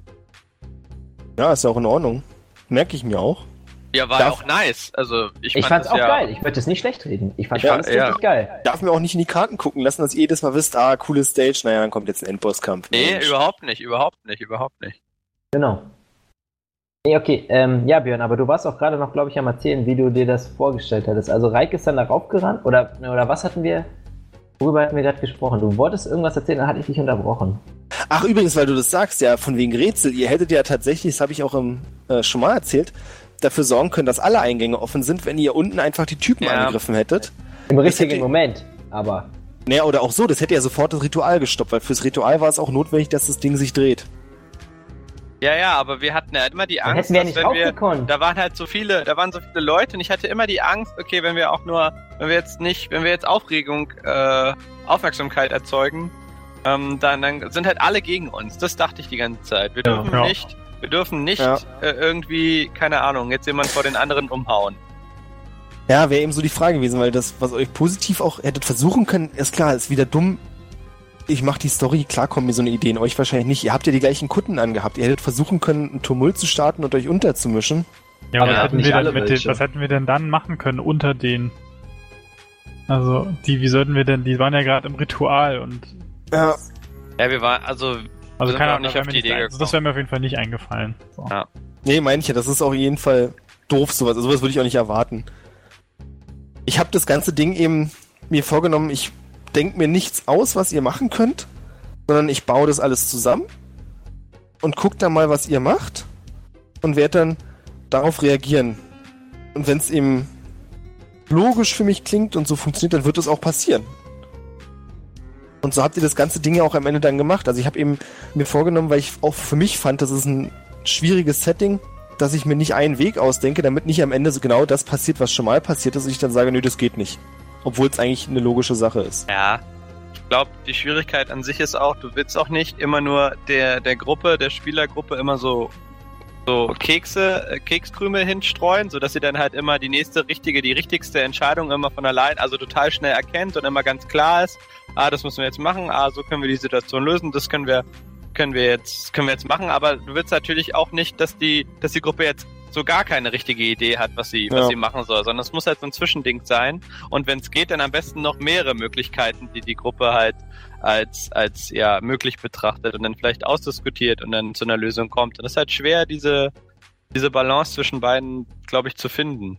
Ja, ist auch in Ordnung. Merke ich mir auch. Ja, war Darf- auch nice. Also ich, Ich fand fand's es auch ja, geil. Ich würde es nicht schlecht reden. Ich fand Ja, alles ja. richtig geil. Darf mir auch nicht in die Karten gucken lassen, dass ihr jedes Mal wisst, ah, coole Stage, naja, dann kommt jetzt ein Endbosskampf. Nee, Mensch. überhaupt nicht, überhaupt nicht, überhaupt nicht. Genau. Nee, okay. Ähm, ja, Björn, aber du warst auch gerade noch, glaube ich, am Erzählen, wie du dir das vorgestellt hattest. Also Reik ist dann da raufgerannt oder, oder was hatten wir, worüber hatten wir gerade gesprochen? Du wolltest irgendwas erzählen, dann hatte ich dich unterbrochen. Ach, übrigens, weil du das sagst, ja, von wegen Rätsel, ihr hättet ja tatsächlich, das habe ich auch im, äh, schon mal erzählt, dafür sorgen können, dass alle Eingänge offen sind, wenn ihr unten einfach die Typen Ja. angegriffen hättet. Im richtigen hätte- Moment, aber. Naja, oder auch so, das hätte ja sofort das Ritual gestoppt, weil fürs Ritual war es auch notwendig, dass das Ding sich dreht. Ja, ja, aber wir hatten ja immer die Angst, wir dass wenn wir, da waren halt so viele, da waren so viele Leute und ich hatte immer die Angst, okay, wenn wir auch nur, wenn wir jetzt nicht, wenn wir jetzt Aufregung, äh, Aufmerksamkeit erzeugen, ähm, dann, dann sind halt alle gegen uns. Das dachte ich die ganze Zeit. Wir Ja, dürfen ja. nicht, wir dürfen nicht Ja. äh, irgendwie, keine Ahnung, jetzt jemand vor den anderen umhauen. Ja, wäre eben so die Frage gewesen, weil das, was euch positiv auch hättet versuchen können, ist klar, ist wieder dumm. Ich mach die Story, klar kommen mir so eine Ideen, euch wahrscheinlich nicht. Ihr habt ja die gleichen Kunden angehabt. Ihr hättet versuchen können, einen Tumult zu starten und euch unterzumischen. Ja, Aber was, hätten wir denn mit den, was hätten wir denn dann machen können unter denen? Also, die, wie sollten wir denn, die waren ja gerade im Ritual und Ja, Ja, wir waren, also, also keine Ahnung, nicht das auf wäre mir die Idee ein- also das wäre mir auf jeden Fall nicht eingefallen. So. Ja. nee, meine ich ja, das ist auf jeden Fall doof, sowas. Also sowas würde ich auch nicht erwarten. Ich habe das ganze Ding eben mir vorgenommen, ich denke mir nichts aus, was ihr machen könnt, sondern ich baue das alles zusammen und guck dann mal, was ihr macht und werde dann darauf reagieren. Und wenn es eben logisch für mich klingt und so funktioniert, dann wird es auch passieren. Und so habt ihr das ganze Ding ja auch am Ende dann gemacht. Also ich habe eben mir vorgenommen, weil ich auch für mich fand, das ist ein schwieriges Setting, dass ich mir nicht einen Weg ausdenke, damit nicht am Ende so genau das passiert, was schon mal passiert ist, und ich dann sage, nö, das geht nicht. Obwohl es eigentlich eine logische Sache ist. Ja, ich glaube, die Schwierigkeit an sich ist auch, du willst auch nicht immer nur der, der Gruppe, der Spielergruppe immer so, so Kekse, äh, Kekskrümel hinstreuen, sodass sie dann halt immer die nächste richtige, die richtigste Entscheidung immer von allein, also total schnell erkennt und immer ganz klar ist, ah, das müssen wir jetzt machen, ah, so können wir die Situation lösen, das können wir, können wir jetzt, können wir jetzt machen, aber du willst natürlich auch nicht, dass die, dass die Gruppe jetzt so gar keine richtige Idee hat, was sie, was Ja. sie machen soll, sondern es muss halt so ein Zwischending sein. Und wenn es geht, dann am besten noch mehrere Möglichkeiten, die die Gruppe halt als, als ja möglich betrachtet und dann vielleicht ausdiskutiert und dann zu einer Lösung kommt. Und es ist halt schwer, diese, diese Balance zwischen beiden, glaube ich, zu finden.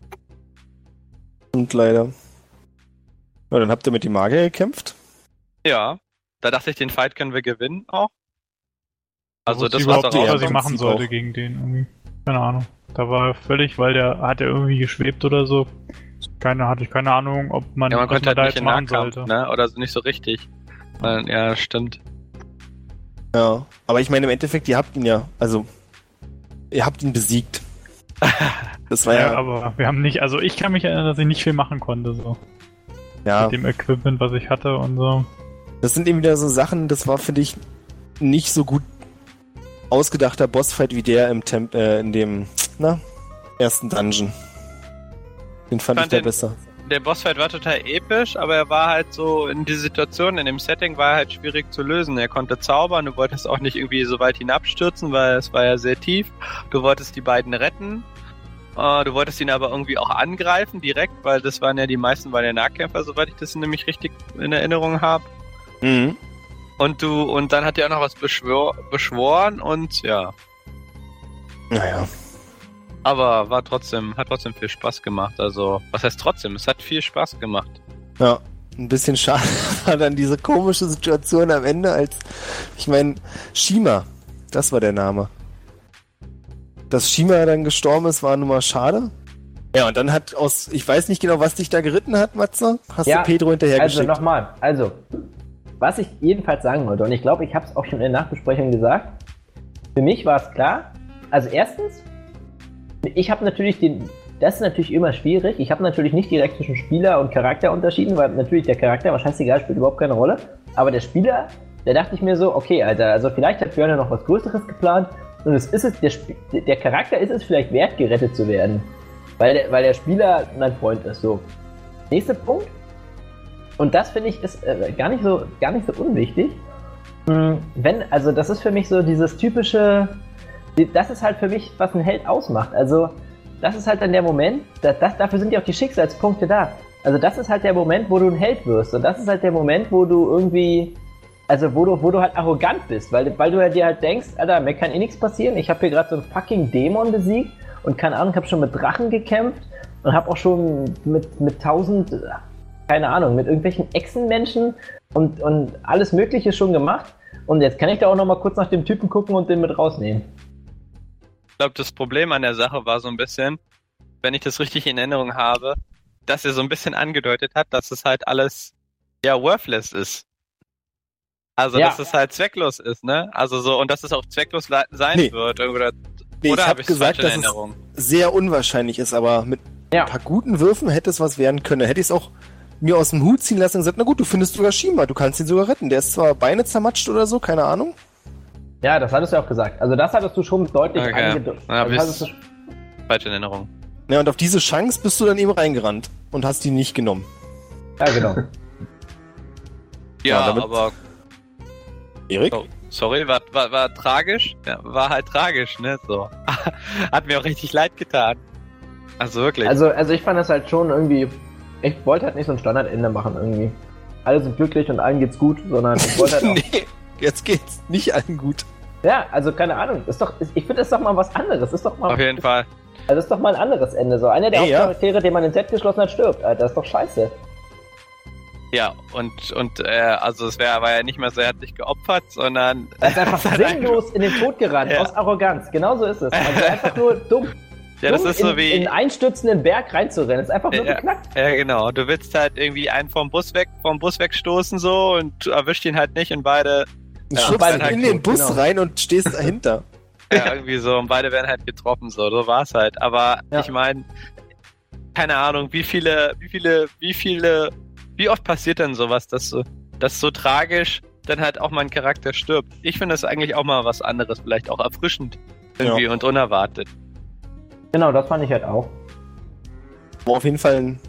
Und leider. Ja, dann habt ihr mit dem Magier gekämpft. Ja, da dachte ich, den Fight können wir gewinnen auch. Also das ich war nicht, auch was ich machen sollte auch. gegen den irgendwie. Keine Ahnung. Da war er völlig, weil der hat er irgendwie geschwebt oder so. Keine, hatte ich keine Ahnung, ob man, Ja, man konnte halt da nicht machen Nahkampf, sollte. ne? Oder so nicht so richtig. Weil- Ja, stimmt. Ja. Aber ich meine, im Endeffekt, ihr habt ihn ja, also, ihr habt ihn besiegt. Das war Ja, ja, aber wir haben nicht, also ich kann mich erinnern, dass ich nicht viel machen konnte, so. ja, Mit dem Equipment, was ich hatte und so. das sind eben wieder so Sachen, das war für dich nicht so gut ausgedachter Bossfight wie der im Temp äh, in dem, na, ersten Dungeon. Den fand, Fand ich da den- besser. Der Bossfight war total episch, aber er war halt so in dieser Situation, in dem Setting war er halt schwierig zu lösen. Er konnte zaubern, du wolltest auch nicht irgendwie so weit hinabstürzen, weil es war ja sehr tief. Du wolltest die beiden retten. Äh, du wolltest ihn aber irgendwie auch angreifen direkt, weil das waren ja die meisten waren ja Nahkämpfer, soweit ich das nämlich richtig in Erinnerung habe. Mhm. Und du, und dann hat er auch noch was beschwor beschworen und ja. Naja. Aber war trotzdem, hat trotzdem viel Spaß gemacht. Also, was heißt trotzdem? Es hat viel Spaß gemacht. Ja, ein bisschen schade war dann diese komische Situation am Ende, als ich meine, Shima, das war der Name. Dass Shima dann gestorben ist, war nun mal schade. Ja, und dann hat aus, ich weiß nicht genau, was dich da geritten hat, Matze. Hast Ja, du Pedro hinterher Also nochmal, also, was ich jedenfalls sagen wollte, und ich glaube, ich habe es auch schon in der Nachbesprechung gesagt, für mich war es klar, also erstens, ich habe natürlich den, das ist natürlich immer schwierig, ich habe natürlich nicht direkt zwischen Spieler und Charakter unterschieden, weil natürlich der Charakter, war scheißegal, spielt überhaupt keine Rolle, aber der Spieler, da dachte ich mir so, okay, Alter, also vielleicht hat Björn noch was Größeres geplant. Und es ist es, der, der Charakter ist es vielleicht wert, gerettet zu werden, weil der, weil der Spieler mein Freund ist, so. Nächster Punkt, und das finde ich ist äh, gar nicht so gar nicht so unwichtig. Hm, Wenn, also das ist für mich so dieses typische, das ist halt für mich, was ein Held ausmacht. Also das ist halt dann der Moment, da, das, dafür sind ja auch die Schicksalspunkte da. Also das ist halt der Moment, wo du ein Held wirst. Und das ist halt der Moment, wo du irgendwie, also wo du, wo du halt arrogant bist, weil, weil du ja dir halt denkst, Alter, mir kann eh nichts passieren. Ich habe hier gerade so einen fucking Dämon besiegt und keine Ahnung, habe schon mit Drachen gekämpft und habe auch schon mit, mit tausend, keine Ahnung, mit irgendwelchen Echsenmenschen und, und alles Mögliche schon gemacht. Und jetzt kann ich da auch noch mal kurz nach dem Typen gucken und den mit rausnehmen. Ich glaube, das Problem an der Sache war so ein bisschen, wenn ich das richtig in Erinnerung habe, dass er so ein bisschen angedeutet hat, dass es halt alles ja worthless ist. Also Ja. dass es halt zwecklos ist, ne? Also so und dass es auch zwecklos sein Nee. wird oder Nee, oder ich habe ich gesagt, dass es Erinnerung? sehr unwahrscheinlich ist, aber mit Ja. ein paar guten Würfen hätte es was werden können. Hätte ich es auch mir aus dem Hut ziehen lassen und gesagt, na gut, du findest sogar Shima, du kannst ihn sogar retten. Der ist zwar Beine zermatscht oder so, keine Ahnung. Ja, das hattest du auch gesagt. Also das hattest du schon deutlich Okay. angedeutet. Ja, also bis- hattest du, Falsch in Erinnerung. Ja, und auf diese Chance bist du dann eben reingerannt und hast die nicht genommen. ja, genau. Ja, Ja, damit- aber Erik? oh, sorry, war, war, war tragisch. Ja, war halt tragisch, ne? So. Hat mir auch richtig leid getan. Also wirklich. Also, also ich fand das halt schon irgendwie. Ich wollte halt nicht so ein Standardende machen irgendwie. Alle sind glücklich und allen geht's gut, sondern ich wollte halt auch. nee, jetzt geht's nicht allen gut. Ja, also keine Ahnung. Ist doch, ich finde das doch mal was anderes. Ist doch mal. auf jeden Fall. Also ist doch mal ein anderes Ende. So einer der Ey, ja. Hauptcharaktere, den man ins Set geschlossen hat, stirbt. Alter, das ist doch scheiße. Ja, und, und äh, also es wär, war ja nicht mehr so, er hat sich geopfert, sondern Er ist einfach sinnlos in den Tod gerannt, Ja. aus Arroganz. Genauso ist es. Also einfach nur dumm. Ja, das ist so in, wie. in einen einstürzenden Berg reinzurennen. ist einfach nur Ja. beknackt. ja, genau. Du willst halt irgendwie einen vom Bus weg, vom Bus wegstoßen so und du erwischt ihn halt nicht und beide, Du Ja, schubst beide in halt den Bus genau. rein und stehst dahinter. ja, irgendwie so, und beide werden halt getroffen so. So war's halt. Aber Ja. ich meine, keine Ahnung, wie viele, wie viele, wie viele, wie oft passiert denn sowas, dass so, dass so tragisch dann halt auch mal ein Charakter stirbt. Ich finde das eigentlich auch mal was anderes, vielleicht auch erfrischend irgendwie und unerwartet. Genau, das fand ich halt auch. War auf jeden Fall ein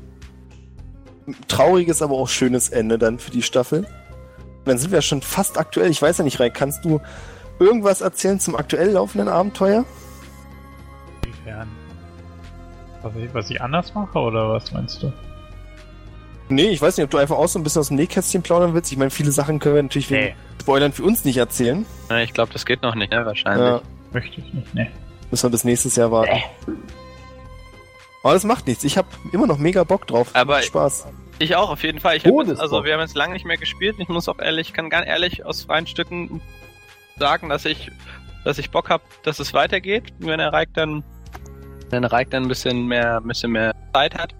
trauriges, aber auch schönes Ende dann für die Staffel. Und dann sind wir schon fast aktuell. Ich weiß ja nicht, Rai, kannst du irgendwas erzählen zum aktuell laufenden Abenteuer? Inwiefern? Was ich, was ich anders mache oder was meinst du? Nee, ich weiß nicht, ob du einfach auch so ein bisschen aus dem Nähkästchen plaudern willst. Ich meine, viele Sachen können wir natürlich wegen Spoilern für uns nicht erzählen. Ja, ich glaube, das geht noch nicht, ne? Wahrscheinlich. Ja, möchte ich nicht. Nee. Müssen wir bis nächstes Jahr warten. Aber das macht nichts. Ich habe immer noch mega Bock drauf. Aber- Spaß. Ich auch, auf jeden Fall. Ich jetzt, also wir haben jetzt lange nicht mehr gespielt. Ich muss auch ehrlich, ich kann ganz ehrlich aus freien Stücken sagen, dass ich dass ich Bock habe, dass es weitergeht, wenn der Reik dann, wenn Reik dann ein bisschen mehr, ein bisschen mehr Zeit hat.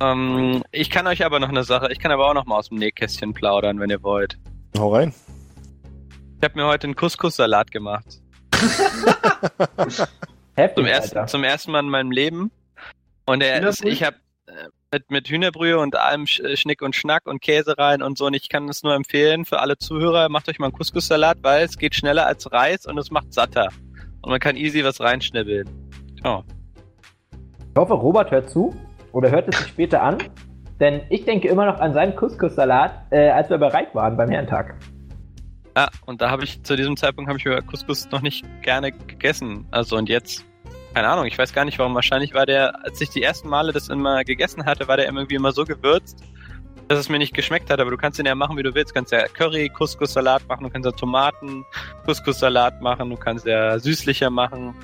Ähm, ich kann euch aber noch eine Sache, ich kann aber auch noch mal aus dem Nähkästchen plaudern, wenn ihr wollt. Hau rein. Ich habe mir heute einen Couscous-Salat gemacht. Heftig, Zum ersten, zum ersten Mal in meinem Leben. Und er ich habe mit, mit Hühnerbrühe und allem Sch- Schnick und Schnack und Käse rein und so. Und ich kann es nur empfehlen für alle Zuhörer, macht euch mal einen Couscous-Salat, weil es geht schneller als Reis und es macht satter. Und man kann easy was reinschnibbeln. Ja. Ich hoffe, Robert hört zu oder hört es sich später an. Denn ich denke immer noch an seinen Couscous-Salat, äh, als wir bei Reik waren beim Herrentag. Ja, und da habe ich zu diesem Zeitpunkt habe ich mir Couscous noch nicht gerne gegessen. Also und jetzt, keine Ahnung, ich weiß gar nicht warum. Wahrscheinlich war der, als ich die ersten Male das immer gegessen hatte, war der irgendwie immer so gewürzt, dass es mir nicht geschmeckt hat. Aber du kannst ihn ja machen, wie du willst. Du kannst ja Curry, Couscous-Salat machen, du kannst ja Tomaten, Couscous-Salat machen, du kannst ja süßlicher machen.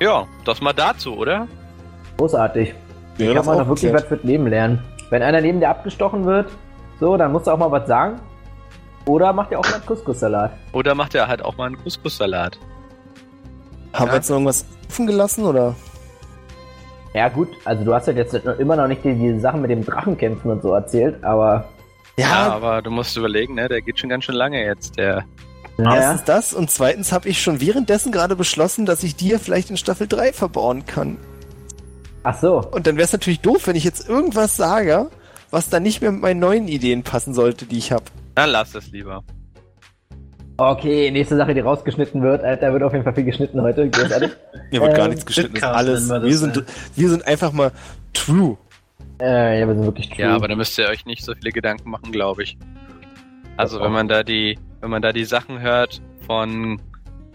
Ja, das mal dazu, oder? Großartig. Hier das kann man doch wirklich was fürs Leben lernen. Wenn einer neben dir abgestochen wird, so, dann musst du auch mal was sagen. Oder macht ihr auch mal einen Couscous-Salat. Oder macht er halt auch mal einen Couscous-Salat. Haben Ja. wir jetzt noch irgendwas offen gelassen oder? Ja gut, also du hast halt jetzt immer noch nicht die, die Sachen mit dem Drachenkämpfen und so erzählt, aber Ja, aber du musst überlegen, ne? Der geht schon ganz schön lange jetzt, der. Erstens das und zweitens habe ich schon währenddessen gerade beschlossen, dass ich dir vielleicht in Staffel 3 verbauen kann. Ach so. Und dann wäre es natürlich doof, wenn ich jetzt irgendwas sage, was dann nicht mehr mit meinen neuen Ideen passen sollte, die ich habe. Dann lass es lieber. Okay, nächste Sache, die rausgeschnitten wird. Alter, wird auf jeden Fall viel geschnitten heute. Großartig. Mir wird Ähm, gar nichts geschnitten, das ist Bitcast alles. wir Wir, sind, wir sind einfach mal true. äh, ja, wir sind wirklich true. Ja, aber da müsst ihr euch nicht so viele Gedanken machen, glaube ich. Also wenn man da die, wenn man da die Sachen hört von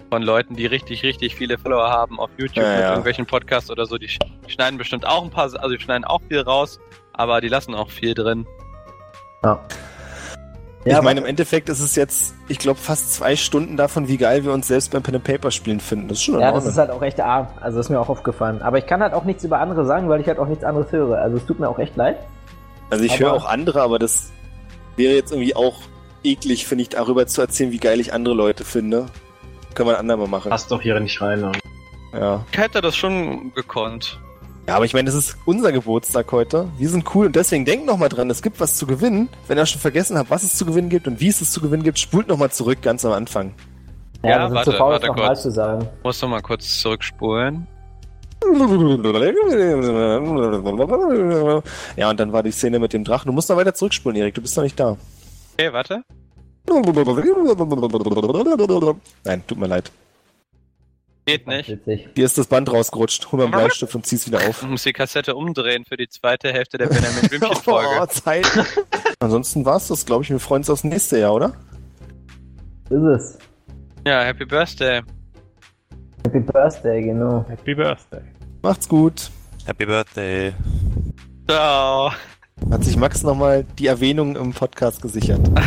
von Leuten, die richtig, richtig viele Follower haben auf YouTube Ja, mit ja. irgendwelchen Podcasts oder so, die sch- schneiden bestimmt auch ein paar, also die schneiden auch viel raus, aber die lassen auch viel drin. ja. Ich Ja, meine, im Endeffekt ist es jetzt, ich glaube, fast zwei Stunden davon, wie geil wir uns selbst beim Pen and Paper Spielen finden. Das ist schon Ja, das ist halt auch echt arm. Also ist mir auch aufgefallen. Aber ich kann halt auch nichts über andere sagen, weil ich halt auch nichts anderes höre. Also es tut mir auch echt leid. Also ich aber- höre auch andere, aber das wäre jetzt irgendwie auch eklig, finde ich, darüber zu erzählen, wie geil ich andere Leute finde. Können wir ein andermal machen. Passt doch hier nicht rein. Mann. Ja. Ich hätte das schon gekonnt. Ja, aber ich meine, das ist unser Geburtstag heute. Wir sind cool und deswegen denkt noch mal dran, es gibt was zu gewinnen. Wenn ihr schon vergessen habt, was es zu gewinnen gibt und wie es es zu gewinnen gibt, spult noch mal zurück ganz am Anfang. Ja, Ja, wir warte, zu faul, warte das nochmal kurz. zu sagen. Muss noch mal kurz zurückspulen. Ja, und dann war die Szene mit dem Drachen. Du musst noch weiter zurückspulen, Erik. Du bist noch nicht da. Okay, warte. Nein, tut mir leid. Geht nicht. Witzig. Hier ist das Band rausgerutscht. Hol mal einen Bleistift und zieh's wieder auf. Ich muss die Kassette umdrehen für die zweite Hälfte der Benjamin Blümchen Folge. Oh, Zeit. Ansonsten war's das, glaube ich. Wir freuen uns aufs nächste Jahr, oder? Ist es. Ja, Happy Birthday. Happy Birthday, genau. Happy Birthday. Macht's gut. Happy Birthday. Ciao. Hat sich Max nochmal die Erwähnung im Podcast gesichert.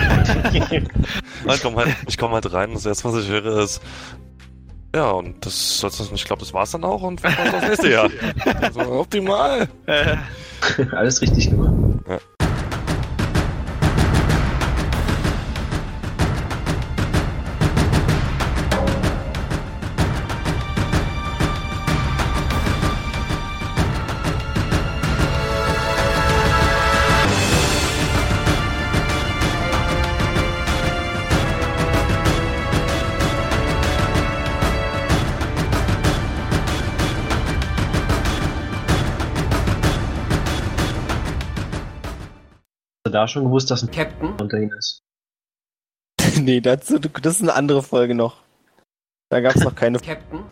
Ich komme halt, ich komm halt rein. Das erste, was ich höre, ist. Ja, und das das, ich glaube, das war's dann auch und wir aufs nächste Jahr. Also, optimal. Äh, Alles richtig gemacht. Da schon gewusst, dass ein Captain unter ihnen ist? nee, dazu, das ist eine andere Folge noch. Da gab's noch keine. Captain?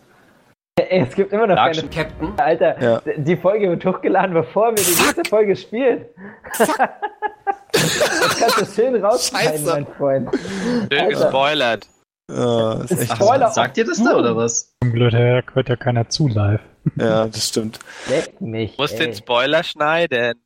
Ey, es gibt immer noch keine. Darkschen Captain? Alter, Ja. die Folge wird hochgeladen, bevor wir die nächste Folge spielen. das kannst du schön rausschneiden, mein Freund. schön Alter. gespoilert. Echt, Spoiler. Sagt ihr das da oder was? Blöd, da hört ja keiner zu live. ja, das stimmt. Leck mich. Muss den Spoiler schneiden.